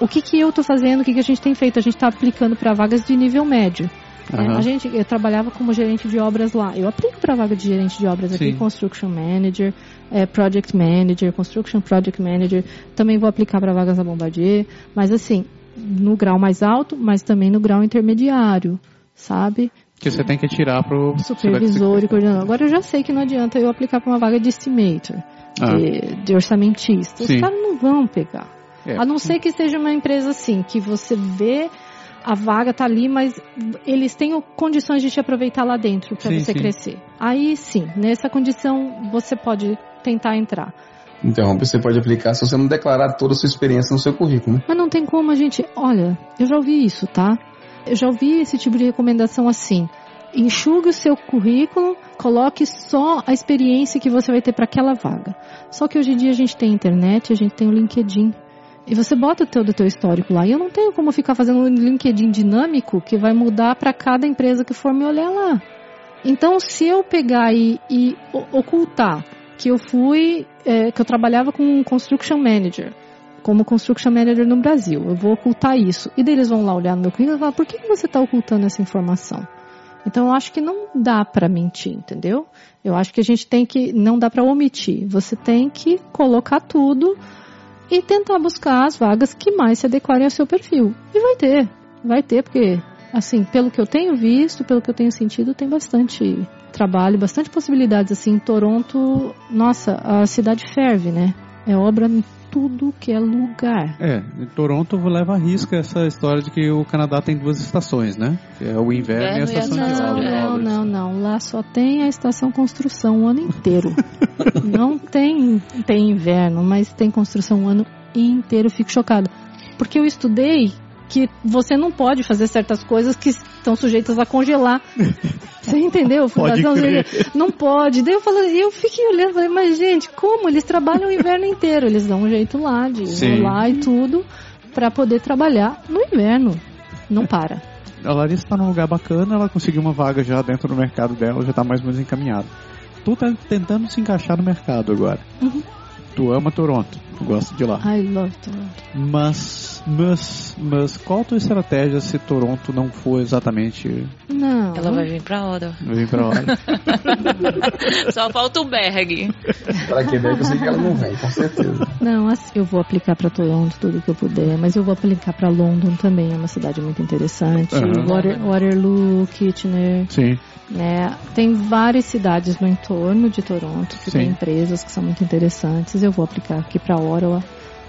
O que, que eu estou fazendo? O que, que a gente tem feito? A gente está aplicando para vagas de nível médio. né? Aham. A gente, eu trabalhava como gerente de obras lá. Eu aplico para vaga de gerente de obras aqui, Sim. construction manager, eh, project manager, construction project manager. Também vou aplicar para vagas da Bombardier, mas assim, no grau mais alto, mas também no grau intermediário, sabe? Que você tem que tirar pro Supervisor e coordenador. Agora eu já sei que não adianta eu aplicar para uma vaga de estimator, Ah. de, de orçamentista. Sim. Os caras não vão pegar. É. A não ser que seja uma empresa assim, que você vê a vaga tá ali, mas eles têm o- condições de te aproveitar lá dentro para você sim. crescer. Aí sim, nessa condição você pode tentar entrar. Então, você pode aplicar se você não declarar toda a sua experiência no seu currículo. né? Mas não tem como a gente. Olha, eu já ouvi isso, tá? Eu já ouvi esse tipo de recomendação assim. Enxugue o seu currículo, coloque só a experiência que você vai ter para aquela vaga. Só que hoje em dia a gente tem internet, a gente tem o LinkedIn. E você bota o teu histórico lá. E eu não tenho como ficar fazendo um LinkedIn dinâmico que vai mudar para cada empresa que for me olhar lá. Então, se eu pegar e, e ocultar que eu fui, é, que eu trabalhava com um construction manager, como construction manager no Brasil, eu vou ocultar isso. E daí eles vão lá olhar no meu currículo e falar, por que você está ocultando essa informação? Então, eu acho que não dá para mentir, entendeu? Eu acho que a gente tem que, não dá para omitir. Você tem que colocar tudo e tentar buscar as vagas que mais se adequarem ao seu perfil. E vai ter, vai ter, porque, assim, pelo que eu tenho visto, pelo que eu tenho sentido, tem bastante trabalho, bastante possibilidades. Assim, em Toronto, nossa, a cidade ferve, né? É obra tudo que é lugar. É, em Toronto leva a risca essa história de que o Canadá tem duas estações, né? Que é o inverno, e a Inverno e a estação de estação obras. de Não, não, não. Lá só tem a estação construção o ano inteiro. não tem, tem inverno, mas tem construção o ano inteiro. Eu Fico chocada. Porque eu estudei que você não pode fazer certas coisas que estão sujeitas a congelar. Você entendeu? Pode Fundação? Não pode. Daí eu falei, eu fiquei olhando, falei, mas gente, como? Eles trabalham o inverno inteiro. Eles dão um jeito lá de isolar e tudo para poder trabalhar no inverno. Não para. A Larissa tá num lugar bacana, ela conseguiu uma vaga já dentro do mercado dela, já tá mais ou menos encaminhada. Tu tá tentando se encaixar no mercado agora. Uhum. Tu ama Toronto, tu gosta de lá. I love Toronto. Mas, mas, mas qual a tua estratégia se Toronto não for exatamente Não. Ela vai vir pra hora. vir pra hora? Só falta o Berg. Para Quebec eu sei que ela não vem, com certeza. Não, assim, eu vou aplicar para Toronto tudo que eu puder, mas eu vou aplicar para London também, é uma cidade muito interessante. Aham. Water- Waterloo, Kitchener, Sim. né? Tem várias cidades no entorno de Toronto que Sim. tem empresas que são muito interessantes. Eu vou aplicar aqui para Ottawa,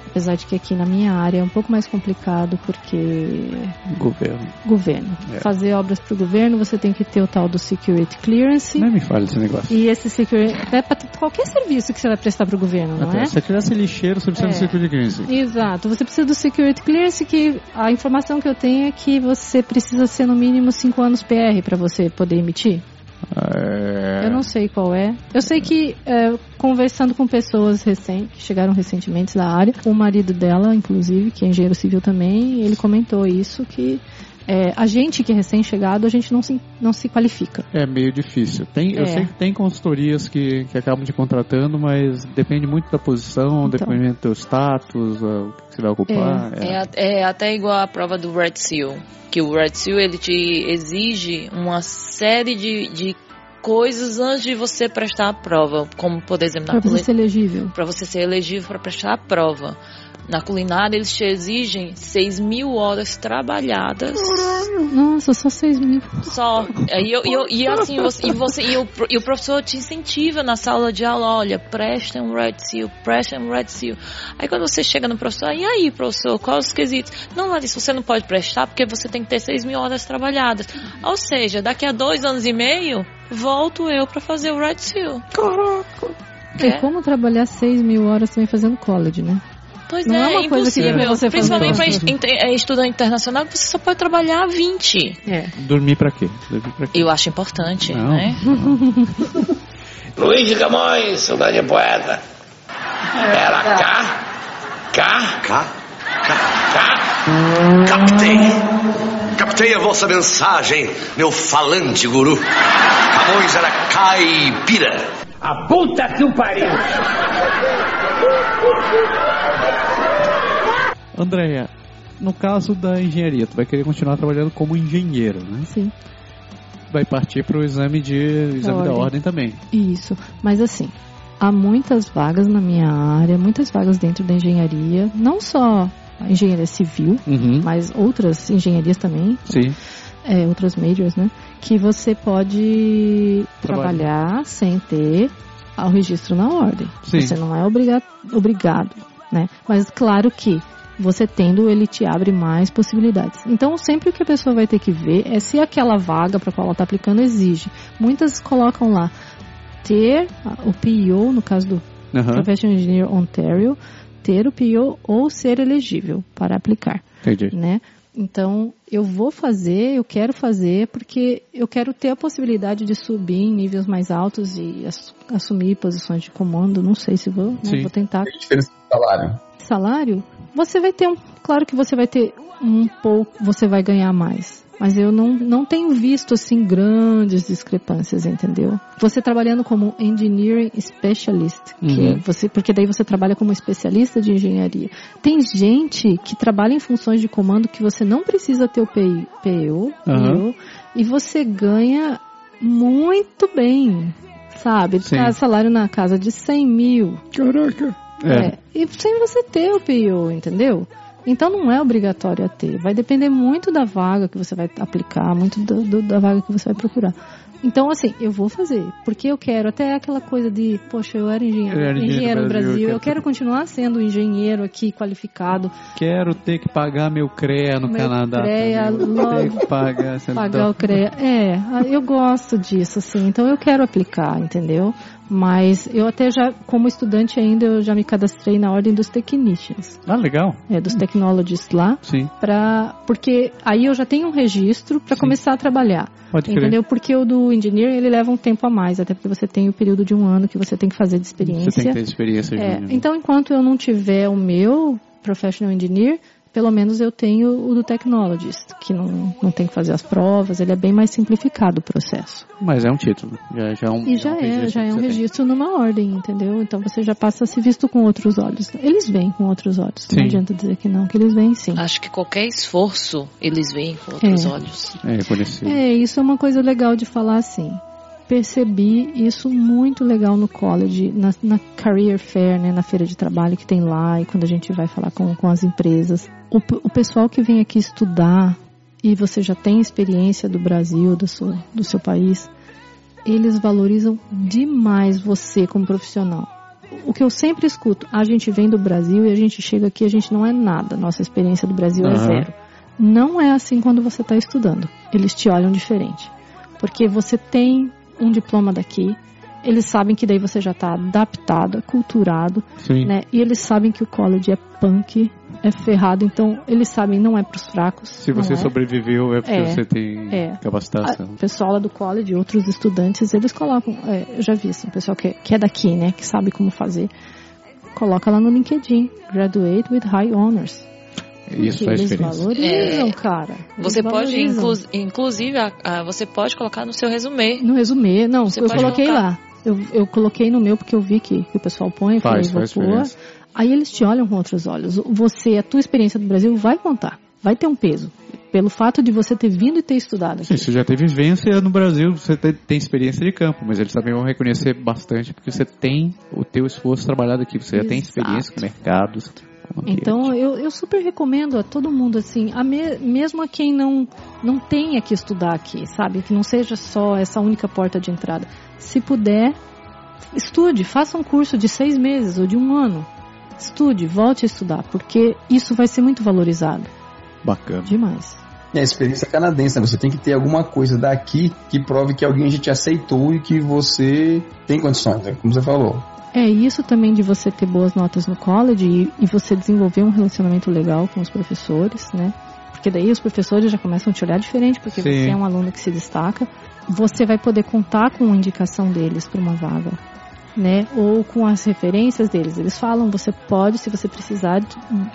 apesar de que aqui na minha área é um pouco mais complicado porque Governo. governo. É. Fazer obras para o governo, você tem que ter o tal do security clearance. Nem me fale desse negócio. E esse security é para qualquer serviço que você vai prestar para o governo, não Até, é? Se eu tivesse lixeiro, você precisa É. do security clearance. Exato. Você precisa do security clearance, que a informação que eu tenho é que você precisa ser no mínimo 5 anos PR para você poder emitir. É... Eu não sei qual é. Eu sei que é, conversando com pessoas recém, que chegaram recentemente da área, o marido dela, inclusive, que é engenheiro civil também, ele comentou isso que é, a gente que é recém-chegado, a gente não se, não se qualifica. É meio difícil. Tem, Eu É. sei que tem consultorias que, que acabam te contratando, mas depende muito da posição, Então. depende do teu status, o que você vai ocupar. É, a- é até igual a prova do Red Seal. Que o Red Seal ele te exige uma série de, de coisas antes de você prestar a prova. Como, por exemplo, na Para você ser elegível. pra você ser elegível para prestar a prova. Na culinária, eles te exigem 6 mil horas trabalhadas. Nossa, só 6 mil. Só. E, eu, e, eu- e assim, você, e, você, e, o, e o professor te incentiva na sala de aula, olha, prestem um Red Seal, prestem um Red Seal. Aí quando você chega no professor, e aí, professor, quais os quesitos? Não, Larissa, você não pode prestar porque você tem que ter 6 mil horas trabalhadas. Ou seja, daqui a dois anos e meio, volto eu para fazer o Red Seal. E É. como trabalhar 6 mil horas também fazendo college, né? Pois Não é, é uma coisa que dá pra impossível. você fazer Principalmente para sozinho. estudante internacional, você só pode trabalhar 20. É. Dormir pra quê? Quê? Eu acho importante, Não. né? Luiz de Camões, saudade de poeta. Era cá, cá, cá, cá, cá. Captei. Captei a vossa mensagem, meu falante guru. Camões era caipira. A puta que o pariu! Andréia, no caso da engenharia, tu vai querer continuar trabalhando como engenheiro, né? Sim. Vai partir pro exame de exame da ordem. ordem também. Isso. Mas assim, há muitas vagas na minha área, muitas vagas dentro da engenharia, não só engenharia civil, Uhum. mas outras engenharias também, Sim. é, outras majors, né? Que você pode Trabalho. trabalhar sem ter o registro na ordem. Sim. Você não é obriga obrigado, né? Mas claro que você tendo, ele te abre mais possibilidades. Então, sempre o que a pessoa vai ter que ver é se aquela vaga para qual ela está aplicando exige. Muitas colocam lá ter o PO, no caso do Aham. Professional Engineer Ontario, ter o PO ou ser elegível para aplicar Entendi. né? Então, eu vou fazer, eu quero fazer, porque eu quero ter a possibilidade de subir em níveis mais altos e ass- assumir posições de comando. Não sei se vou, né? Vou tentar. Tem diferença de salário. Salário, você vai ter um. Claro que você vai ter um pouco, você vai ganhar mais. Mas eu não, não tenho visto assim grandes discrepâncias, entendeu? Você trabalhando como engineering specialist, que Uhum. você, porque daí você trabalha como especialista de engenharia. Tem gente que trabalha em funções de comando que você não precisa ter o PI, PO. PO, e você ganha muito bem, sabe? Sim. Tá salário na casa de 100 mil. Caraca. É. É, e sem você ter o PO, entendeu? Então não é obrigatório a ter. Vai depender muito da vaga que você vai aplicar, muito do, do, da vaga que você vai procurar. Então, assim, eu vou fazer. Porque eu quero até aquela coisa de, poxa, eu era engenheiro, Eu era engenheiro engenheiro no Brasil, Brasil, eu eu quero continuar sendo engenheiro aqui, qualificado, Quero ter que pagar meu CREA no Meu Canadá. CREA, logo que pagar, pagar não- o CREA. É, eu gosto disso, assim, então eu quero aplicar, entendeu? Mas eu até já, como estudante ainda, eu já me cadastrei na ordem dos technicians, Ah, legal. é, dos technologists lá, Sim, pra, porque aí eu já tenho um registro para começar a trabalhar. pode. Entendeu? Porque o do engineer, ele leva um tempo a mais, até porque você tem o período de um ano que você tem que fazer de experiência. Você tem que ter experiência, É, então, enquanto eu não tiver o meu professional engineer, pelo menos eu tenho o do technologist, que não, não tem que fazer as provas, ele é bem mais simplificado o processo. Mas é um título. Já, já é um, E já é, registro já que é um você tem. registro numa ordem, entendeu? Então você já passa a ser visto com outros olhos. Eles veem com outros olhos. Sim. Não adianta dizer que não, que eles veem sim. Acho que qualquer esforço eles veem com outros É. olhos. É. É, isso é uma coisa legal de falar assim. Percebi isso muito legal no college, na, na career fair, né, na feira de trabalho que tem lá e quando a gente vai falar com, com as empresas. O, o pessoal que vem aqui estudar e você já tem experiência do Brasil, do seu, do seu país, eles valorizam demais você como profissional. O que eu sempre escuto, a gente vem do Brasil e a gente chega aqui, a gente não é nada. Nossa experiência do Brasil é Aham. zero. Não é assim quando você está estudando. Eles te olham diferente. Porque você tem um diploma daqui, eles sabem que daí você já está adaptado, aculturado, Sim. né? E eles sabem que o college é punk, é ferrado, então eles sabem não é para os fracos. Se você é. sobreviveu é porque É, você tem é. capacitação. O pessoal lá do college, outros estudantes, eles colocam, é, eu já vi assim, o pessoal que, que é daqui, né, que sabe como fazer, coloca lá no LinkedIn, graduate with high honors. Isso Porque faz eles diferença. valorizam, É. cara. Eles Você pode, valorizam. inclu- inclusive, a- a- você pode colocar no seu resumê. No resumê, não, Você eu pode coloquei colocar. lá. Eu, eu coloquei no meu porque eu vi que, que o pessoal põe, Faz, falei, faz vou pôr. diferença. Aí eles te olham com outros olhos. Você, a tua experiência do Brasil vai contar, vai ter um peso. Pelo fato de você ter vindo e ter estudado aqui. Sim, você já teve vivência no Brasil, você tem, experiência de campo, mas eles também vão reconhecer bastante porque você tem o teu esforço trabalhado aqui, você já tem Exato. experiência com mercados. Então eu, eu super recomendo a todo mundo assim, a me- mesmo a quem não não tenha que estudar aqui, sabe, que não seja só essa única porta de entrada. Se puder, estude, faça um curso de seis meses ou de um ano. Estude, volte a estudar, porque isso vai ser muito valorizado. Bacana. Demais. É a experiência canadense, né? Você tem que ter alguma coisa daqui que prove que alguém já te aceitou e que você tem condições, né? como você falou. É isso também de você ter boas notas no college e, e você desenvolver um relacionamento legal com os professores, né? Porque daí os professores já começam a te olhar diferente, porque Sim. você é um aluno que se destaca. Você vai poder contar com a indicação deles para uma vaga, né? Ou com as referências deles. Eles falam, você pode, se você precisar,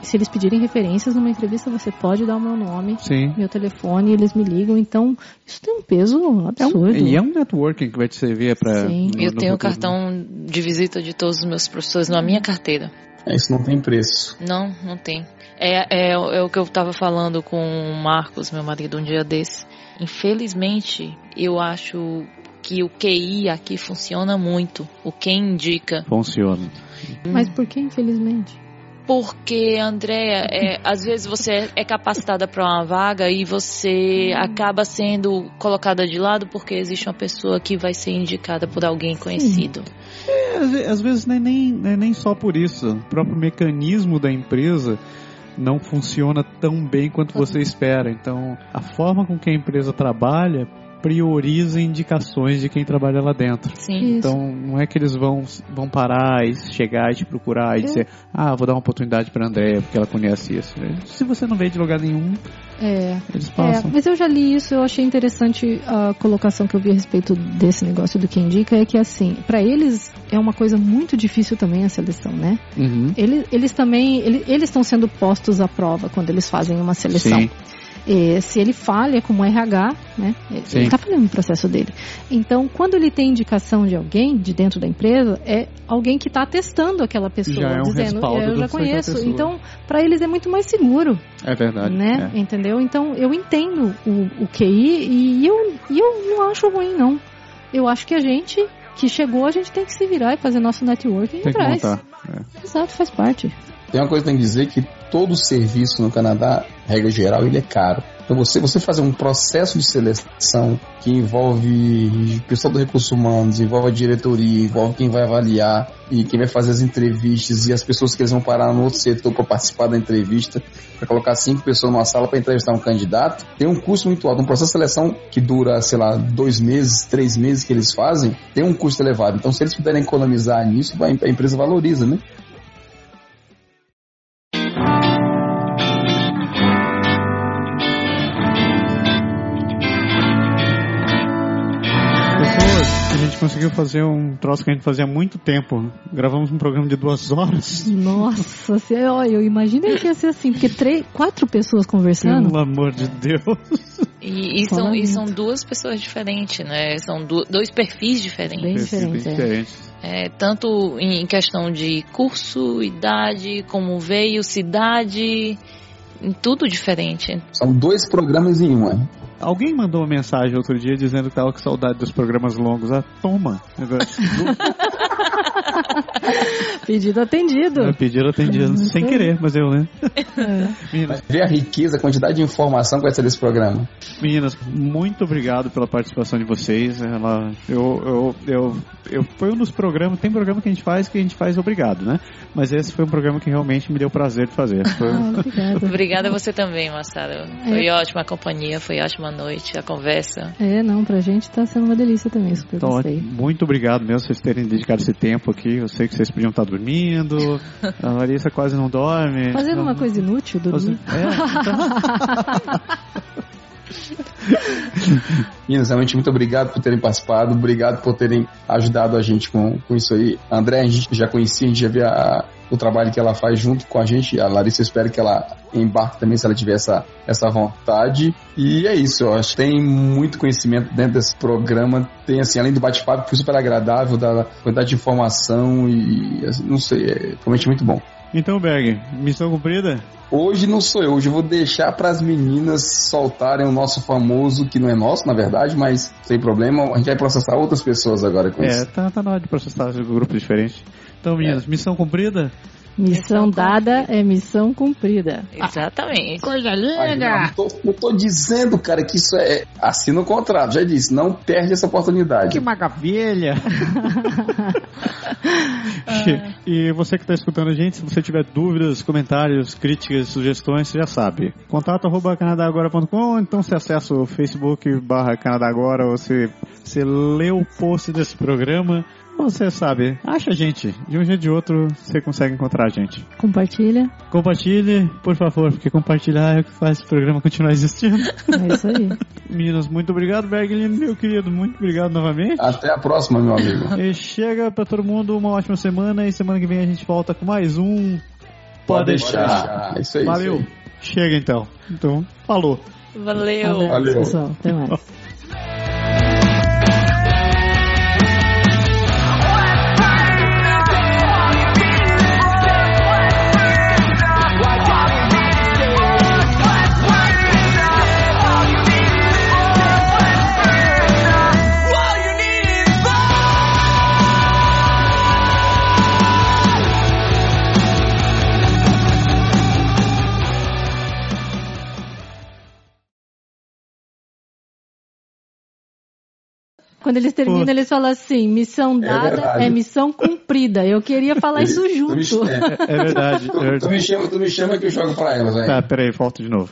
se eles pedirem referências numa entrevista, você pode dar o meu nome, Sim. meu telefone, e eles me ligam. Então, isso tem um peso É um, absurdo. e é um networking que vai te servir para. Sim. Eu tenho o cartão de visita de todos os meus professores na minha carteira. É, Isso não tem preço. Não, não tem. É, é, é o que eu tava falando com o Marcos, meu marido, um dia desse. Infelizmente, eu acho que o QI aqui funciona muito. O quem indica. Funciona. Mas por que, infelizmente? Porque, Andréia, é, às vezes você é capacitada para uma vaga e você acaba sendo colocada de lado porque existe uma pessoa que vai ser indicada por alguém conhecido. É, às ve- às vezes nem, nem, nem nem só por isso. O próprio mecanismo da empresa não funciona tão bem quanto você espera. Então, a forma com que a empresa trabalha prioriza indicações de quem trabalha lá dentro. Sim. Então, não é que eles vão, vão parar e chegar e te procurar e Eu- dizer, ah, vou dar uma oportunidade pra Andréia porque ela conhece isso. Se você não veio de lugar nenhum, É, eles É, passam. mas eu já li isso, eu achei interessante a colocação que eu vi a respeito desse negócio do que indica, é que assim, para eles é uma coisa muito difícil também a seleção, né? Uhum. Eles, eles também, ele- eles estão sendo postos à prova quando eles fazem uma seleção. Sim. É, se ele falha como RH, né? Sim. Ele está falhando no processo dele. Então, quando ele tem indicação de alguém de dentro da empresa, é alguém que está atestando aquela pessoa, Já é um dizendo, eu já conheço. Então, para eles é muito mais seguro É verdade. né? é. Entendeu? Então eu entendo o, o QI e eu, eu não acho ruim, não. Eu acho que a gente que chegou, a gente tem que se virar e fazer nosso networking Tem que atrás. montar. é. Exato, faz parte. Tem uma coisa que tem que dizer que todo serviço no Canadá, regra geral, ele é caro. Então você, você fazer um processo de seleção que envolve pessoal do recursos humanos, envolve a diretoria, envolve quem vai avaliar e quem vai fazer as entrevistas e as pessoas que eles vão parar no outro setor para participar da entrevista, para colocar cinco pessoas numa sala para entrevistar um candidato, tem um custo muito alto. Um processo de seleção que dura, sei lá, dois meses, três meses que eles fazem, tem um custo elevado. Então se eles puderem economizar nisso, a empresa valoriza, né? Conseguiu fazer um troço que a gente fazia há muito tempo. Gravamos um programa de duas horas. Nossa, olha, eu imaginei que ia ser assim, porque três, quatro pessoas conversando. Pelo amor de Deus. E, e são, e são duas pessoas diferentes, né? São do, dois perfis diferentes. Bem diferentes. Bem diferentes. É, tanto em questão de curso, idade, como veio, cidade, em tudo diferente. São dois programas em um, hein? Alguém mandou uma mensagem outro dia dizendo que tava com saudade dos programas longos. Ah, toma. pedido atendido. É, pedido atendido, sem querer, mas eu, né? Meninas. Ver a riqueza, a quantidade de informação que vai ser desse programa. Meninas, muito obrigado pela participação de vocês. Ela, eu, eu, eu, eu, foi um dos programas, tem programa que a gente faz que a gente faz obrigado, né? Mas esse foi um programa que realmente me deu prazer de fazer. Foi... Ah, Obrigada a você também, Marcelo. Foi é. ótima a companhia, foi ótima noite, a conversa. É, não, pra gente tá sendo uma delícia também, super então, gostei. Muito obrigado mesmo vocês terem dedicado esse tempo aqui. Eu sei que vocês podiam estar dormindo. A Larissa quase não dorme. Fazendo não... uma coisa inútil, dormir. É, então... Meninas, realmente muito obrigado por terem participado, obrigado por terem ajudado a gente com, com isso aí. A André, a gente já conhecia, a gente já via a, o trabalho que ela faz junto com a gente. A Larissa, eu espero que ela embarque também se ela tiver essa, essa vontade. E é isso, eu acho. Tem muito conhecimento dentro desse programa. Tem, assim, além do bate-papo, foi super agradável, da quantidade de informação e, assim, não sei, é realmente muito bom. Então, Berg, missão cumprida? Hoje não sou eu, hoje eu vou deixar para as meninas soltarem o nosso famoso, que não é nosso, na verdade, mas sem problema, a gente vai processar outras pessoas agora com é, isso. É, tá, tá na hora de processar grupos diferentes. Então, meninas, é. missão cumprida? Missão dada é missão cumprida. Exatamente. Coisa linda! Não tô, tô, dizendo, cara, que isso é. Assina o contrato, já disse, não perde essa oportunidade. Que maravilha! e você que está escutando a gente, se você tiver dúvidas, comentários, críticas, sugestões, você já sabe. Contato arroba canadagora.com, então você acessa o Facebook barra Canadá Agora, ou você, você lê o post desse programa você sabe, acha a gente. De um jeito ou de outro, você consegue encontrar a gente. Compartilha. Compartilhe, por favor, porque compartilhar é o que faz o programa continuar existindo. É isso aí. Meninas, muito obrigado, Berglin, meu querido. Muito obrigado novamente. Até a próxima, meu amigo. E chega pra todo mundo uma ótima semana e semana que vem a gente volta com mais um. Pode deixar. Pode deixar. É isso aí. Valeu. Isso aí. Chega então. Então, falou. Valeu. Valeu. Pessoal, até mais. Quando eles terminam, Pô. eles falam assim: missão é dada é, é, missão cumprida. Eu queria falar isso junto. É, é, verdade. É verdade. Tu, me chama, tu me chama que eu jogo pra elas, velho. Tá, peraí, volta de novo.